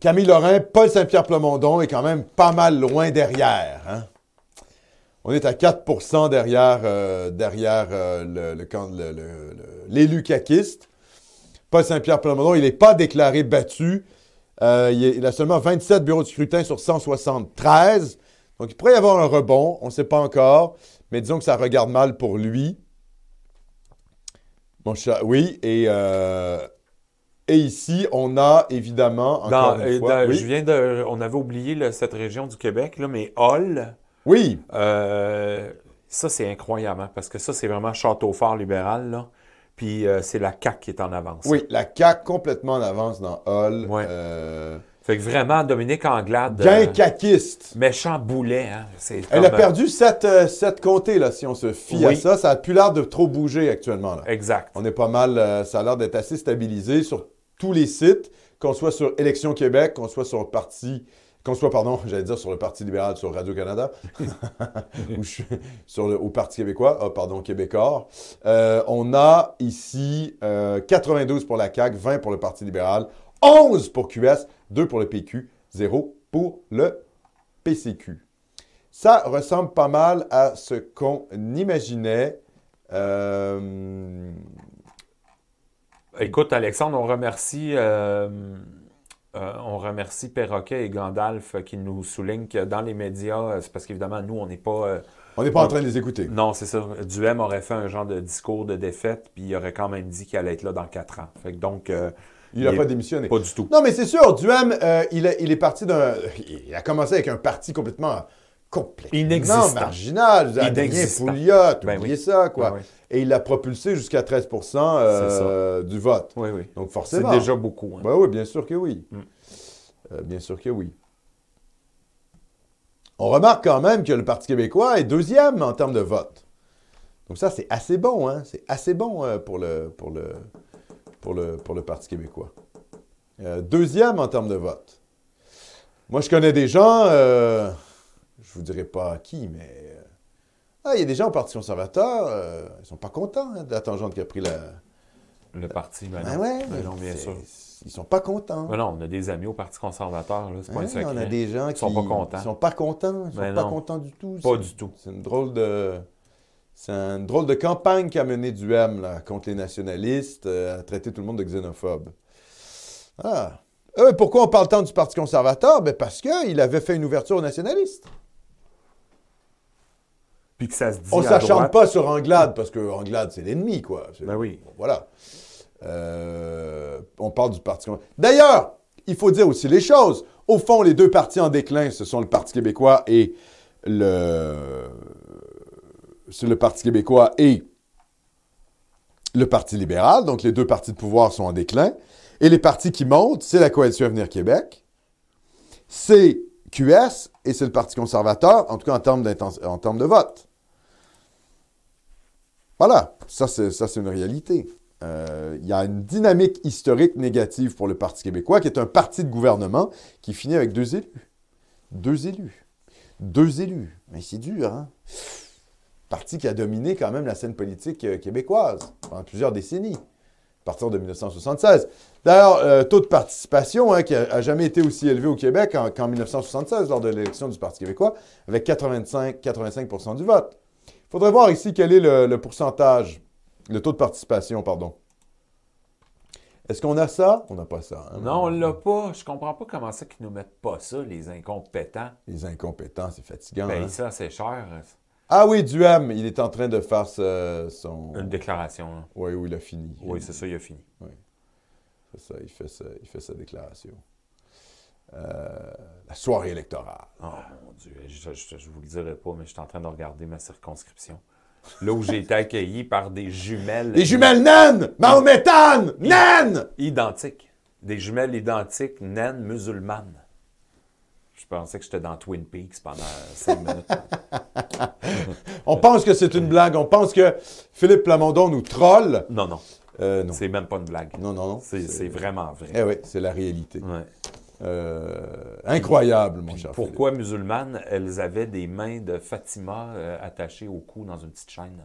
Camille Lorrain, Paul Saint-Pierre Plamondon est quand même pas mal loin derrière. hein. On est à 4 derrière, euh, derrière euh, l'élu caquiste. Paul Saint-Pierre Plamondon, il n'est pas déclaré battu. Il, il a seulement 27 bureaux de scrutin sur 173. Donc, il pourrait y avoir un rebond. On ne sait pas encore. Mais disons que ça regarde mal pour lui. Chat, oui. Et, euh, et ici, on a évidemment, encore Dans- une euh, fois... dans- oui. Je viens de. On avait oublié là, cette région du Québec, là, mais Hall, oui, euh, ça c'est incroyable, hein, parce que ça c'est vraiment château fort libéral. Là. Puis euh, c'est la CAQ qui est en avance. Oui, la CAQ complètement en avance dans Hall. Ouais. Fait que vraiment, Dominique Anglade. Gain euh, caquiste. méchant boulet. Hein? Elle a perdu sept, euh, sept comtés, là, si on se fie à ça. Ça a plus l'air de trop bouger actuellement. Là. Exact. On est pas mal, euh, ça a l'air d'être assez stabilisé sur tous les sites, qu'on soit sur Élection Québec, qu'on soit sur le parti, qu'on soit, pardon, [LAUGHS] j'allais dire sur le Parti libéral sur Radio-Canada, [LAUGHS] ou sur le, au Parti québécois, ah, pardon, Québécois. Euh, on a ici euh, 92 pour la CAQ, 20 pour le Parti libéral, 11 pour QS, 2 pour le PQ, 0 pour le PCQ. Ça ressemble pas mal à ce qu'on imaginait. Euh, Écoute, Alexandre, on remercie, euh, euh, on remercie Perroquet et Gandalf qui nous soulignent que dans les médias, c'est parce qu'évidemment, nous, on n'est pas. on n'est pas en train de les écouter. non, c'est ça. Duhem aurait fait un genre de discours de défaite, puis il aurait quand même dit qu'il allait être là dans quatre ans. Fait que donc, euh, Il n'a pas démissionné. pas du tout. Non, mais c'est sûr, Duhem, euh, il, est, il est parti d'un. Il a commencé avec un parti complètement. complètement Inexistant. marginal. Adrien. Pouliot, Ben oubliez oui. ça, quoi. Ouais. Et il l'a propulsé jusqu'à 13% euh, du vote. Oui, oui. Donc, C'est forcément. déjà beaucoup. hein. Ben oui, bien sûr que oui. Mm. Euh, bien sûr que oui. On remarque quand même que le Parti québécois est deuxième en termes de vote. Donc ça, c'est assez bon, hein? C'est assez bon euh, pour, le, pour, le, pour, le, pour le Parti québécois. Euh, deuxième en termes de vote. Moi, je connais des gens, euh, je vous dirai pas qui, mais... euh, ah, il y a des gens au Parti conservateur, ils sont pas contents hein, de la tangente qui a pris la... Le parti, ben Ben non. ouais, Ben non, bien sûr. Ils sont pas contents. Ben non, on a des amis au Parti conservateur, là, c'est pas un Hein, secret. on a des gens Ils qui sont pas contents. Ils sont pas contents. Ils sont pas contents du tout. Pas du tout. C'est une drôle de. C'est une drôle de campagne qu'a menée Duhem là, contre les nationalistes, euh, à traiter tout le monde de xénophobe. Ah. Euh, pourquoi on parle tant du Parti conservateur? Ben parce qu'il avait fait une ouverture aux nationalistes. Puis que ça se dit On s'acharne droite. pas sur Anglade, parce que Anglade, c'est l'ennemi, quoi. Ben oui. Bon, Voilà. Euh, on parle du Parti conservateur. D'ailleurs, il faut dire aussi les choses. Au fond, les deux partis en déclin, ce sont le Parti québécois et le... C'est le Parti québécois et le Parti libéral. Donc, les deux partis de pouvoir sont en déclin. Et les partis qui montent, c'est la Coalition Avenir Québec, c'est QS et c'est le Parti conservateur, en tout cas en termes, de vote. Voilà, ça c'est, ça, c'est une réalité. Euh, Il y a une dynamique historique négative pour le Parti québécois, qui est un parti de gouvernement qui finit avec deux élus. Deux élus. Deux élus. Mais c'est dur, hein? Parti qui a dominé quand même la scène politique euh, québécoise pendant plusieurs décennies, à partir de 1976. D'ailleurs, euh, taux de participation hein, qui a, a jamais été aussi élevé au Québec en- qu'en 1976 lors de l'élection du Parti québécois, avec 85, 85 du vote. Il faudrait voir ici quel est le, le pourcentage, le taux de participation, pardon. Est-ce qu'on a ça? On n'a pas ça. hein? Non, on l'a pas. Je comprends pas comment ça qu'ils nous mettent pas ça, les incompétents. Les incompétents, c'est fatigant. Ben hein? ça, c'est cher. Ah oui, Duham, il est en train de faire ce- son... Une déclaration. là. Oui, oui, il a fini. Oui, c'est ça, il a fini. C'est ça, il fait, ça, il fait sa déclaration. Euh, la soirée électorale. Oh mon Dieu, je, je, je vous le dirai pas, mais je suis en train de regarder ma circonscription. Là où j'ai été accueilli par des jumelles. Les jumelles naines! Mahométanes! Naines! Identiques. Des jumelles identiques, naines musulmanes. Je pensais que j'étais dans Twin Peaks pendant cinq minutes. [LAUGHS] On pense que c'est une blague. On pense que Philippe Plamondon nous troll. Non, non. Euh, non. C'est même pas une blague. Non, non, non. C'est vraiment vrai. Eh oui, c'est la réalité. Ouais. Euh, incroyable, mon cher Pourquoi musulmanes, elles avaient des mains de Fatima euh, attachées au cou dans une petite chaîne.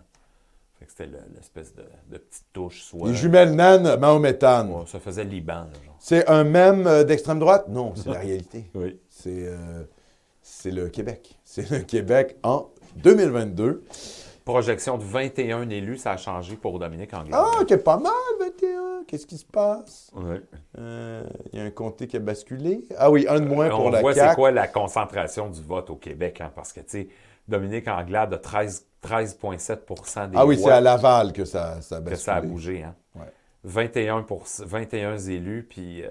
Fait que c'était le- l'espèce de, de petite touche. Soit. Les jumelles naines mahométanes. Ouais, ça faisait Liban. C'est un mème d'extrême droite? Non, c'est la [LAUGHS] réalité. Oui. C'est euh, c'est le Québec. C'est le Québec en 2022. Projection de 21 élus, ça a changé pour Dominique Anglade. Ah, qui est pas mal, 21. Qu'est-ce qui se passe? Euh, Il y a un comté qui a basculé. Ah oui, un de moins pour On la voit c'est CAQ. quoi la concentration du vote au Québec, hein, parce que, tu sais, Dominique Anglade a 13 13,7% des Ah oui, c'est voix à Laval que ça, ça a que basculé. ça a bougé. Hein. Ouais. 21, 21 élus, puis euh,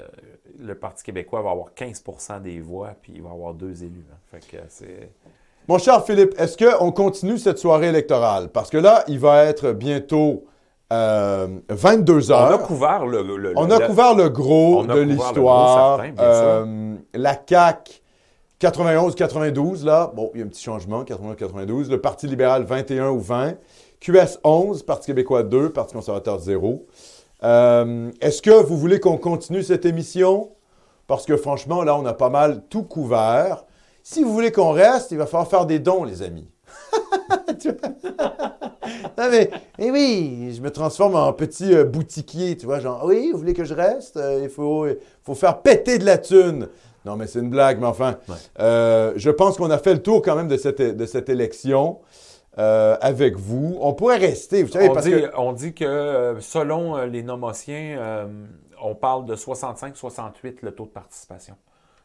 le Parti québécois va avoir 15 des voix, puis il va avoir deux élus. hein. Fait que c'est... Mon cher Philippe, est-ce qu'on continue cette soirée électorale? Parce que là, il va être bientôt euh, 22 On heures. a couvert le. le- On a le- couvert le gros de l'histoire. Euh, la CAQ, 91-92, là. Bon, il y a un petit changement, 91-92. Le Parti libéral, 21 ou 20. QS 11, Parti québécois 2, Parti conservateur 0. Euh, Est-ce que vous voulez qu'on continue cette émission? Parce que franchement, là, on a pas mal tout couvert. Si vous voulez qu'on reste, il va falloir faire des dons, les amis. [LAUGHS] Non, mais, eh oui, je me transforme en petit euh, boutiquier, tu vois, genre, oui, vous voulez que je reste? Euh, il faut, faire péter de la thune. Non, mais c'est une blague, mais enfin, Ouais. je pense qu'on a fait le tour quand même de cette, de cette élection euh, avec vous. On pourrait rester, vous savez, on, parce dit, que... on dit que euh, selon euh, les nomotiens, euh, on parle de 65-68 le taux de participation.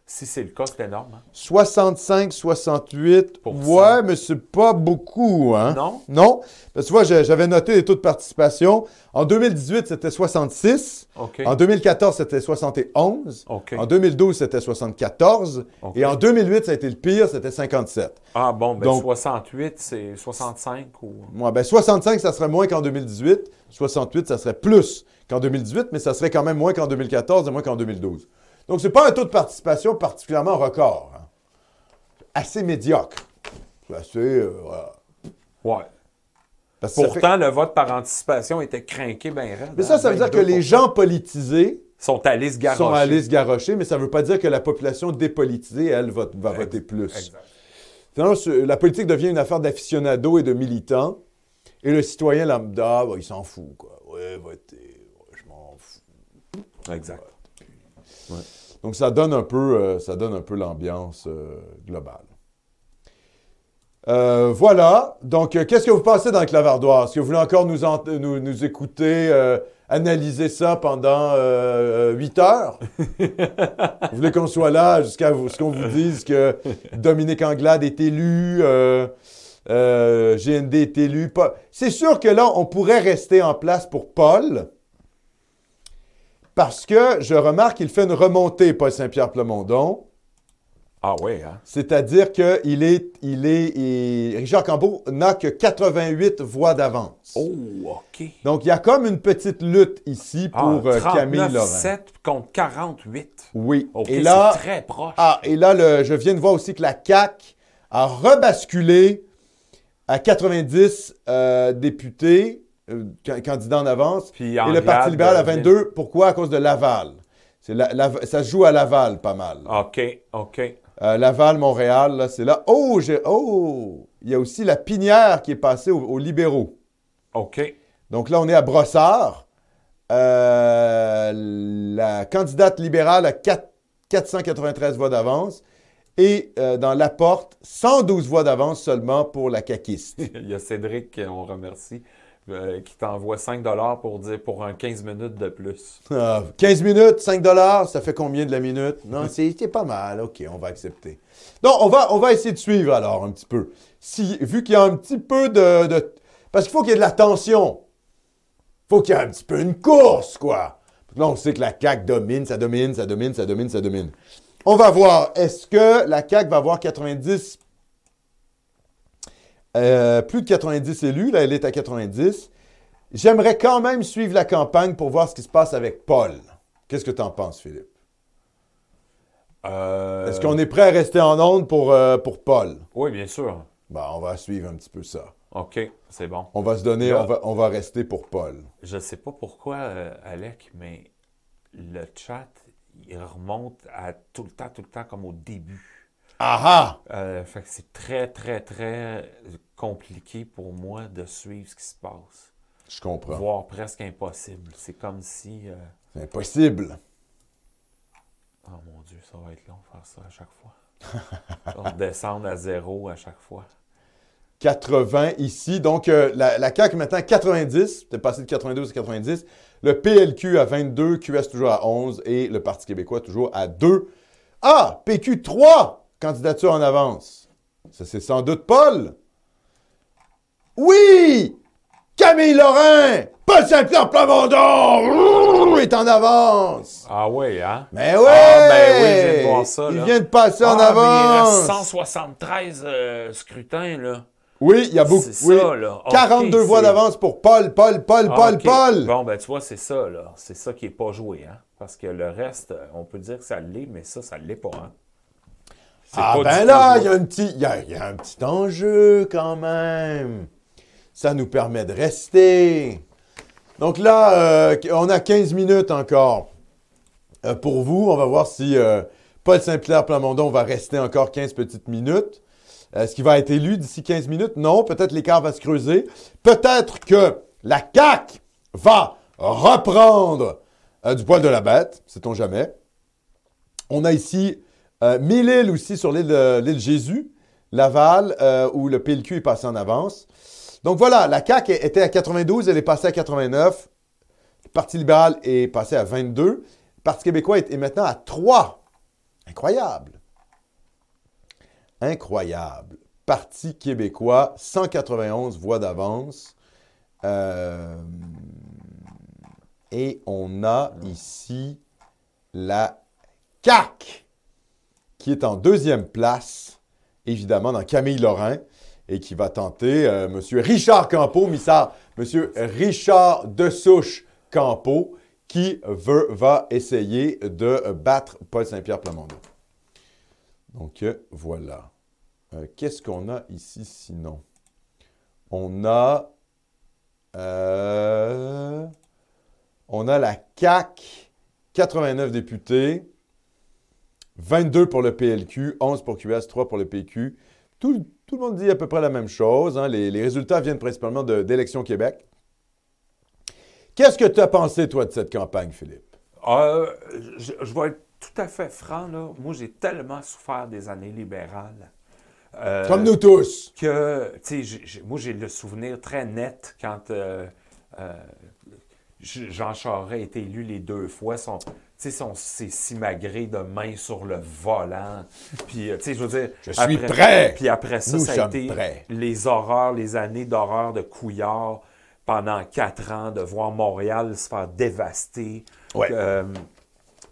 Si c'est le cas, c'est énorme. hein? 65, 68, Pour ouais, cent. mais c'est pas beaucoup, hein? Non? Non, parce que tu vois, j'avais noté les taux de participation. En 2018, c'était 66. OK. En 2014, c'était 71. OK. En 2012, c'était 74. OK. Et en 2008, ça a été le pire, c'était 57. Ah bon, ben Donc- 68, c'est 65 ou? Moi, ben 65, ça serait moins qu'en 2018. 68, ça serait plus qu'en 2018, mais ça serait quand même moins qu'en 2014 et moins qu'en 2012. Donc, c'est pas un taux de participation particulièrement record. hein. Assez médiocre. C'est Assez, euh. Ouais. Parce que ça fait- Pourtant, le vote par anticipation était craqué bien raide. Mais ça, hein, ça veut dire que 22%. les gens politisés sont allés se sont allés se garrocher, mais ça ne veut pas dire que la population dépolitisée, elle, va, voter plus. Exact. Sinon, ce- la politique devient une affaire d'aficionados et de militants. Et le citoyen lambda, bah, il s'en fout, quoi. Ouais, voter, ouais, je m'en fous. Exact. Donc, ça donne un peu, euh, ça donne un peu l'ambiance euh, globale. Euh, voilà. Donc, qu'est-ce que vous pensez dans le clavardoir? Est-ce que vous voulez encore nous, nous, nous écouter analyser ça pendant euh, 8 heures? [LAUGHS] vous voulez qu'on soit là jusqu'à ce qu'on vous dise que Dominique Anglade est élu, GND est élu. C'est sûr que là, on pourrait rester en place pour Paul. Parce que je remarque qu'il fait une remontée, Paul Saint-Pierre Plamondon. Ah oui, hein? C'est-à-dire qu'il est, il est, il- Richard Cambeau n'a que 88 voix d'avance. Oh, OK. Donc, il y a comme une petite lutte ici pour Ah, euh, Camille 39, Laurent. 7 contre 48. Oui. OK, et là, c'est très proche. ah, et là le- je viens de voir aussi que la CAQ a rebasculé à 90 euh, députés, euh, can- candidats en avance, Puis et le Parti libéral à devient- 22. Pourquoi? À cause de Laval. C'est la- la- ça se joue à Laval pas mal. OK, OK. Euh, Laval, Montréal, là, c'est là. Oh, j'ai- oh! Il y a aussi la pinière qui est passée aux, aux libéraux. OK. Donc là, on est à Brossard. Euh, la candidate libérale a quatre- 493 voix d'avance. Et euh, dans la porte, 112 voix d'avance seulement pour la caquiste. [LAUGHS] Il y a Cédric, on remercie, euh, qui t'envoie 5 pour dire pour un 15 minutes de plus. Ah, 15 minutes, 5 dollars, ça fait combien de la minute? Non, [LAUGHS] c'est c'est pas mal. OK, on va accepter. Donc, on va, on va essayer de suivre alors un petit peu. Si, vu qu'il y a un petit peu de... de- parce qu'il faut qu'il y ait de la tension. faut qu'il y ait un petit peu une course, quoi. Là, on sait que la CAQ domine, ça domine, ça domine, ça domine, ça domine. On va voir. Est-ce que la CAQ va avoir 90... euh, plus de 90 élus, là, elle est à 90. J'aimerais quand même suivre la campagne pour voir ce qui se passe avec Paul. Qu'est-ce que tu en penses, Philippe? Euh, Est-ce qu'on est prêt à rester en onde pour, euh, pour Paul? Oui, bien sûr. Ben, on va suivre un petit peu ça. OK, c'est bon. On va se donner, Là. on va, on va rester pour Paul. Je sais pas pourquoi, Alec, mais le chat, il remonte à tout le temps, tout le temps comme au début. Ah Euh, fait que c'est très, très, très compliqué pour moi de suivre ce qui se passe. Je comprends. Voire presque impossible. C'est comme si... euh, C'est impossible. Oh mon Dieu, ça va être long faire ça à chaque fois. [LAUGHS] On descend à zéro à chaque fois. 80 ici. Donc, euh, la, la CAQ maintenant 90. T'es passé de 92 à 90. Le PLQ à 22. QS toujours à 11. Et le Parti québécois toujours à 2. Ah! PQ 3 candidatures en avance. Ça, c'est sans doute Paul. Oui! Camille Lorrain! Paul Saint-Pierre Plamondon est en avance! Ah oui, hein? Mais ouais! Ah, ben oui, je viens de voir ça, Il là. vient de passer en Ah, il avance! reste 173 euh, scrutins, là. Oui, il y a beaucoup. C'est oui. ça, là. OK, 42 voix d'avance pour Paul, Paul, Paul, Ah, Paul. Paul. Bon, ben tu vois, c'est ça, là. C'est ça qui n'est pas joué, hein. Parce que le reste, euh, on peut dire que ça l'est, mais ça, ça ne l'est pas, hein. Ah ben là, il y, a un petit- il y a- il y a un petit enjeu quand même. Ça nous permet de rester. Donc là, euh, on a 15 minutes encore euh, pour vous. On va voir si euh, Paul Saint-Pierre Plamondon va rester encore 15 petites minutes. Est-ce qu'il va être élu d'ici 15 minutes? Non, peut-être l'écart va se creuser. Peut-être que la CAQ va reprendre du poil de la bête, sait-on jamais. On a ici euh, Mille-Îles aussi sur l'île de- Jésus, Laval, euh, où le PLQ est passé en avance. Donc voilà, la CAQ était à 92, elle est passée à 89. Le Parti libéral est passé à 22. Le Parti québécois est, est maintenant à 3. Incroyable. Incroyable. Parti québécois, 191 voix d'avance. Euh, et on a ici la CAQ qui est en deuxième place, évidemment, dans Camille Lorrain, et qui va tenter euh, M. Richard Campeau, missard, M. Richard Dessouche Campeau, qui va essayer de battre Paul Saint-Pierre Plamondon. Donc, euh, voilà. Euh, Qu'est-ce qu'on a ici sinon? On a... on a la CAQ, 89 députés, 22 pour le PLQ, 11 pour QS, 3 pour le PQ. Tout, tout le monde dit à peu près la même chose. hein. Les, les résultats viennent principalement d'Élections Québec. Qu'est-ce que tu as pensé, toi, de cette campagne, Philippe? Euh, je, je vais être tout à fait franc, là. Moi, j'ai tellement souffert des années libérales. euh, Comme nous tous. que, tu sais, moi, j'ai le souvenir très net quand euh, euh, Jean Charest a été élu les deux fois. Son, tu sais, s'est simagré de main sur le volant. Puis, euh, tu sais, je veux dire... Je suis prêt. Puis après ça, Nous ça a été prêts. les horreurs, les années d'horreur de Couillard pendant quatre ans, de voir Montréal se faire dévaster. Ouais. Euh,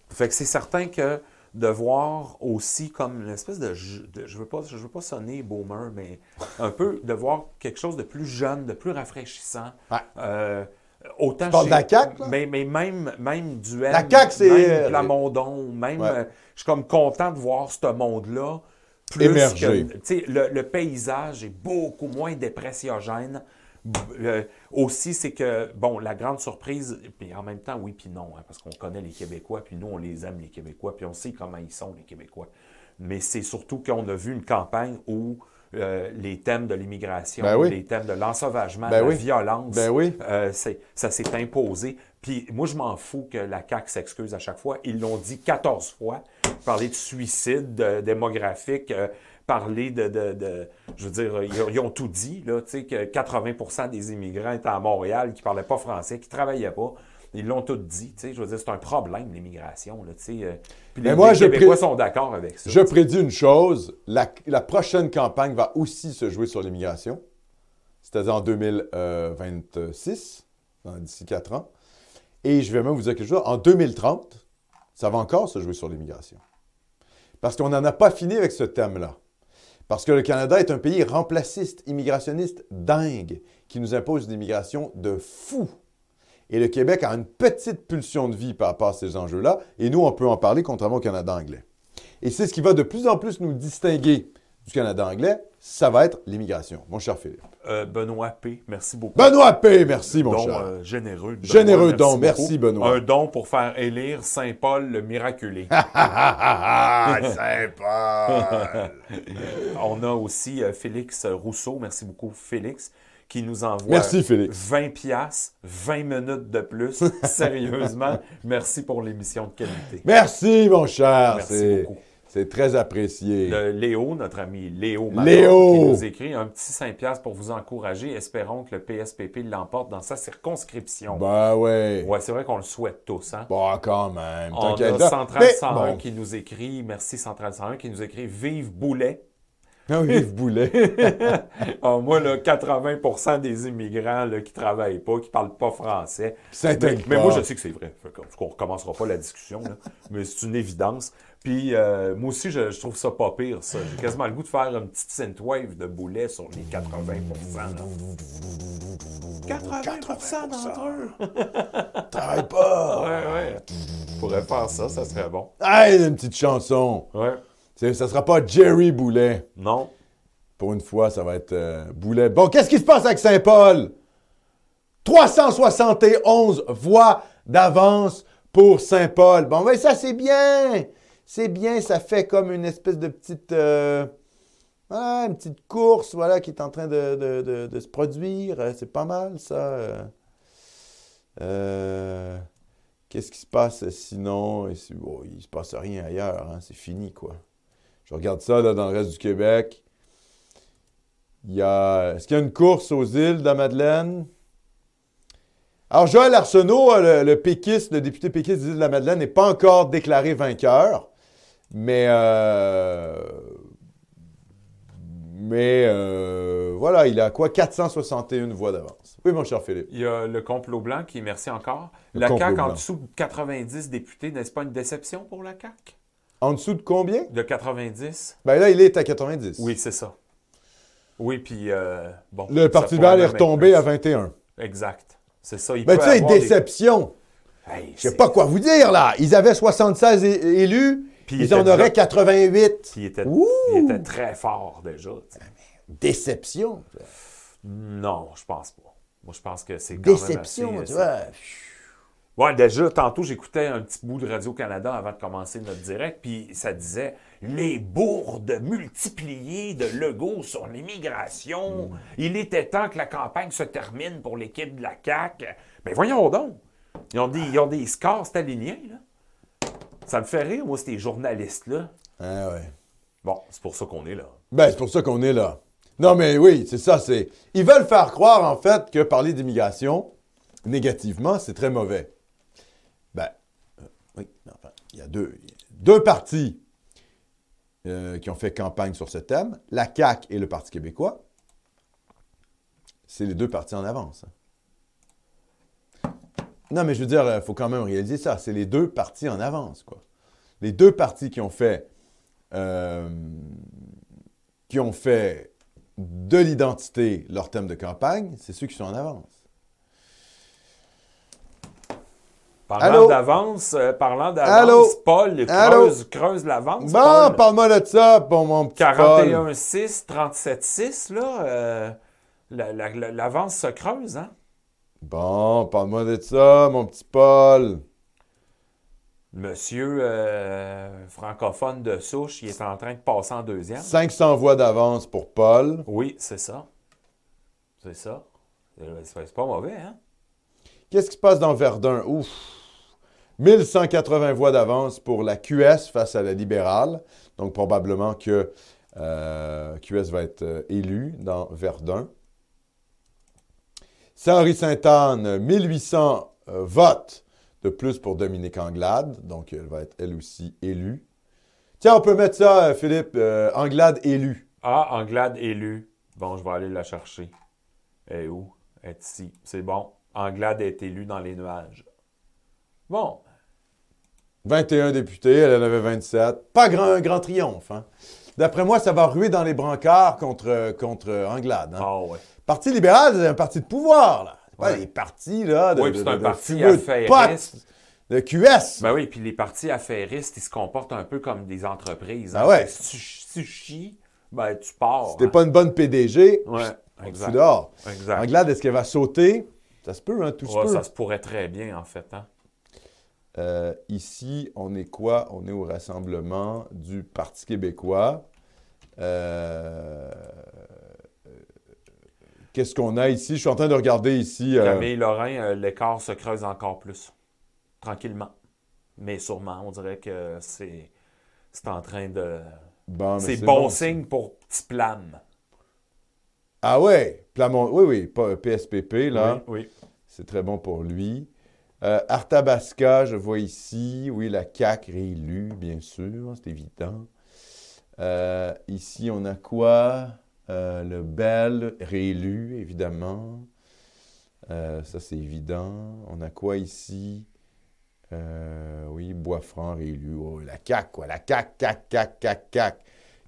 fait que c'est certain que de voir aussi comme l'espèce de, je- de- je veux pas je veux pas sonner boomer mais un peu de voir quelque chose de plus jeune de plus rafraîchissant Ouais. Euh, autant parles chez- de la CAQ, là? mais, mais même même Duel La CAQ, c'est- même Plamondon même Ouais. euh, je suis comme content de voir ce monde là plus Émerger. que- tu sais, le, le paysage est beaucoup moins dépressiogène. Euh, aussi, c'est que, bon, la grande surprise, puis en même temps, oui, puis non, hein, parce qu'on connaît les Québécois, puis nous, on les aime, les Québécois, puis on sait comment ils sont, les Québécois. Mais c'est surtout qu'on a vu une campagne où euh, les thèmes de l'immigration, Ben oui. les thèmes de l'ensauvagement, Ben de oui. la violence, Ben oui. euh, ça s'est imposé. Puis moi, je m'en fous que la CAQ s'excuse à chaque fois. Ils l'ont dit 14 fois. Parler de suicide de- démographique, euh, parler de, de- de- Je veux dire, ils, ont- ils ont tout dit, là, tu sais, que 80% des immigrants étaient à Montréal, qui ne parlaient pas français, qui ne travaillaient pas. Ils l'ont tout dit. Je veux dire, c'est un problème, l'immigration, euh. Puis Mais les, moi, les Québécois sont d'accord avec ça. Je prédis une chose, la, la prochaine campagne va aussi se jouer sur l'immigration, c'est-à-dire en 2026, dans- d'ici quatre ans. Et je vais même vous dire quelque chose, en 2030, ça va encore se jouer sur l'immigration. Parce qu'on n'en a pas fini avec ce thème-là. Parce que le Canada est un pays remplaciste, immigrationniste dingue, qui nous impose une immigration de fou. Et le Québec a une petite pulsion de vie par rapport à ces enjeux-là, et nous, on peut en parler contrairement au Canada anglais. Et c'est ce qui va de plus en plus nous distinguer du Canada anglais, ça va être l'immigration, mon cher Philippe. Euh, Benoît P., merci beaucoup. Benoît P., merci, mon don cher. euh, généreux. Benoît, Généreux don, merci, Benoît. Un don pour faire élire Saint Paul le miraculé. [LAUGHS] Sympa! [LAUGHS] On a aussi euh, Félix Rousseau, merci beaucoup Félix, qui nous envoie Merci, Félix. 20 piastres, 20 minutes de plus. [LAUGHS] Sérieusement, merci pour l'émission de qualité. Merci, mon cher. Merci C'est- beaucoup. C'est très apprécié. Léo, notre ami Léo Manon, Léo! qui nous écrit un petit 5 piastres pour vous encourager. Espérons que le PSPP l'emporte dans sa circonscription. Ben ouais. Ouais, c'est vrai qu'on le souhaite tous, hein? Bon, quand même. On a. Central Mais 101 bon. qui nous écrit, merci Central 101 qui nous écrit Vive Boulet. Ah oui, Yves Boulet. [LAUGHS] Ah, moi, là, 80% des immigrants là, qui travaillent pas, qui parlent pas français. Ça Mais, mais moi, je sais que c'est vrai. Qu'on- qu'on recommencera pas la discussion, là. mais c'est une évidence. Puis euh, moi aussi, je, je trouve ça pas pire, ça. J'ai quasiment le goût de faire une petite synthwave de boulet sur les 80 là. 80 d'entre eux! [LAUGHS] Travaille pas! Ouais, ouais. Je pourrais faire ça, ça serait bon. Hey, une petite chanson! Ouais. C'est- Ça sera pas Jerry Boulet. Non. Pour une fois, ça va être euh, Boulet. Bon, qu'est-ce qui se passe avec Saint-Paul? 371 voix d'avance pour Saint-Paul. Bon, ben ça, c'est bien. C'est bien, ça fait comme une espèce de petite... euh, ouais, une petite course, voilà, qui est en train de, de- de- de se produire. Euh, C'est pas mal, ça. Euh, Qu'est-ce qui se passe sinon? Il se passe rien ailleurs, hein, c'est fini, quoi. Regarde ça là, dans le reste du Québec. Il y a... Est-ce qu'il y a une course aux îles de la Madeleine? Alors, Joël Arsenault, le, le péquiste, le député péquiste des îles de la Madeleine, n'est pas encore déclaré vainqueur. Mais, euh, mais euh, voilà, il a quoi? 461 voix d'avance. Oui, mon cher Philippe. Il y a le complot blanc qui, merci encore. Le la CAQ en dessous de 90 députés, n'est-ce pas une déception pour la CAQ? En dessous de combien? De 90? Ben là, il est à 90. Oui, c'est ça. Oui, puis euh, bon. Le Parti libéral est retombé à 21. Exact. C'est ça. Il Ben, tu sais, des- déception. Hey, Je sais pas quoi vous dire, là. Ils avaient 76 é- élus, Puis ils il en auraient déjà- 88. Puis il était, Ouh! il était très fort déjà. Déception. Non, je pense pas. Moi, je pense que c'est quand même Déception, assez- tu vois. Ouais, déjà, tantôt, j'écoutais un petit bout de Radio-Canada avant de commencer notre direct, puis ça disait les bourdes multipliées de Legault sur l'immigration. Il était temps que la campagne se termine pour l'équipe de la CAQ. Ben voyons donc. Ils ont des, ils ont des scores, aligné, là. Ça me fait rire, moi, ces journalistes-là. Ah ouais. Bon, c'est pour ça qu'on est là. Ben, c'est pour ça qu'on est là. Non, mais oui, c'est ça. C'est... Ils veulent faire croire, en fait, que parler d'immigration, négativement, c'est très mauvais. Ben, euh, oui, enfin, il y a deux, partis euh, qui ont fait campagne sur ce thème, la CAQ et le Parti québécois. C'est les deux partis en avance. hein. Non, mais je veux dire, il faut quand même réaliser ça. C'est les deux partis en avance, quoi. Les deux partis qui ont fait... euh, qui ont fait de l'identité leur thème de campagne, c'est ceux qui sont en avance. Parlant Allô? d'avance, euh, parlant d'avance, Paul creuse, creuse l'avance. Bon, parle-moi de ça, bon, mon petit Paul. 41-6, 37-6, là, euh, la- la- la- l'avance se creuse, hein? Bon, parle-moi de ça, mon petit Paul. Monsieur euh, francophone de souche, il est en train de passer en deuxième. 500 voix d'avance pour Paul. Oui, c'est ça. C'est ça. Euh, c'est pas mauvais, hein? Qu'est-ce qui se passe dans Verdun? Ouf! 1180 voix d'avance pour la QS face à la libérale. Donc, probablement que euh, QS va être euh, élu dans Verdun. Saint-Henri-Sainte-Anne, 1800 euh, votes de plus pour Dominique Anglade. Donc, elle va être elle aussi élue. Tiens, on peut mettre ça, euh, Philippe, Anglade élu. Ah, Anglade élu. Bon, je vais aller la chercher. Elle est où? Elle est ici. C'est bon. Anglade est élu dans les nuages. Bon. 21 députés, elle en avait 27. Pas grand, un grand triomphe. hein. D'après moi, ça va ruer dans les brancards contre, contre Anglade. hein. Ah ouais. Parti libéral, c'est un parti de pouvoir. là. C'est pas Ouais. des partis là, de, Oui, c'est un de parti de affairiste. de QS. Ben oui, puis les partis affairistes, ils se comportent un peu comme des entreprises. Ah ouais. Si tu, chies, ben tu pars. si t'es hein. pas une bonne PDG, Ouais, tu dehors. Exact. Anglade, est-ce qu'elle va sauter? Ça se peut, hein, tout se Ouais, peut. ça se pourrait très bien, en fait. Hein? Euh, ici, on est quoi? On est au rassemblement du Parti québécois. Euh, Qu'est-ce qu'on a ici? Je suis en train de regarder ici. euh, Camille Lorrain, euh, l'écart se creuse encore plus. Tranquillement. Mais sûrement, on dirait que c'est c'est en train de. bon, c'est bon, signe pour Petit. Ah ouais, Plamont, oui, oui, PSPP, là. Oui, oui. C'est très bon pour lui. Euh, Arthabasca, je vois ici. Oui, la CAQ réélue, bien sûr, c'est évident. Euh, ici, on a quoi? Euh, le Bel réélu, évidemment. Euh, ça, c'est évident. On a quoi ici? Euh, oui, Boisfranc réélu. Oh, la CAQ, quoi. La CAQ, CAQ, CAQ, CAQ, CAQ.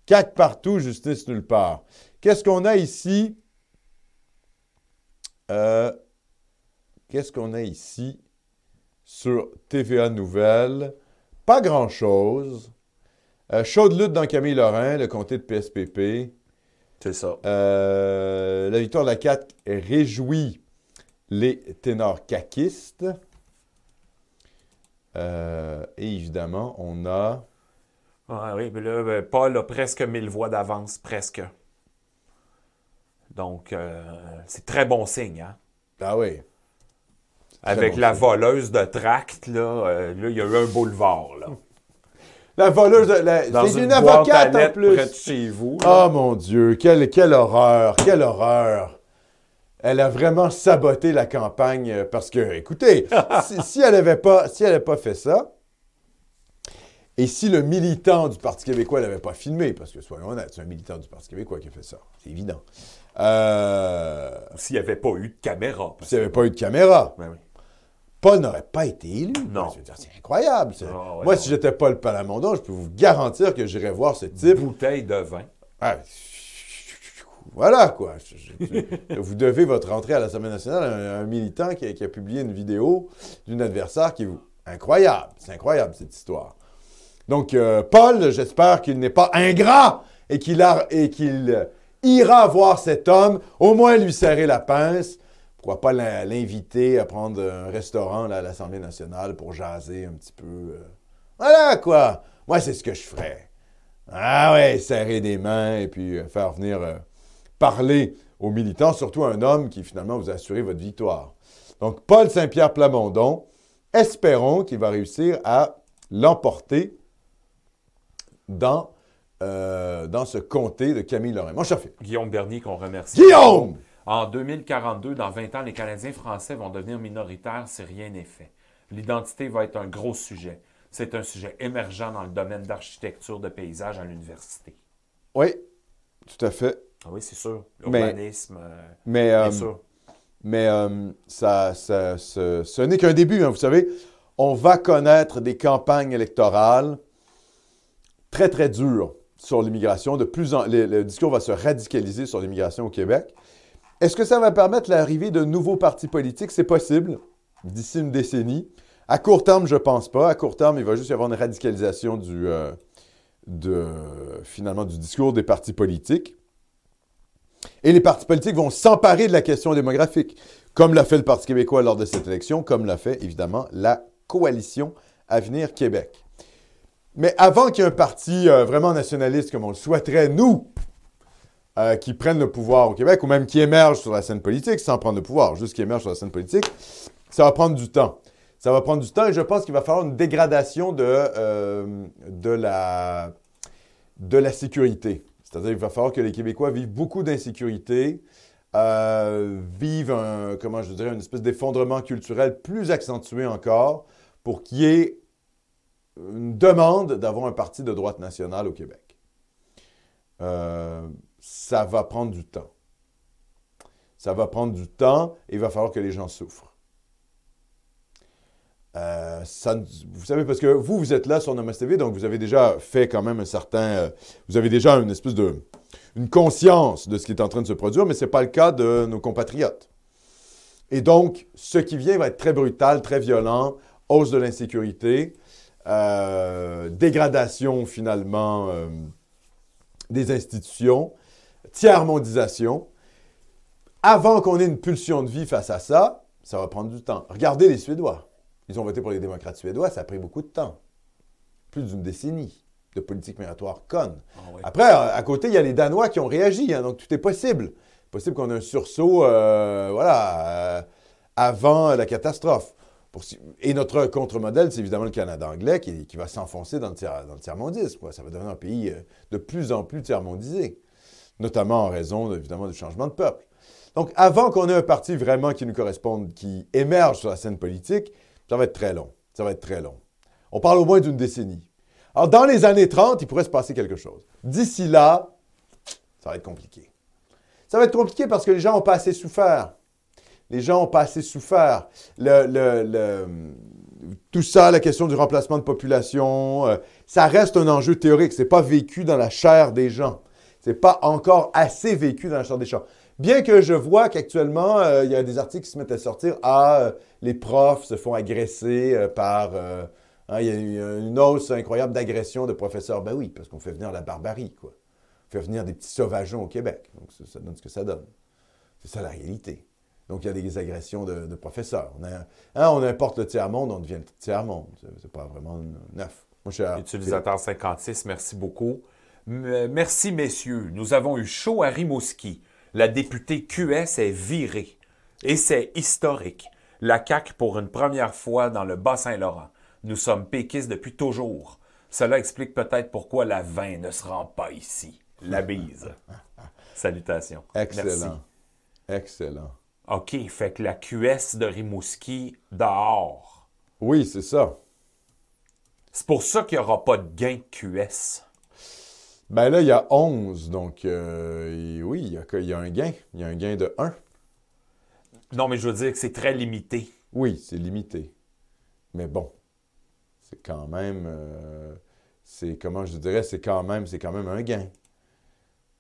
CAQ partout, justice nulle part. Qu'est-ce qu'on a ici? Euh, Qu'est-ce qu'on a ici sur TVA Nouvelles? Pas grand-chose. Euh, chaude lutte dans Camille Lorrain, le comté de PSPP. C'est ça. Euh, la victoire de la 4 réjouit les ténors caquistes. Euh, et évidemment, on a. Ah oui, mais là, ben, Paul a presque 1000 voix d'avance, presque. Donc, euh, c'est très bon signe, hein? Ah oui. Avec bon la signe. voleuse de tract, là, euh, là, il y a eu un boulevard, là. [LAUGHS] La voleuse. de- la- C'est une, avocate en plus. près de chez vous. là. Oh mon Dieu, quelle, quelle horreur, quelle horreur. Elle a vraiment saboté la campagne euh, parce que, écoutez, [LAUGHS] si, si elle n'avait pas, si elle avait pas fait ça, et si le militant du Parti québécois l'avait pas filmé, parce que soyons honnêtes, c'est un militant du Parti québécois qui a fait ça, c'est évident. Euh, S'il n'y avait pas eu de caméra. S'il n'y avait pas eu de caméra, Ben oui. Paul n'aurait pas été élu. Non. C'est incroyable. Ah ouais, Moi, non. si j'étais Paul Palamondon, je peux vous garantir que j'irais voir ce type. Bouteille de vin. Ah, voilà, quoi. Je- je- je- vous devez votre entrée à l'Assemblée nationale à un, un militant qui a, qui a publié une vidéo d'un adversaire qui vous... Incroyable. C'est incroyable, cette histoire. Donc, euh, Paul, j'espère qu'il n'est pas ingrat et qu'il a- et qu'il, ira voir cet homme, au moins lui serrer la pince. Pourquoi pas l'in- l'inviter à prendre un restaurant à l'Assemblée nationale pour jaser un petit peu. euh. Voilà, quoi. Moi, c'est ce que je ferais. Ah ouais, serrer des mains et puis euh, faire venir euh, parler aux militants, surtout un homme qui finalement vous a assuré votre victoire. Donc, Paul Saint-Pierre Plamondon, espérons qu'il va réussir à l'emporter dans, euh, dans ce comté de Camille Lorrain. Mon cher Philippe. Guillaume Bernier, qu'on remercie. Guillaume! En 2042, dans 20 ans, les Canadiens français vont devenir minoritaires si rien n'est fait. L'identité va être un gros sujet. C'est un sujet émergent dans le domaine d'architecture de paysage à l'université. Oui, tout à fait. Ah oui, c'est sûr. Mais- L'urbanisme, euh, Mais, bien euh, sûr. mais euh, ça, ça- ce, ce n'est qu'un début, hein, vous savez. On va connaître des campagnes électorales très, très dures sur l'immigration. Le, discours va se radicaliser sur l'immigration au Québec. Est-ce que ça va permettre l'arrivée de nouveaux partis politiques? C'est possible, d'ici une décennie. À court terme, je pense pas. À court terme, il va juste y avoir une radicalisation du, euh, finalement, du discours des partis politiques. Et les partis politiques vont s'emparer de la question démographique, comme l'a fait le Parti québécois lors de cette élection, comme l'a fait évidemment la coalition Avenir Québec. Mais avant qu'il y ait un parti euh, vraiment nationaliste comme on le souhaiterait, nous, euh, qui prennent le pouvoir au Québec, ou même qui émergent sur la scène politique, sans prendre le pouvoir, juste qui émergent sur la scène politique, ça va prendre du temps. Ça va prendre du temps et je pense qu'il va falloir une dégradation de, euh, de, la, de la sécurité. C'est-à-dire qu'il va falloir que les Québécois vivent beaucoup d'insécurité, vivent un, comment je dirais, une espèce d'effondrement culturel plus accentué encore pour qu'il y ait une demande d'avoir un parti de droite nationale au Québec. Euh, ça va prendre du temps. Ça va prendre du temps et il va falloir que les gens souffrent. Euh, vous savez, parce que vous, vous êtes là sur Namaste TV, donc vous avez déjà fait quand même un certain... euh, vous avez déjà une espèce de... une conscience de ce qui est en train de se produire, mais ce n'est pas le cas de nos compatriotes. Et donc, ce qui vient va être très brutal, très violent, hausse de l'insécurité, euh, dégradation finalement euh, des institutions, tiers-mondisation. Avant qu'on ait une pulsion de vie face à ça, ça va prendre du temps. Regardez les Suédois. Ils ont voté pour les démocrates suédois, ça a pris beaucoup de temps. Plus d'une décennie de politique migratoire conne. Ah. Après, à côté, il y a les Danois qui ont réagi, hein, donc tout est possible. Possible qu'on ait un sursaut, euh, voilà, avant la catastrophe. Et notre contre-modèle, c'est évidemment le Canada anglais qui, va s'enfoncer dans le tiers-mondisme. Ça va devenir un pays euh, de plus en plus tiers-mondisé, notamment en raison, évidemment, du changement de peuple. Donc, avant qu'on ait un parti vraiment qui nous corresponde, qui émerge sur la scène politique, ça va être très long. Ça va être très long. On parle au moins d'une décennie. Alors, dans les années 30, il pourrait se passer quelque chose. D'ici là, ça va être compliqué. Ça va être compliqué parce que les gens n'ont pas assez souffert. Les gens n'ont pas assez souffert. Tout ça, la question du remplacement de population, euh, ça reste un enjeu théorique. C'est pas vécu dans la chair des gens. C'est pas encore assez vécu dans la chair des gens. Bien que je vois qu'actuellement, euh, il y a des articles qui se mettent à sortir. Ah, euh, les profs se font agresser par. hein, il y a une hausse incroyable d'agression de professeurs. Ben oui, parce qu'on fait venir la barbarie, quoi. On fait venir des petits sauvageons au Québec. Donc, ça donne ce que ça donne. C'est ça la réalité. Donc, il y a des agressions de, de professeurs. On, a- hein, on importe le tiers-monde, on devient le tiers-monde. C'est- pas vraiment neuf. Moi, je suis à- Utilisateur 56, merci beaucoup. M- merci, messieurs. Nous avons eu chaud à Rimouski. La députée QS est virée. Et c'est historique. La CAQ pour une première fois dans le Bas-Saint-Laurent. Nous sommes péquistes depuis toujours. Cela explique peut-être pourquoi la vin ne se rend pas ici. La bise. [LAUGHS] Salutations. Excellent. Merci. Excellent. OK, fait que la QS de Rimouski dehors. Oui, c'est ça. C'est pour ça qu'il n'y aura pas de gain de QS. Ben là, il y a 11, donc euh, oui, il y, a, que- il y a un gain. Il y a un gain de 1. Non, mais je veux dire que c'est très limité. Oui, c'est limité. Mais bon, c'est quand même, euh, c'est comment je dirais, c'est quand même, c'est quand même un gain.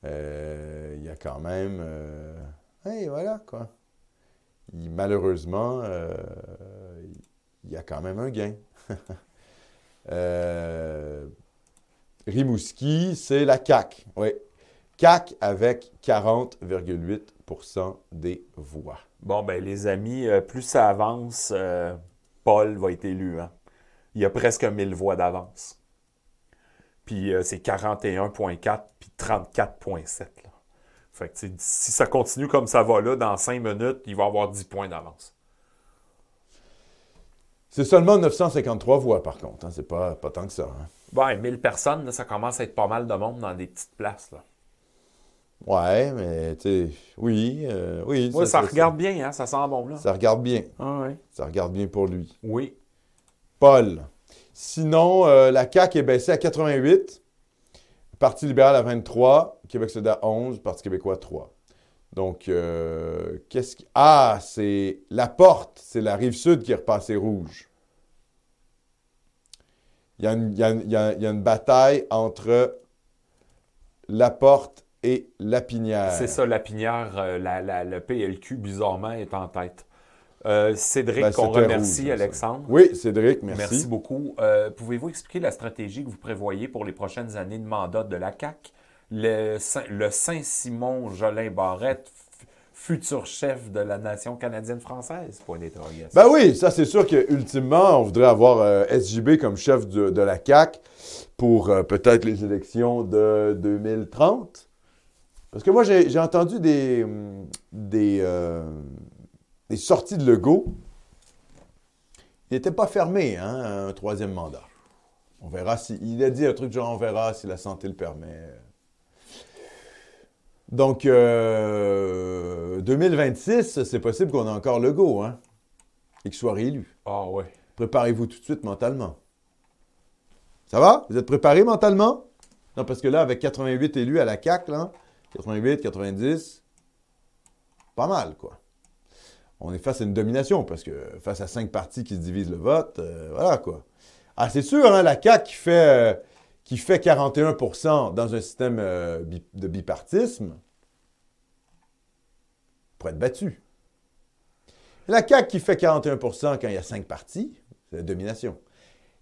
Euh, Il y a quand même, hey, voilà quoi. Malheureusement, euh, il y a quand même un gain. [LAUGHS] Euh, Rimouski, c'est la CAC. Oui, CAC avec 40,8% des voix. Bon, ben les amis, euh, plus ça avance, Paul va être élu. Hein? Il y a presque 1000 voix d'avance. Puis c'est 41,4 puis 34,7. Fait que si ça continue comme ça va là, dans 5 minutes, il va avoir 10 points d'avance. C'est seulement 953 voix, par contre. hein. C'est pas, pas tant que ça. hein. Ben, 1000 personnes, là, ça commence à être pas mal de monde dans des petites places. Là. Ouais, mais tu sais, oui, euh, oui. Ouais, ça, regarde bien, hein? ça sent bon. Là. Ça regarde bien. Ah, ouais. Ça regarde bien pour lui. Oui. Paul. Sinon, euh, la CAQ est baissée à 88. Parti libéral à 23. Québec solidaire 11. Parti québécois 3. Donc, euh, qu'est-ce qui... Ah, c'est la porte. C'est la rive sud qui est repassée rouge. Il y a une, il y a une- il y a- une bataille entre la porte et la pinière. C'est ça, la pinière, euh, la- la- le PLQ, bizarrement, est en tête. Euh, Cédric, Ben, qu'on remercie, rouge, ça. Alexandre. Oui, Cédric, merci. Merci beaucoup. Euh, Pouvez-vous expliquer la stratégie que vous prévoyez pour les prochaines années de mandat de la CAQ? Le, le Saint-Simon Jolin Barrette, futur chef de la nation canadienne-française? Point d'interrogation. Ben oui, ça c'est sûr que ultimement, on voudrait avoir euh, SJB comme chef de, la CAC pour euh, peut-être les élections de 2030. Parce que moi, j'ai entendu des, hum, des, euh, des sorties de Legault. Il n'était pas fermé, hein, un troisième mandat. On verra si. Il a dit un truc genre on verra si la santé le permet. Donc, euh, 2026, c'est possible qu'on ait encore Legault, hein, et qu'il soit réélu. Ah ouais. Préparez-vous tout de suite mentalement. Ça va? Vous êtes préparés mentalement? Non, parce que là, avec 88 élus à la CAQ, là, 88, 90, pas mal, quoi. On est face à une domination, parce que face à cinq partis qui se divisent le vote, euh, voilà, quoi. Ah, c'est sûr, hein, la CAQ qui fait, euh, qui fait 41% dans un système euh, bi- de bipartisme pour être battue. La CAQ qui fait 41% quand il y a cinq partis, c'est la domination.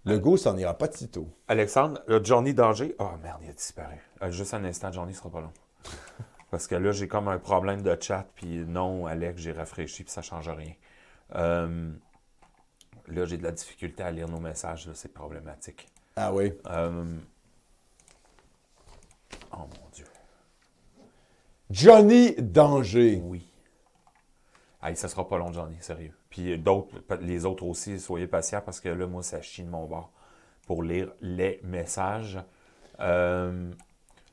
Le go, ça n'en ira pas de sitôt. Alexandre, le Johnny Danger. Ah merde, il a disparu. Euh, juste un instant, Johnny sera pas long. [LAUGHS] Parce que là, j'ai comme un problème de chat, puis non, Alex, j'ai rafraîchi, puis ça change rien. Euh, là, j'ai de la difficulté à lire nos messages, c'est problématique. Ah oui? Euh, Oh mon Dieu. Johnny Danger. Oui. Hey, ça sera pas long, Johnny, sérieux. Puis d'autres, les autres aussi, soyez patients parce que là, moi, ça chie de mon bord pour lire les messages. Euh,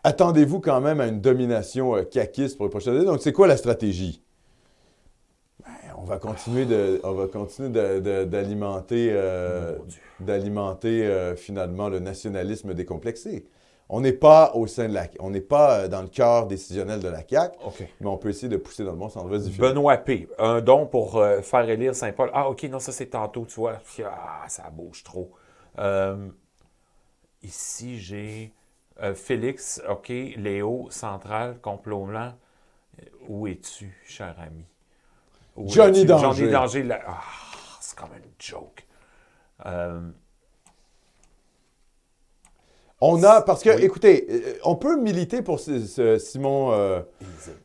Attendez-vous quand même à une domination euh, caquiste pour les prochaines années? Donc, c'est quoi la stratégie? Ben, on va continuer de, on va continuer d'alimenter, euh, euh, finalement le nationalisme décomplexé. On n'est pas au sein de la... On n'est pas euh, dans le cœur décisionnel de la CAQ, OK. mais on peut essayer de pousser dans le bon sens. Benoît P. Un don pour euh, faire élire Saint-Paul. Ah, OK, non, ça c'est tantôt, tu vois. Ah, ça bouge trop. Euh, ici, j'ai euh, Félix, OK, Léo, Central, Complot Blanc. Où es-tu, cher ami? Où Johnny? Danger. Johnny Danger. là- Ah, c'est comme une joke. Euh, On a, parce que, Oui. écoutez, euh, on peut militer pour ce, ce Simon. euh,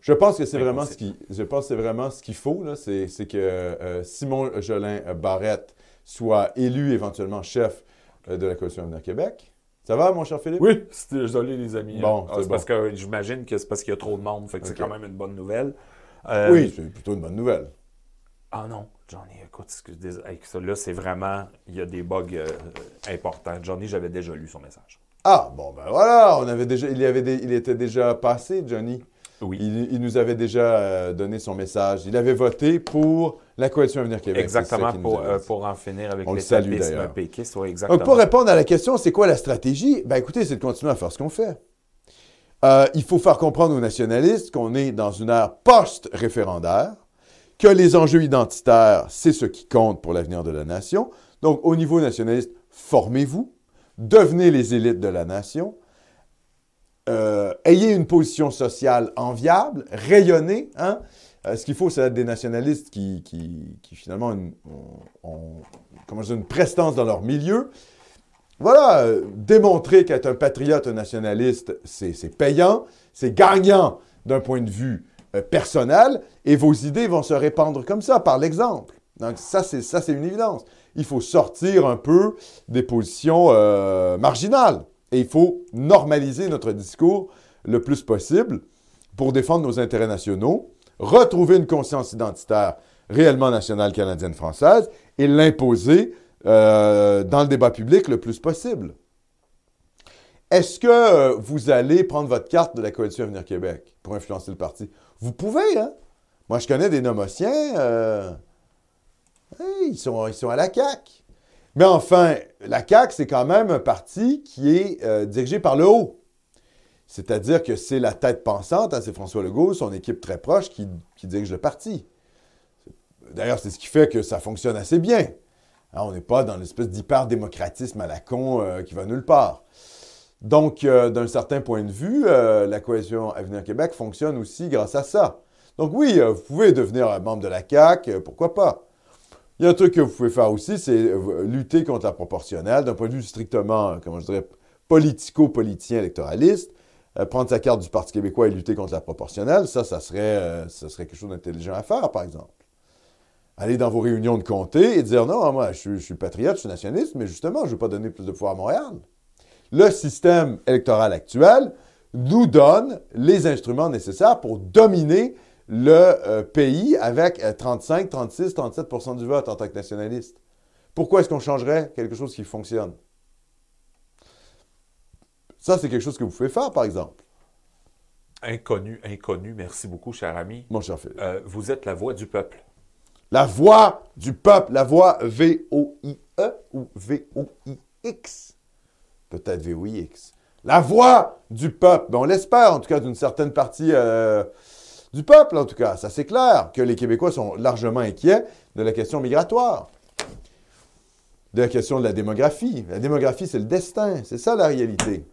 je pense que c'est vraiment ce qui, je pense que c'est vraiment ce qu'il faut là, c'est, c'est que euh, Simon Jolin euh, Barrette soit élu éventuellement chef euh, de la coalition Avenir Québec. Ça va, mon cher Philippe? Oui, c'était désolé les amis. Bon, Ah, c'est c'est parce que j'imagine que c'est parce qu'il y a trop de monde, fait que c'est quand même une bonne nouvelle. Euh, Oui, c'est plutôt une bonne nouvelle. Ah non, Johnny, écoute, excuse, dés- hey, ça, là, c'est vraiment, il y a des bugs euh, importants. Johnny, j'avais déjà lu son message. Ah, bon, ben voilà, on avait déjà, il, y avait des- il était déjà passé, Johnny. Oui, Il, il nous avait déjà euh, donné son message. Il avait voté pour la coalition Avenir Québec. exactement, pour, euh, pour en finir avec On le salue, l'étapisme d'ailleurs. péquiste. Oui, exactement. Donc, pour répondre à la question, c'est quoi la stratégie? Ben écoutez, c'est de continuer à faire ce qu'on fait. Euh, il faut faire comprendre aux nationalistes qu'on est dans une ère post-référendaire, que les enjeux identitaires, c'est ce qui compte pour l'avenir de la nation. Donc, au niveau nationaliste, formez-vous, devenez les élites de la nation, euh, ayez une position sociale enviable, rayonnez. Hein? Euh, ce qu'il faut, c'est être des nationalistes qui, qui, qui, finalement, ont, ont- comment dis, une prestance dans leur milieu. Voilà, euh, démontrer qu'être un patriote, un nationaliste, c'est payant, c'est gagnant d'un point de vue personnel, et vos idées vont se répandre comme ça, par l'exemple. Donc ça, c'est une évidence. Il faut sortir un peu des positions euh, marginales, et il faut normaliser notre discours le plus possible pour défendre nos intérêts nationaux, retrouver une conscience identitaire réellement nationale canadienne française et l'imposer euh, dans le débat public le plus possible. Est-ce que euh, vous allez prendre votre carte de la coalition Avenir Québec pour influencer le parti? Vous pouvez, hein? Moi, je connais des nomotiens, ils, sont, à la CAQ. Mais enfin, la CAQ, c'est quand même un parti qui est euh, dirigé par le haut. C'est-à-dire que c'est la tête pensante, hein, c'est François Legault, son équipe très proche qui, dirige le parti. D'ailleurs, c'est ce qui fait que ça fonctionne assez bien. Hein, on n'est pas dans l'espèce d'hyper-démocratisme à la con euh, qui va nulle part. Donc, euh, d'un certain point de vue, la coalition Avenir Québec fonctionne aussi grâce à ça. Donc oui, vous pouvez devenir membre de la CAQ, pourquoi pas. Il y a un truc que vous pouvez faire aussi, c'est euh, lutter contre la proportionnelle d'un point de vue strictement, euh, comment je dirais, politico-politicien électoraliste. Euh, prendre sa carte du Parti québécois et lutter contre la proportionnelle, ça, ça serait, ça serait quelque chose d'intelligent à faire, par exemple. Aller dans vos réunions de comté et dire non, moi, je je suis patriote, je suis nationaliste, mais justement, je ne veux pas donner plus de pouvoir à Montréal. Le système électoral actuel nous donne les instruments nécessaires pour dominer le euh, pays avec euh, 35, 36, 37% du vote en tant que nationaliste. Pourquoi est-ce qu'on changerait quelque chose qui fonctionne? Ça, c'est quelque chose que vous pouvez faire, par exemple, Inconnu, inconnu, merci beaucoup, cher ami. mon cher Philippe. Euh, vous êtes la voix du peuple. La voix du peuple, la voix V-O-I-E ou V-O-I-X. Peut-être V-O-I-X. La voix du peuple. Ben, on l'espère, en tout cas, d'une certaine partie euh, du peuple, en tout cas. Ça, c'est clair que les Québécois sont largement inquiets de la question migratoire, de la question de la démographie. La démographie, c'est le destin. C'est ça, la réalité.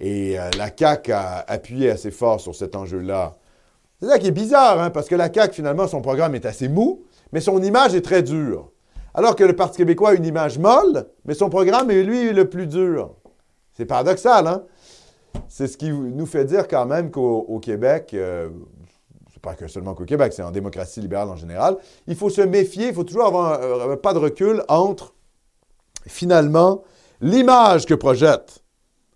Et euh, la CAQ a appuyé assez fort sur cet enjeu-là. C'est ça qui est bizarre, hein, parce que la CAQ, finalement, son programme est assez mou, mais son image est très dure. Alors que le Parti québécois a une image molle, mais son programme est, lui, le plus dur. C'est paradoxal, hein? C'est ce qui nous fait dire quand même qu'au au Québec, euh, pas que seulement qu'au Québec, c'est en démocratie libérale en général, il faut se méfier, il faut toujours avoir un, un pas de recul entre, finalement, l'image que projette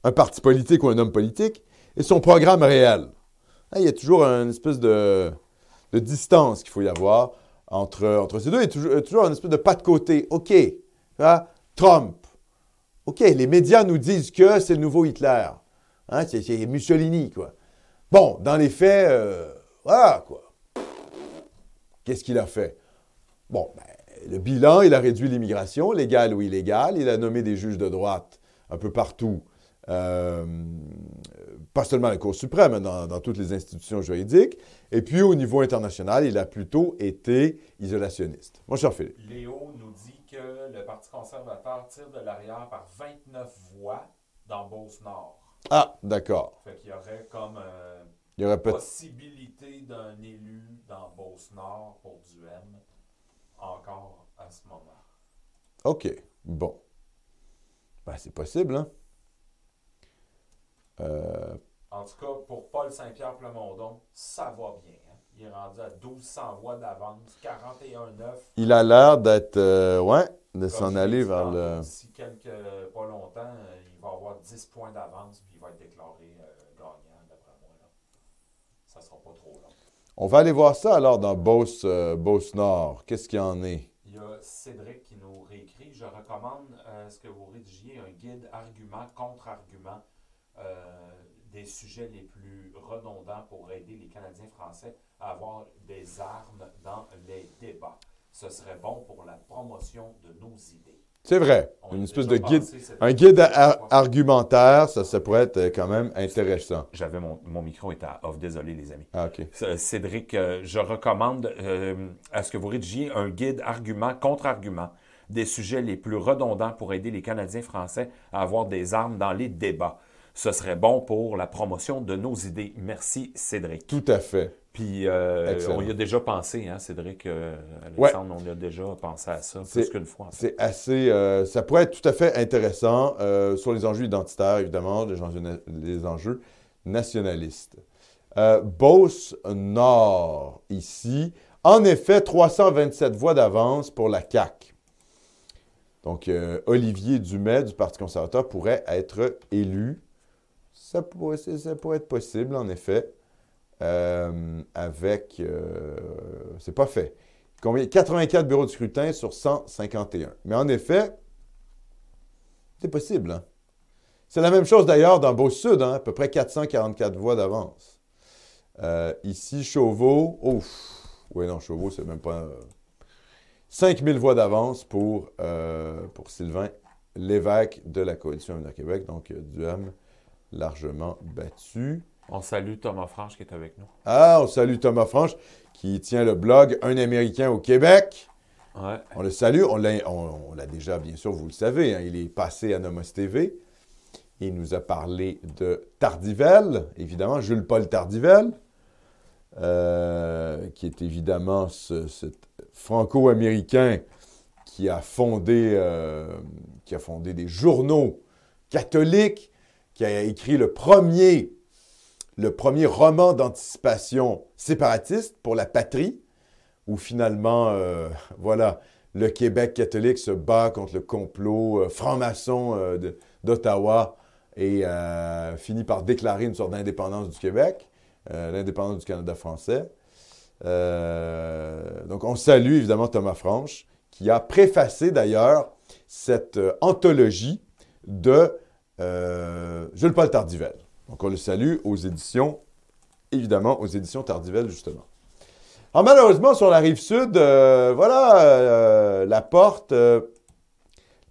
un parti politique ou un homme politique et son programme réel. Hein, Il y a toujours une espèce de, distance qu'il faut y avoir entre, entre ces deux. A toujours, toujours une espèce de pas de côté. OK, hein, Trump. OK, les médias nous disent que c'est le nouveau Hitler. Hein, c'est, c'est Mussolini, quoi. Bon, dans les faits, euh, voilà, quoi. Qu'est-ce qu'il a fait? Bon, ben, le bilan, il a réduit l'immigration, légale ou illégale. Il a nommé des juges de droite un peu partout euh, pas seulement à la Cour suprême, mais dans, dans toutes les institutions juridiques. Et puis au niveau international, il a plutôt été isolationniste. Mon cher Philippe. Léo nous dit que le Parti conservateur tire de l'arrière par 29 voix dans Beauce-Nord. Ah, d'accord. Fait qu'il y aurait comme euh, Il y aurait peut-être. possibilité d'un élu dans Beauce-Nord pour Duhem encore à ce moment. OK. Bon. Ben, c'est possible, hein? Euh, En tout cas, pour Paul Saint-Pierre Plamondon, ça va bien. hein. Il est rendu à 1200 voix d'avance, 41-9. il a l'air d'être. euh, ouais, de s'en aller vers le. D'ici quelques, pas longtemps, euh, il va avoir 10 points d'avance, puis il va être déclaré euh, gagnant, d'après moi. Là. Ça sera pas trop long. On va aller voir ça alors dans Beauce, euh, Beauce Nord. Qu'est-ce qu'il y en est? Il y a Cédric qui nous réécrit Je recommande euh, ce que vous rédigiez un guide argument contre argument euh, des sujets les plus redondants pour aider les Canadiens français à avoir des armes dans les débats. Ce serait bon pour la promotion de nos idées. C'est vrai. On Une espèce de guide. Un guide ar- argumentaire, ça, ça pourrait être euh, quand même intéressant. J'avais mon, mon micro était à off, désolé les amis. Ah, OK. C- Cédric, euh, je recommande euh, à ce que vous rédigiez un guide argument contre argument des sujets les plus redondants pour aider les Canadiens français à avoir des armes dans les débats. Ce serait bon pour la promotion de nos idées. Merci, Cédric. Tout à fait. Puis, euh, on y a déjà pensé, hein, Cédric, euh, Alexandre, on y a déjà pensé à ça plus C'est- qu'une fois. en fait. C'est assez. euh, ça pourrait être tout à fait intéressant euh, sur les enjeux identitaires, évidemment, les enjeux, les enjeux nationalistes. Beauce Nord, ici. En effet, 327 voix d'avance pour la CAQ. Donc, Olivier Dumais du Parti conservateur pourrait être élu. Ça pourrait, ça pourrait être possible, en effet. Euh, avec. euh, c'est pas fait. Combien? 84 bureaux de scrutin sur 151. Mais en effet, c'est possible. hein. C'est la même chose d'ailleurs dans Beau-Sud, hein, à peu près 444 voix d'avance. Euh, ici, Chauveau, ouf, oui, non, Chauveau, c'est même pas. euh, 5000 voix d'avance pour, pour Sylvain Lévesque de la Coalition Avenir Québec, donc Duham largement battu. On salue Thomas Franche qui est avec nous. Ah, on salue Thomas Franche qui tient le blog Un Américain au Québec. Ouais. On le salue, on l'a, on- on l'a déjà, bien sûr, vous le savez, hein, il est passé à Nomos TV. Il nous a parlé de Tardivelle, évidemment, Jules-Paul Tardivelle, euh, qui est évidemment ce, cet franco-américain qui a fondé, euh, qui a fondé des journaux catholiques, qui a écrit le premier, le premier roman d'anticipation séparatiste pour la patrie, où finalement, euh, voilà, le Québec catholique se bat contre le complot euh, franc-maçon euh, d'Ottawa et finit par déclarer une sorte d'indépendance du Québec, l'indépendance du Canada français. Donc, on salue évidemment Thomas Franche, qui a préfacé d'ailleurs cette anthologie de euh, Jules-Paul Tardivelle. Donc, on le salue aux éditions, évidemment, aux éditions Tardivelle, justement. Alors, malheureusement, sur la rive sud, euh, voilà, euh, la porte,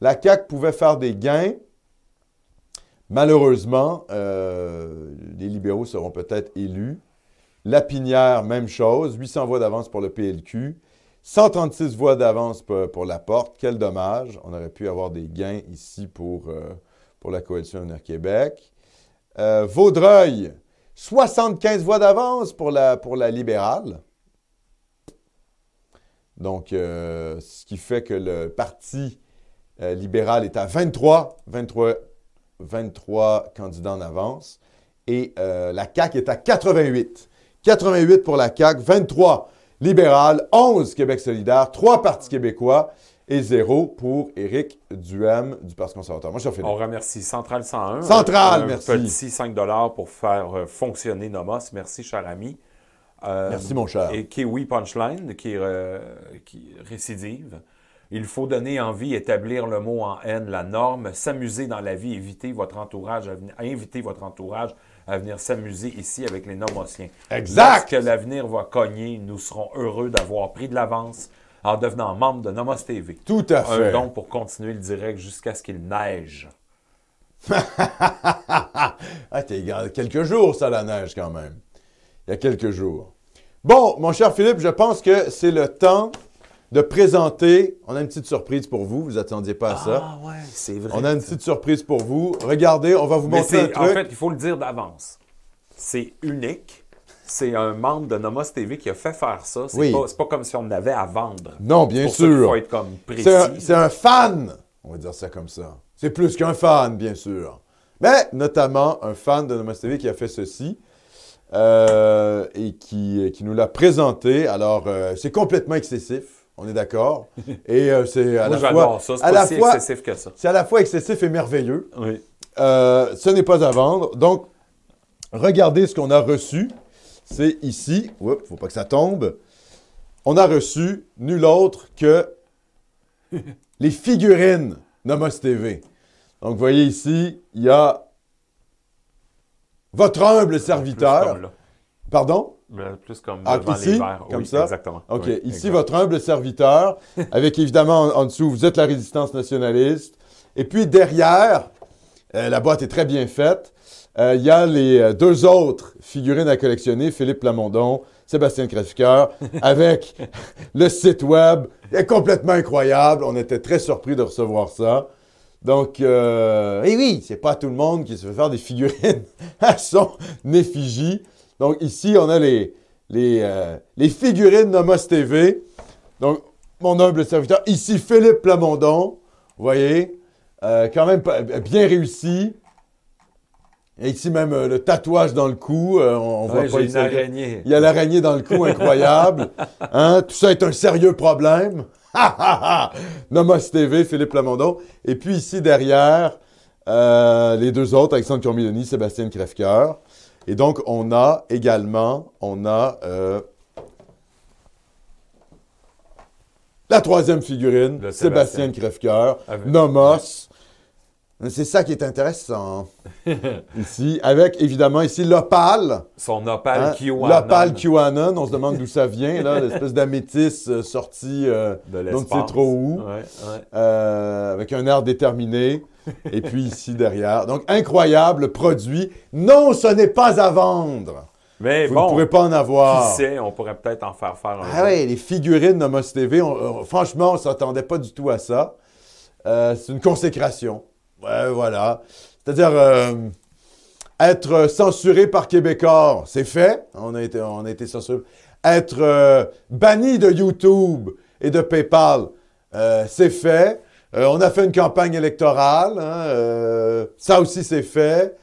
la CAQ pouvait faire des gains. Malheureusement, les libéraux seront peut-être élus. Lapinière, même chose, 800 voix d'avance pour le PLQ, 136 voix d'avance pour, la porte. Quel dommage. On aurait pu avoir des gains ici pour, pour la coalition Avenir Québec. Euh, Vaudreuil, 75 voix d'avance pour la, libérale. Donc, euh, ce qui fait que le parti euh, libéral est à 23, 23, 23 candidats en avance. Et la CAQ est à 88. 88 pour la CAQ, 23 libéral, 11 Québec solidaire, 3 partis québécois et 0 pour Éric Duhem du Parti conservateur. Moi, je suis On remercie Central 101. Central, un merci. petit 5 pour faire euh, fonctionner Nomos. Merci, cher ami. Euh, Merci, mon cher. Et Kiwi Punchline, qui, euh, qui récidive. Il faut donner envie, établir le mot en haine, la norme, s'amuser dans la vie, éviter votre entourage, à venir- inviter votre entourage à venir s'amuser ici avec les Nomotiens. Exact! Lorsque l'avenir va cogner, nous serons heureux d'avoir pris de l'avance en devenant membre de Nomos TV. Tout à Un fait. don pour continuer le direct jusqu'à ce qu'il neige. [LAUGHS] ah, t'es il y a quelques jours, ça, la neige, quand même. Il y a quelques jours. Bon, mon cher Philippe, je pense que c'est le temps de présenter. On a une petite surprise pour vous. Vous attendiez pas à ça. Ah ouais, c'est vrai. On a une petite surprise pour vous. Regardez, on va vous Mais montrer un c'est, en truc. fait, il faut le dire d'avance. C'est unique. C'est un membre de Nomos TV qui a fait faire ça. C'est, Oui. pas, comme si on avait à vendre. non, bien Pour ça sûr. faut être comme précis. C'est un, fan. On va dire ça comme ça. C'est plus qu'un fan, bien sûr. Mais notamment un fan de Nomos TV qui a fait ceci euh, et qui, qui nous l'a présenté. Alors, euh, c'est complètement excessif. On est d'accord. [LAUGHS] Et euh, c'est à Moi, la fois, ça. À pas la si fois, excessif que ça. c'est à la fois excessif et merveilleux. Oui. Ce n'est pas à vendre. Donc, regardez ce qu'on a reçu. C'est ici. Oups, faut pas que ça tombe. On a reçu nul autre que [LAUGHS] les figurines Nomos TV. Donc, vous voyez ici, il y a votre humble serviteur. Pardon? Plus comme Ah, devant ici? les verres. Comme Oui, ça? Exactement. OK. Oui, Ici, votre humble serviteur, [LAUGHS] avec évidemment en, en dessous, vous êtes la résistance nationaliste. Et puis derrière, euh, la boîte est très bien faite. Euh, Il y a les euh, deux autres figurines à collectionner, Philippe Plamondon, Sébastien Crèvecoeur, [LAUGHS] avec le site web. est complètement incroyable. On était très surpris de recevoir ça. Donc, euh, et oui, c'est pas tout le monde qui se fait faire des figurines [LAUGHS] à son effigie. Donc, ici, on a les, les, euh, les figurines Nomos TV. Donc, mon humble serviteur. Ici, Philippe Plamondon. Vous voyez, euh, quand même bien réussi. Et ici, même euh, le tatouage dans le cou. euh, on, on voit pas une araignée. Il y a l'araignée dans le cou, incroyable. [LAUGHS] Hein? Tout ça est un sérieux problème. [LAUGHS] Ha, ha, ha! Nomos TV, Philippe Plamondon. Et puis ici derrière, euh, les deux autres, Alexandre Cormiloni, Sébastien Crèvecoeur. Et donc, on a également, on a la troisième figurine, Sébastien Sébastien. Crèvecoeur, Avec- Nomos. C'est ça qui est intéressant. [LAUGHS] ici, avec évidemment ici l'opale. Son opale Hein? QAnon L'opale QAnon, on se demande d'où ça vient, là, l'espèce d'améthyste euh, sorti euh, de on ne sait trop où, Ouais, ouais. euh, avec un air déterminé, et puis ici derrière. Donc, incroyable produit. Non, ce n'est pas à vendre. Mais Vous bon, ne pourrez pas en avoir. qui sait, on pourrait peut-être en faire faire un Ah oui, les figurines Nomos TV, on- on- franchement, on ne s'attendait pas du tout à ça. Euh, c'est une consécration. Ouais, voilà. C'est-à-dire, euh, être censuré par Québécois, c'est fait. On a été, on censuré. Être euh, banni de YouTube et de PayPal, euh, c'est fait. Euh, on a fait une campagne électorale. hein, euh, ça aussi, c'est fait.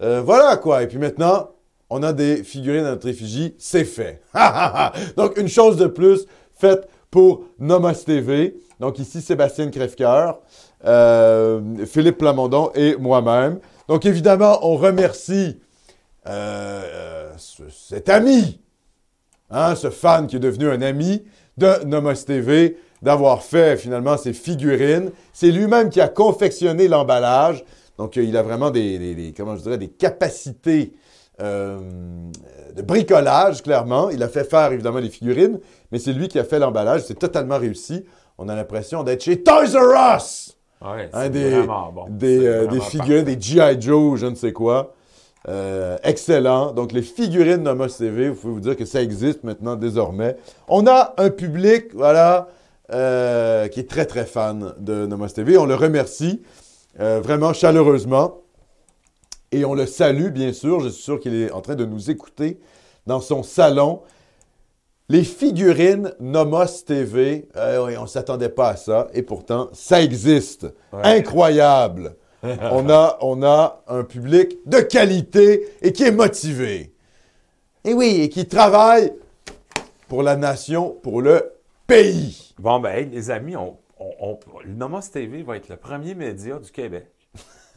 Euh, voilà quoi. Et puis maintenant, on a des figurines à notre effigie. C'est fait. [LAUGHS] Donc, une chose de plus faite pour Nomos TV. Donc, ici, Sébastien Crèvecoeur, euh, Philippe Plamondon et moi-même. Donc, évidemment, on remercie euh, euh, ce- cet ami, hein, ce fan qui est devenu un ami de Nomos TV, d'avoir fait finalement ces figurines. C'est lui-même qui a confectionné l'emballage. Donc, il a vraiment des, capacités de bricolage, clairement. Il a fait faire, évidemment, les figurines, mais c'est lui qui a fait l'emballage. C'est totalement réussi. On a l'impression d'être chez Toys R Us! Ouais, Hein, des, bon. euh, des figurines, des G.I. Joe, je ne sais quoi. Euh, excellent. Donc, les figurines Nomos TV, vous pouvez vous dire que ça existe maintenant désormais. On a un public, voilà, euh, qui est très, très fan de Nomos TV. On le remercie vraiment chaleureusement. Et on le salue, bien sûr. Je suis sûr qu'il est en train de nous écouter dans son salon. Les figurines Nomos TV, euh, on ne s'attendait pas à ça. Et pourtant, ça existe. Ouais. Incroyable. [LAUGHS] on, a, on a un public de qualité et qui est motivé. Et oui, et qui travaille pour la nation, pour le pays. Bon, ben, les amis, on, on, on- le Nomos TV va être le premier média du Québec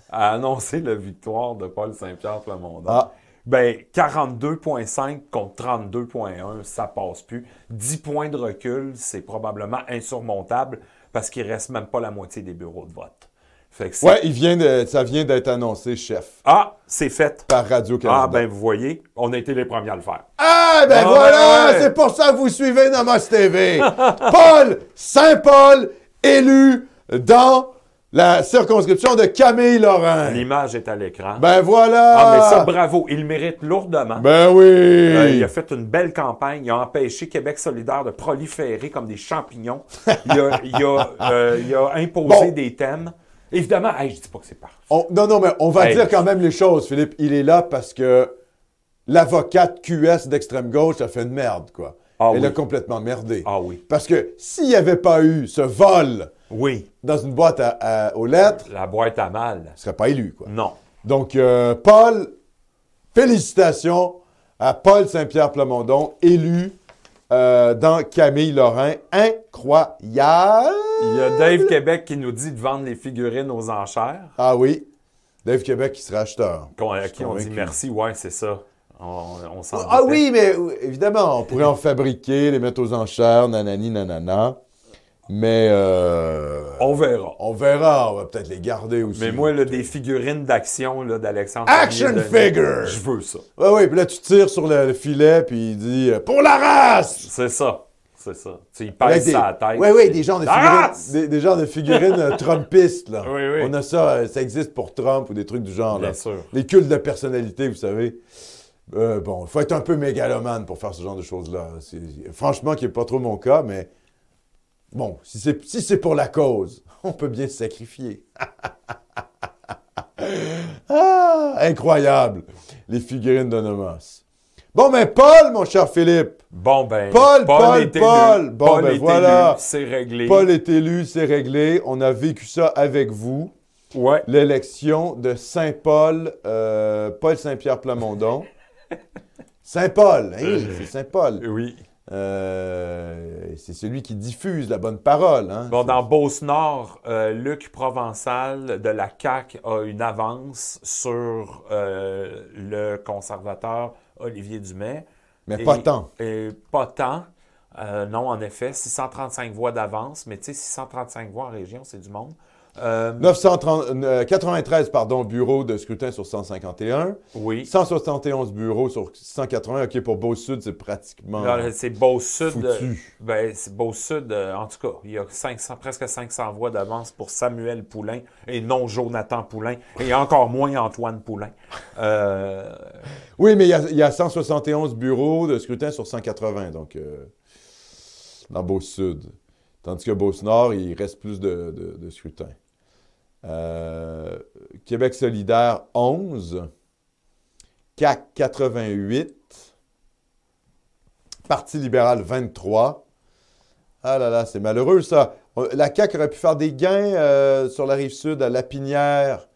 à annoncer la victoire de Paul Saint-Pierre Plamondon. Ah. Ben, 42,5 contre 32,1, ça passe plus. 10 points de recul, c'est probablement insurmontable parce qu'il reste même pas la moitié des bureaux de vote. Fait que Ouais, il vient de, ça vient d'être annoncé, chef, Ah, c'est fait. par Radio-Canada. Ah, ben, vous voyez, on a été les premiers à le faire. Ah, ben Ah, voilà! ouais. C'est pour ça que vous suivez Nomos TV. [LAUGHS] Paul Saint-Paul, élu dans la circonscription de Camille Lorrain. L'image est à l'écran. Ben voilà! ah, mais ça, bravo. Il mérite lourdement. Ben oui! Euh, il a fait une belle campagne. Il a empêché Québec solidaire de proliférer comme des champignons. Il a, il a, euh, il a imposé Bon. des thèmes. Évidemment, hey, je dis pas que c'est parfait. On- non, non, mais on va Hey. dire quand même les choses, Philippe. Il est là parce que l'avocate QS d'extrême gauche a fait une merde, quoi. Ah Elle oui. a complètement merdé. Ah oui. Parce que s'il n'y avait pas eu ce vol Oui. dans une boîte à- à- aux lettres, La boîte à mal. il ne serait pas élu, quoi. Non. Donc, euh, Paul, félicitations à Paul Saint-Pierre Plamondon, élu euh, dans Camille Lorrain. Incroyable! Il y a Dave Québec qui nous dit de vendre les figurines aux enchères. Ah oui, Dave Québec qui sera acheteur. Qu'on- À qui on dit merci. Ouais, c'est ça. On, on s'en Ah doutait. oui, mais évidemment, on pourrait en fabriquer, les mettre aux enchères, nanani, nanana. Mais euh, On verra. on verra, on va peut-être les garder aussi. Mais moi, là, des figurines d'action là, d'Alexandre. Action de- figure! Je veux ça. Oui, oui, puis là, tu tires sur le, le filet, puis il dit euh, Pour la race! C'est ça. C'est ça. Tu il pèse des, sa tête. oui, oui, des genres de figurines, des, des genres de figurines trumpistes, là. Oui, oui. On a ça, euh, ça existe pour Trump ou des trucs du genre, là. Bien sûr. Les cultes de personnalité, vous savez. Euh, bon, il faut être un peu mégalomane pour faire ce genre de choses-là. Franchement, qui n'est pas trop mon cas, mais bon, si c'est si c'est pour la cause, [LAUGHS] on peut bien se sacrifier. [LAUGHS] ah, incroyable, les figurines de Nomos. Bon, mais Paul, mon cher Philippe, Bon, ben. Paul, Paul, est élu. Paul. Bon, Paul ben est voilà. C'est réglé. Paul est élu, c'est réglé. On a vécu ça avec vous. Ouais. l'élection de Saint-Paul, euh, Paul Saint-Pierre Plamondon. [LAUGHS] Saint-Paul, hein, c'est Saint-Paul. Oui. Euh, c'est celui qui diffuse la bonne parole. Hein? Bon, dans Beauce-Nord, euh, Luc Provençal de la CAQ a une avance sur euh, le conservateur Olivier Dumais. Mais Et- pas tant. Et pas tant. Non, en effet, 635 voix d'avance, mais tu sais, 635 voix en région, c'est du monde. Euh, 930, euh, 93 pardon, bureaux de scrutin sur 151. oui. 171 bureaux sur 180. OK, pour Beau-Sud, c'est pratiquement Là, C'est Beau-Sud. euh. Ben, c'est Beau-Sud, euh, en tout cas, il y a 500, presque 500 voix d'avance pour Samuel Poulain et non Jonathan Poulain et encore moins Antoine Poulain. Euh, Oui, mais il y, a, il y a 171 bureaux de scrutin sur 180, donc euh, dans Beauce-Sud. Tandis que Beauce-Nord, il reste plus de, scrutins. Euh, Québec solidaire, 11. CAC, 88. Parti libéral, 23. Ah là là, c'est malheureux ça. La CAQ aurait pu faire des gains euh, sur la rive sud à Lapinière.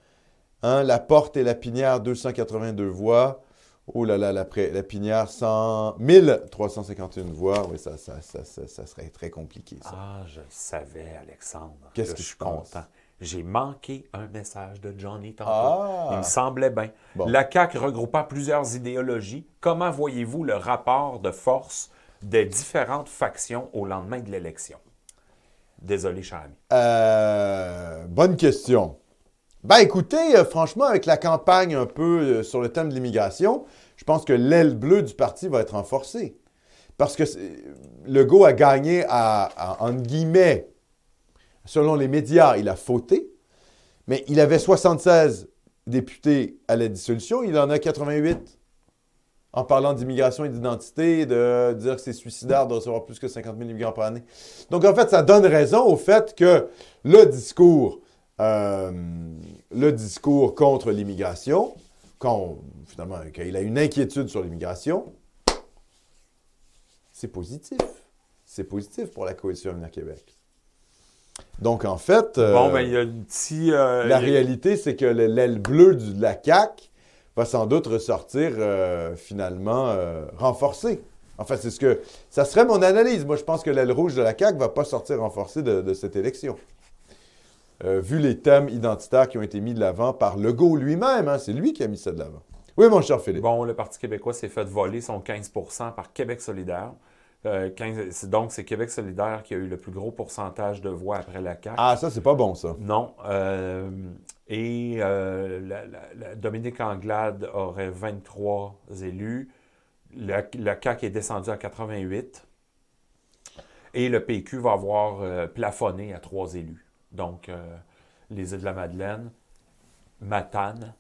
Hein, la Porte et Lapinière, 282 voix. Oh là là, la, pré- Lapinière, 100, 1351 voix. Oui, ça, ça, ça, ça, serait très compliqué, ça. ah, je le savais, Alexandre. Qu'est-ce que je suis content. J'ai manqué un message de Johnny tantôt. Ah! Il me semblait bien. Bon. La CAQ regroupant plusieurs idéologies, comment voyez-vous le rapport de force des différentes factions au lendemain de l'élection? Désolé, cher ami. Euh, bonne question. Ben écoutez, euh, franchement, avec la campagne un peu euh, sur le thème de l'immigration, je pense que l'aile bleue du parti va être renforcée. Parce que c'est- Legault a gagné à, guillemets, selon les médias, il a fauté, mais il avait 76 députés à la dissolution, il en a 88 en parlant d'immigration et d'identité, de dire que c'est suicidaire de recevoir plus que 50 000 immigrants par année. Donc, en fait, ça donne raison au fait que le discours, euh, le discours contre l'immigration, quand on- finalement, quand il a une inquiétude sur l'immigration, c'est positif. C'est positif pour la coalition Avenir Québec. Donc, en fait, euh, Bon, ben, il y a un petit. euh, la il y a- réalité, c'est que le- l'aile bleue du- de la CAQ va sans doute ressortir euh, finalement renforcée. Enfin, c'est ce que. Ça serait mon analyse. Moi, je pense que l'aile rouge de la CAQ ne va pas sortir renforcée de, de cette élection. Euh, vu les thèmes identitaires qui ont été mis de l'avant par Legault lui-même, hein, c'est lui qui a mis ça de l'avant. Oui, mon cher Philippe. Bon, le Parti québécois s'est fait voler son 15% par Québec solidaire. Euh, 15 c'est- donc, c'est Québec solidaire qui a eu le plus gros pourcentage de voix après la CAQ. Ah, ça, c'est pas bon, ça. Non. euh, et euh, la- la- la- Dominique Anglade aurait 23 élus. Le CAQ est descendu à 88. Et le PQ va avoir plafonné à trois élus. Donc, euh, les îles de la Madeleine, Matane,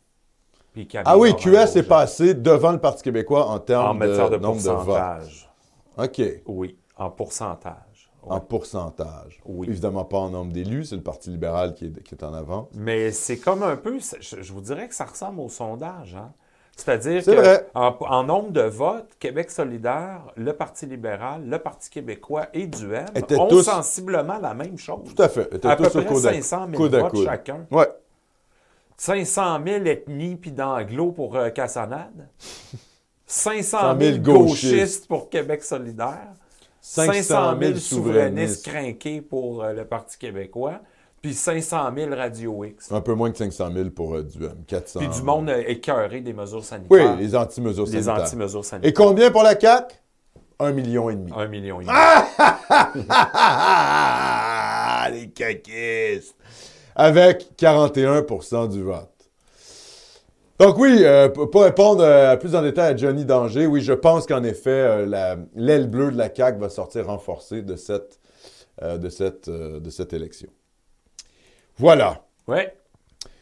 puis Ah oui, QS est passé devant le Parti québécois en termes de, de, nombre de votes. pourcentage. OK. Oui, en pourcentage. En pourcentage. Oui. Évidemment pas en nombre d'élus, c'est le Parti libéral qui est, qui est en avant. Mais c'est comme un peu, je, je vous dirais que ça ressemble au sondage. Hein? C'est-à-dire C'est que vrai. En, nombre de votes, Québec solidaire, le Parti libéral, le Parti québécois et Étaient ont tous- sensiblement la même chose. Tout à fait. Étaient À peu près coude à- 500 000 coude à votes coude. chacun. Ouais. 500 000 ethnies puis d'anglo pour euh, Cassonade. 500 100 000 000 gauchistes pour Québec solidaire. 500 000 souverainistes souverainistes. crinqués pour euh, le Parti québécois. Puis 500 000 Radio X. Un peu moins que 500 000 pour euh, Duhem. 400. Puis du monde euh, écœuré des mesures Oui, sanitaires. les anti-mesures les sanitaires. anti-mesures sanitaires. Et combien pour la CAQ? Un million et demi. Un million et demi. Ah, [LAUGHS] les caquistes! Avec 41 du vote. Donc oui, euh, pour répondre euh, plus en détail à Johnny Danger, oui, je pense qu'en effet, euh, la- l'aile bleue de la CAQ va sortir renforcée de cette, euh, de cette, euh, de cette élection. Voilà. Oui,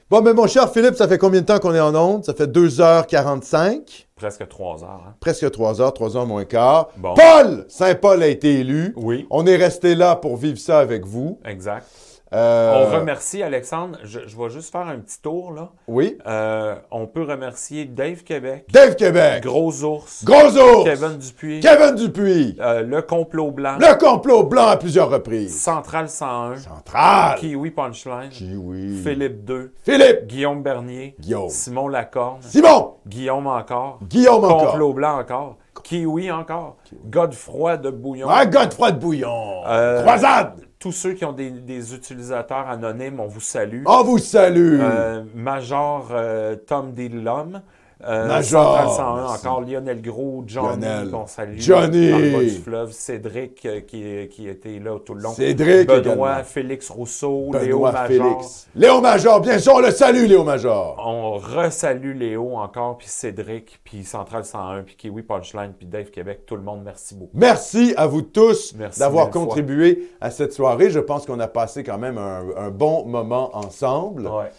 Bon, mais mon cher Philippe, ça fait combien de temps qu'on est en onde? Ça fait 2h45, presque trois heures. hein. presque 3h, 3h moins quart. Bon. Paul Saint-Paul a été élu. Oui, On est resté là pour vivre ça avec vous. exact. Euh, On remercie Alexandre. Je, je vais juste faire un petit tour. là. Oui. Euh, on peut remercier Dave Québec, Dave Québec. Gros Ours, Gros ours. Kevin Dupuis, Kevin Dupuis. euh, Le Complot Blanc, Le complot blanc à plusieurs reprises. Central 101, Central. Kiwi Punchline, Kiwi. Philippe II, Philippe. Guillaume Bernier, Guillaume. Simon Lacorne, Simon. Guillaume encore, Guillaume encore. Complot Blanc encore, Kiwi encore, Godefroy de Bouillon. Un Godefroy de Bouillon. Croisade. Tous ceux qui ont des, des utilisateurs anonymes, on vous salue. On vous salue. Euh, Major euh, Tom Dillum. Euh, Major, Central 101 merci. encore, Lionel Gros, Johnny, qu'on salue. Johnny. Dans le bas du fleuve, Cédric, euh, qui, qui était là tout le long. Cédric Benoît, également. Félix Rousseau, Léo Major. Félix. Léo Major, bien sûr, on le salue, Léo Major. On resalue Léo encore, puis Cédric, puis Central 101, puis Kiwi Punchline, puis Dave Québec. Tout le monde, merci beaucoup. Merci à vous tous d'avoir fois. contribué à cette soirée. Je pense qu'on a passé quand même un, un bon moment ensemble. Ouais,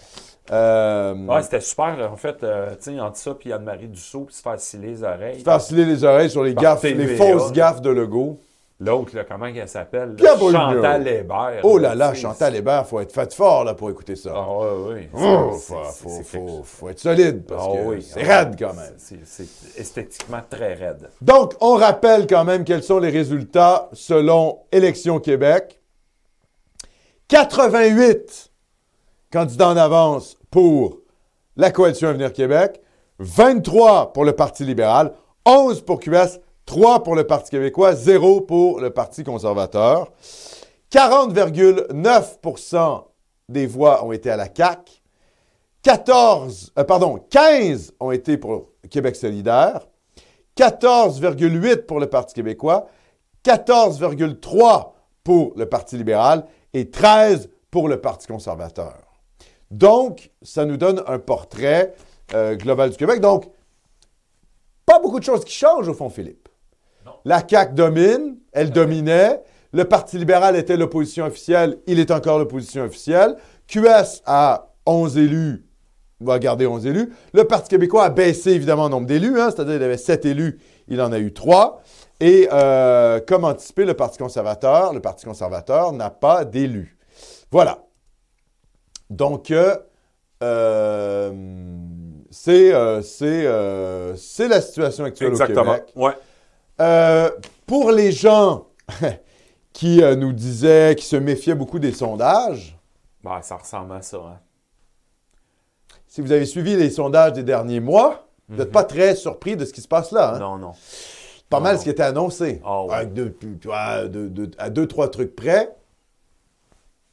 Euh, Ouais, c'était super. En fait, euh, tu sais, entre ça, puis Anne-Marie Dussault, puis se faire sciller les oreilles. faire sciller les oreilles sur les gaffes, TVA. les fausses gaffes de Legault. L'autre, là, comment elle s'appelle? Chantal Hébert. Oh là là, Chantal Hébert, faut être fait fort là, pour écouter ça. Ah ouais, oui. Oh, C'est- faut, faut- faut- être solide parce Ah que oui, c'est raide quand même. C'est c'est esthétiquement très raide. Donc, on rappelle quand même quels sont les résultats selon Élections Québec. 88 candidats en avance pour la coalition Avenir Québec, 23 pour le Parti libéral, 11 pour QS, 3 pour le Parti québécois, 0 pour le Parti conservateur. 40,9% des voix ont été à la CAQ. 14, euh, pardon, 15 ont été pour Québec solidaire. 14,8 pour le Parti québécois, 14,3 pour le Parti libéral et 13 pour le Parti conservateur. Donc, ça nous donne un portrait euh, global du Québec. Donc, pas beaucoup de choses qui changent au fond, Philippe. La CAQ domine, elle dominait. Le Parti libéral était l'opposition officielle, il est encore l'opposition officielle. QS a 11 élus, va garder 11 élus. Le Parti québécois a baissé évidemment le nombre d'élus, hein, c'est-à-dire qu'il avait 7 élus, il en a eu 3. Et euh, comme anticipé, le Parti conservateur, le Parti conservateur n'a pas d'élus. Voilà. Donc, euh, euh, c'est euh, c'est, la situation actuelle au Québec. Ouais. Euh, pour les gens [LAUGHS] qui nous disaient, qui se méfiaient beaucoup des sondages, Ben, ça ressemble à ça. Hein. si vous avez suivi les sondages des derniers mois, vous n'êtes pas très surpris de ce qui se passe là. hein? Non, non. Pas Non, mal non. ce qui était annoncé. Ah ouais. Avec deux- de- à deux, trois trucs près,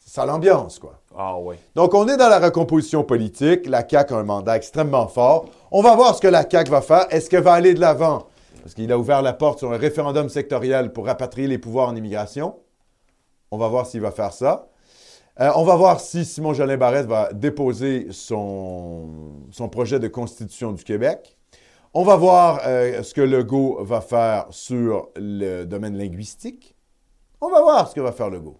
ça l'ambiance, quoi. Ah oui. Donc, on est dans la recomposition politique. La CAQ a un mandat extrêmement fort. On va voir ce que la CAQ va faire. Est-ce qu'elle va aller de l'avant? Parce qu'il a ouvert la porte sur un référendum sectoriel pour rapatrier les pouvoirs en immigration. On va voir s'il va faire ça. Euh, on va voir si Simon Jolin Barrette va déposer son, son projet de constitution du Québec. On va voir euh, ce que Legault va faire sur le domaine linguistique. On va voir ce que va faire Legault.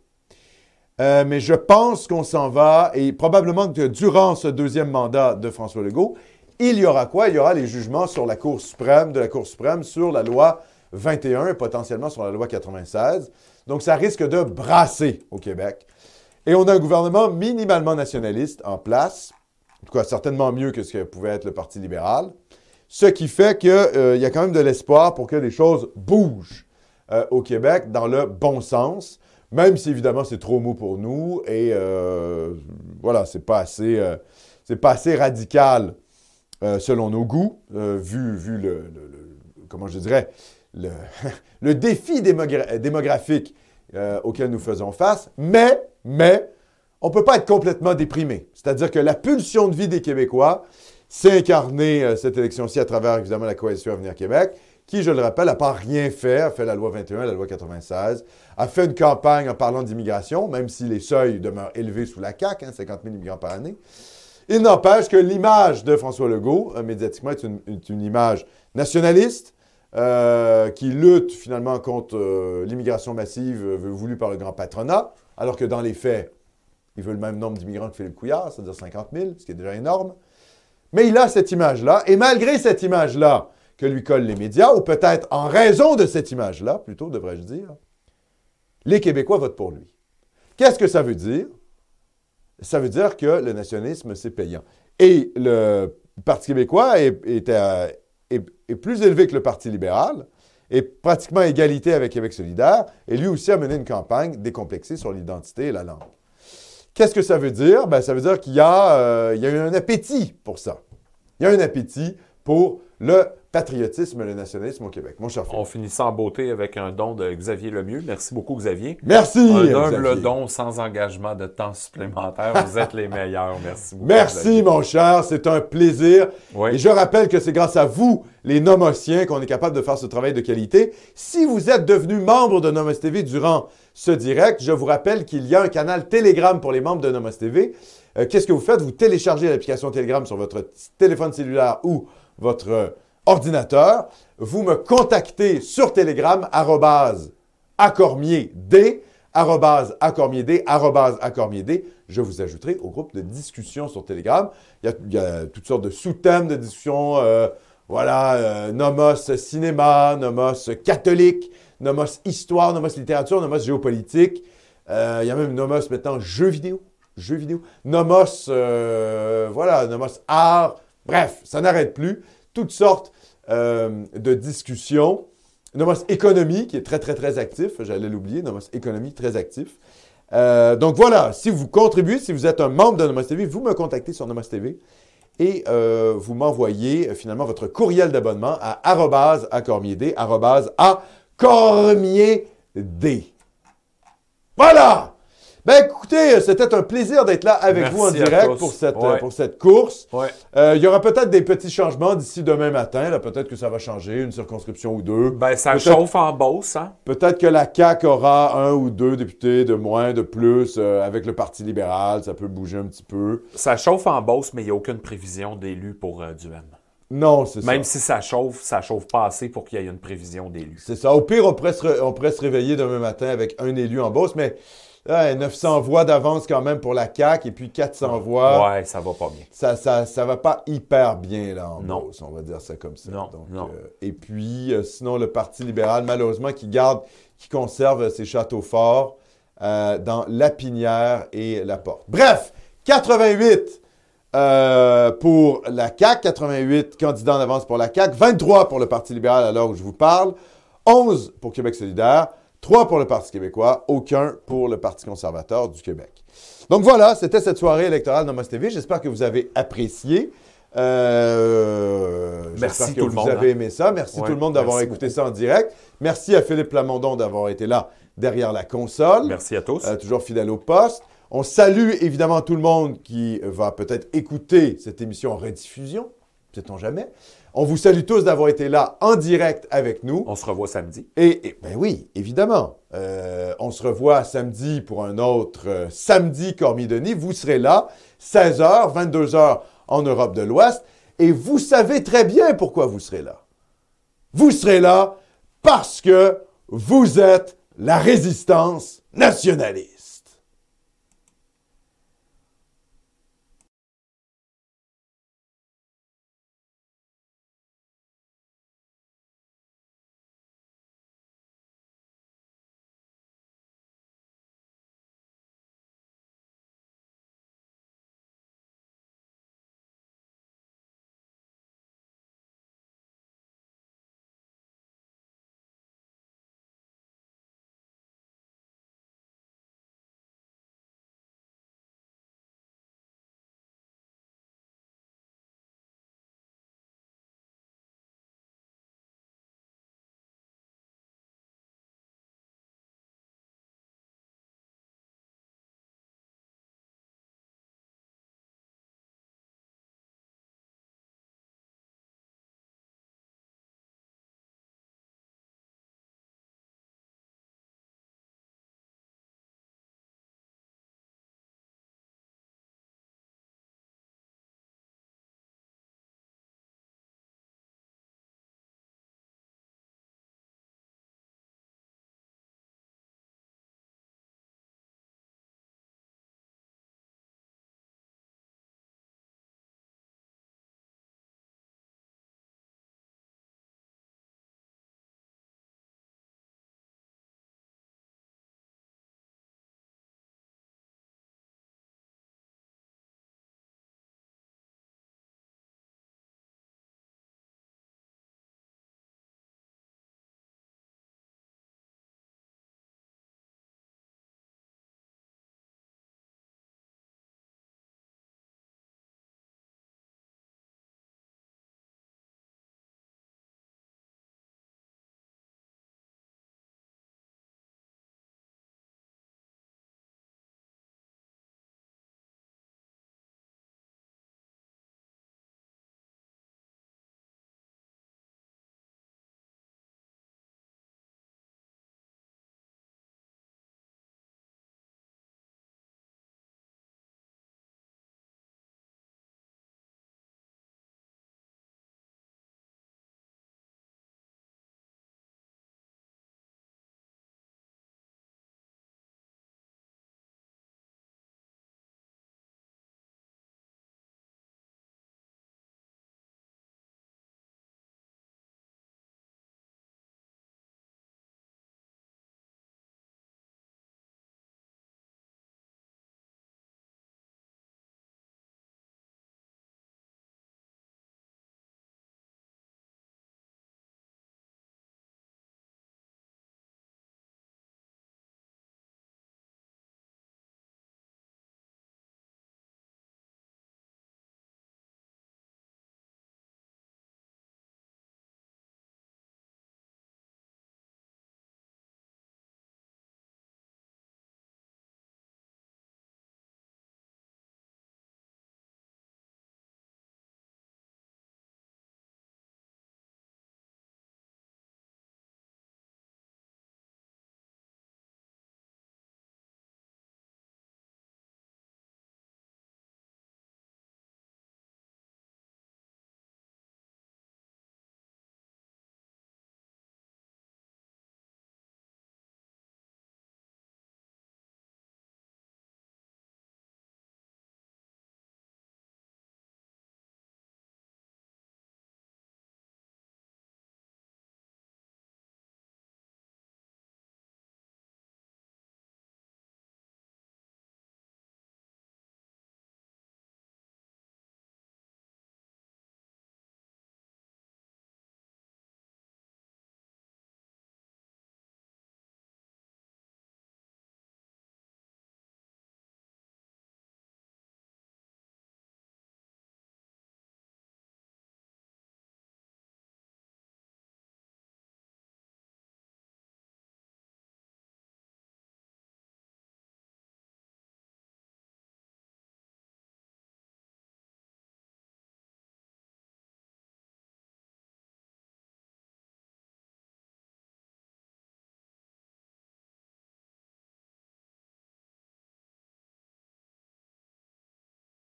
Euh, mais je pense qu'on s'en va et probablement que durant ce deuxième mandat de François Legault, il y aura quoi? Il y aura les jugements sur la Cour suprême, de la Cour suprême, sur la loi 21 et potentiellement sur la loi 96. Donc, ça risque de brasser au Québec. Et on a un gouvernement minimalement nationaliste en place, en tout cas certainement mieux que ce que pouvait être le Parti libéral, ce qui fait qu'il euh, y a quand même de l'espoir pour que les choses bougent euh, au Québec dans le bon sens, même si évidemment c'est trop mou pour nous et euh, voilà, c'est pas assez, euh, pas assez radical euh, selon nos goûts, vu, vu le, je dirais, [LAUGHS] le, défi démogra- démographique auquel nous faisons face, mais, mais, on ne peut pas être complètement déprimé. C'est-à-dire que la pulsion de vie des Québécois s'est incarnée cette élection-ci à travers, évidemment, la coalition Avenir Québec, qui, je le rappelle, n'a pas rien fait, a fait la loi 21, la loi 96, a fait une campagne en parlant d'immigration, même si les seuils demeurent élevés sous la CAQ, hein, 50 000 immigrants par année. Il n'empêche que l'image de François Legault, euh, médiatiquement, est une, image nationaliste, euh, qui lutte finalement contre euh, l'immigration massive voulue par le grand patronat, alors que dans les faits, il veut le même nombre d'immigrants que Philippe Couillard, c'est-à-dire 50 000, ce qui est déjà énorme. Mais il a cette image-là, et malgré cette image-là que lui collent les médias, ou peut-être en raison de cette image-là, plutôt devrais-je dire, les Québécois votent pour lui. Qu'est-ce que ça veut dire? Ça veut dire que le nationalisme, c'est payant. Et le Parti québécois est, plus élevé que le Parti libéral, est pratiquement à égalité avec Québec solidaire, et lui aussi a mené une campagne décomplexée sur l'identité et la langue. Qu'est-ce que ça veut dire? Ben, ça veut dire qu'il y, euh, y a un appétit pour ça. Il y a un appétit pour le patriotisme et le nationalisme au Québec. Mon cher. On finit en beauté avec un don de Xavier Lemieux. Merci beaucoup, Xavier. Merci! Un humble don sans engagement de temps supplémentaire. Vous êtes les meilleurs. Merci beaucoup. Merci, Xavier. mon cher. C'est un plaisir. Oui. Et je rappelle que c'est grâce à vous, les Nomotiens, qu'on est capable de faire ce travail de qualité. Si vous êtes devenu membre de Nomos TV durant ce direct, je vous rappelle qu'il y a un canal Telegram pour les membres de Nomos TV. Euh, Qu'est-ce que vous faites? Vous téléchargez l'application Telegram sur votre téléphone cellulaire ou votre ordinateur. Vous me contactez sur Telegram, arrobase accormier D, arrobase. Je vous ajouterai au groupe de discussion sur Telegram. Il y a, toutes sortes de sous-thèmes de discussion. euh, voilà, euh, nomos cinéma, nomos catholique, nomos histoire, nomos littérature, nomos géopolitique. Euh, il y a même nomos maintenant jeux vidéo. Jeux vidéo. Nomos, voilà, nomos art. Bref, ça n'arrête plus. Toutes sortes euh, de discussions. Nomos économie, qui est très, très, très actif. J'allais l'oublier. Nomos économie, très actif. Euh, donc voilà, si vous contribuez, si vous êtes un membre de Nomos TV, vous me contactez sur Nomos TV et euh, vous m'envoyez finalement votre courriel d'abonnement à arrobase à. Voilà! Ben écoutez, c'était un plaisir d'être là avec Merci vous en direct pour cette, Ouais. pour cette course. Ouais. Euh, il y aura peut-être des petits changements d'ici demain matin. là. Peut-être que ça va changer, une circonscription ou deux. Ben, ça chauffe en Beauce, hein? Peut-être que la CAQ aura un ou deux députés de moins, de plus, euh, avec le Parti libéral. Ça peut bouger un petit peu. Ça chauffe en Beauce, mais il n'y a aucune prévision d'élus pour euh, Duhem. Non, c'est ça. Même si ça chauffe, ça chauffe pas assez pour qu'il y ait une prévision d'élus. C'est ça. Au pire, on pourrait, se on pourrait se réveiller demain matin avec un élu en Beauce, mais ouais, 900 voix d'avance quand même pour la CAQ et puis 400 voix. Ouais, ça va pas bien. Ça, ça, ça va pas hyper bien là en Non. On va dire ça comme ça. Non, Donc, non. euh, et puis, euh, sinon, le Parti libéral, malheureusement, qui garde, qui conserve ses châteaux forts euh, dans Lapinière et La Porte. Bref, 88 euh, pour la CAQ, 88 candidats en avance pour la CAQ, 23 pour le Parti libéral à l'heure où je vous parle, 11 pour Québec solidaire, 3 pour le Parti québécois, aucun pour le Parti conservateur du Québec. Donc voilà, c'était cette soirée électorale Nomos TV. J'espère que vous avez apprécié. Euh, Merci que tout le vous monde, avez hein. aimé ça. Merci Ouais, tout le monde d'avoir écouté ça en direct. Merci à Philippe Plamondon d'avoir été là derrière la console. Merci à tous. Euh, toujours fidèle au poste. On salue évidemment tout le monde qui va peut-être écouter cette émission en rediffusion, sait-on jamais? On vous salue tous d'avoir été là en direct avec nous. On se revoit samedi. Et, et- ben oui, évidemment. Euh, on se revoit samedi pour un autre euh, samedi Cormier-Denis. Vous serez là, 16h, 22h en Europe de l'Ouest. Et vous savez très bien pourquoi vous serez là. Vous serez là parce que vous êtes la résistance nationaliste.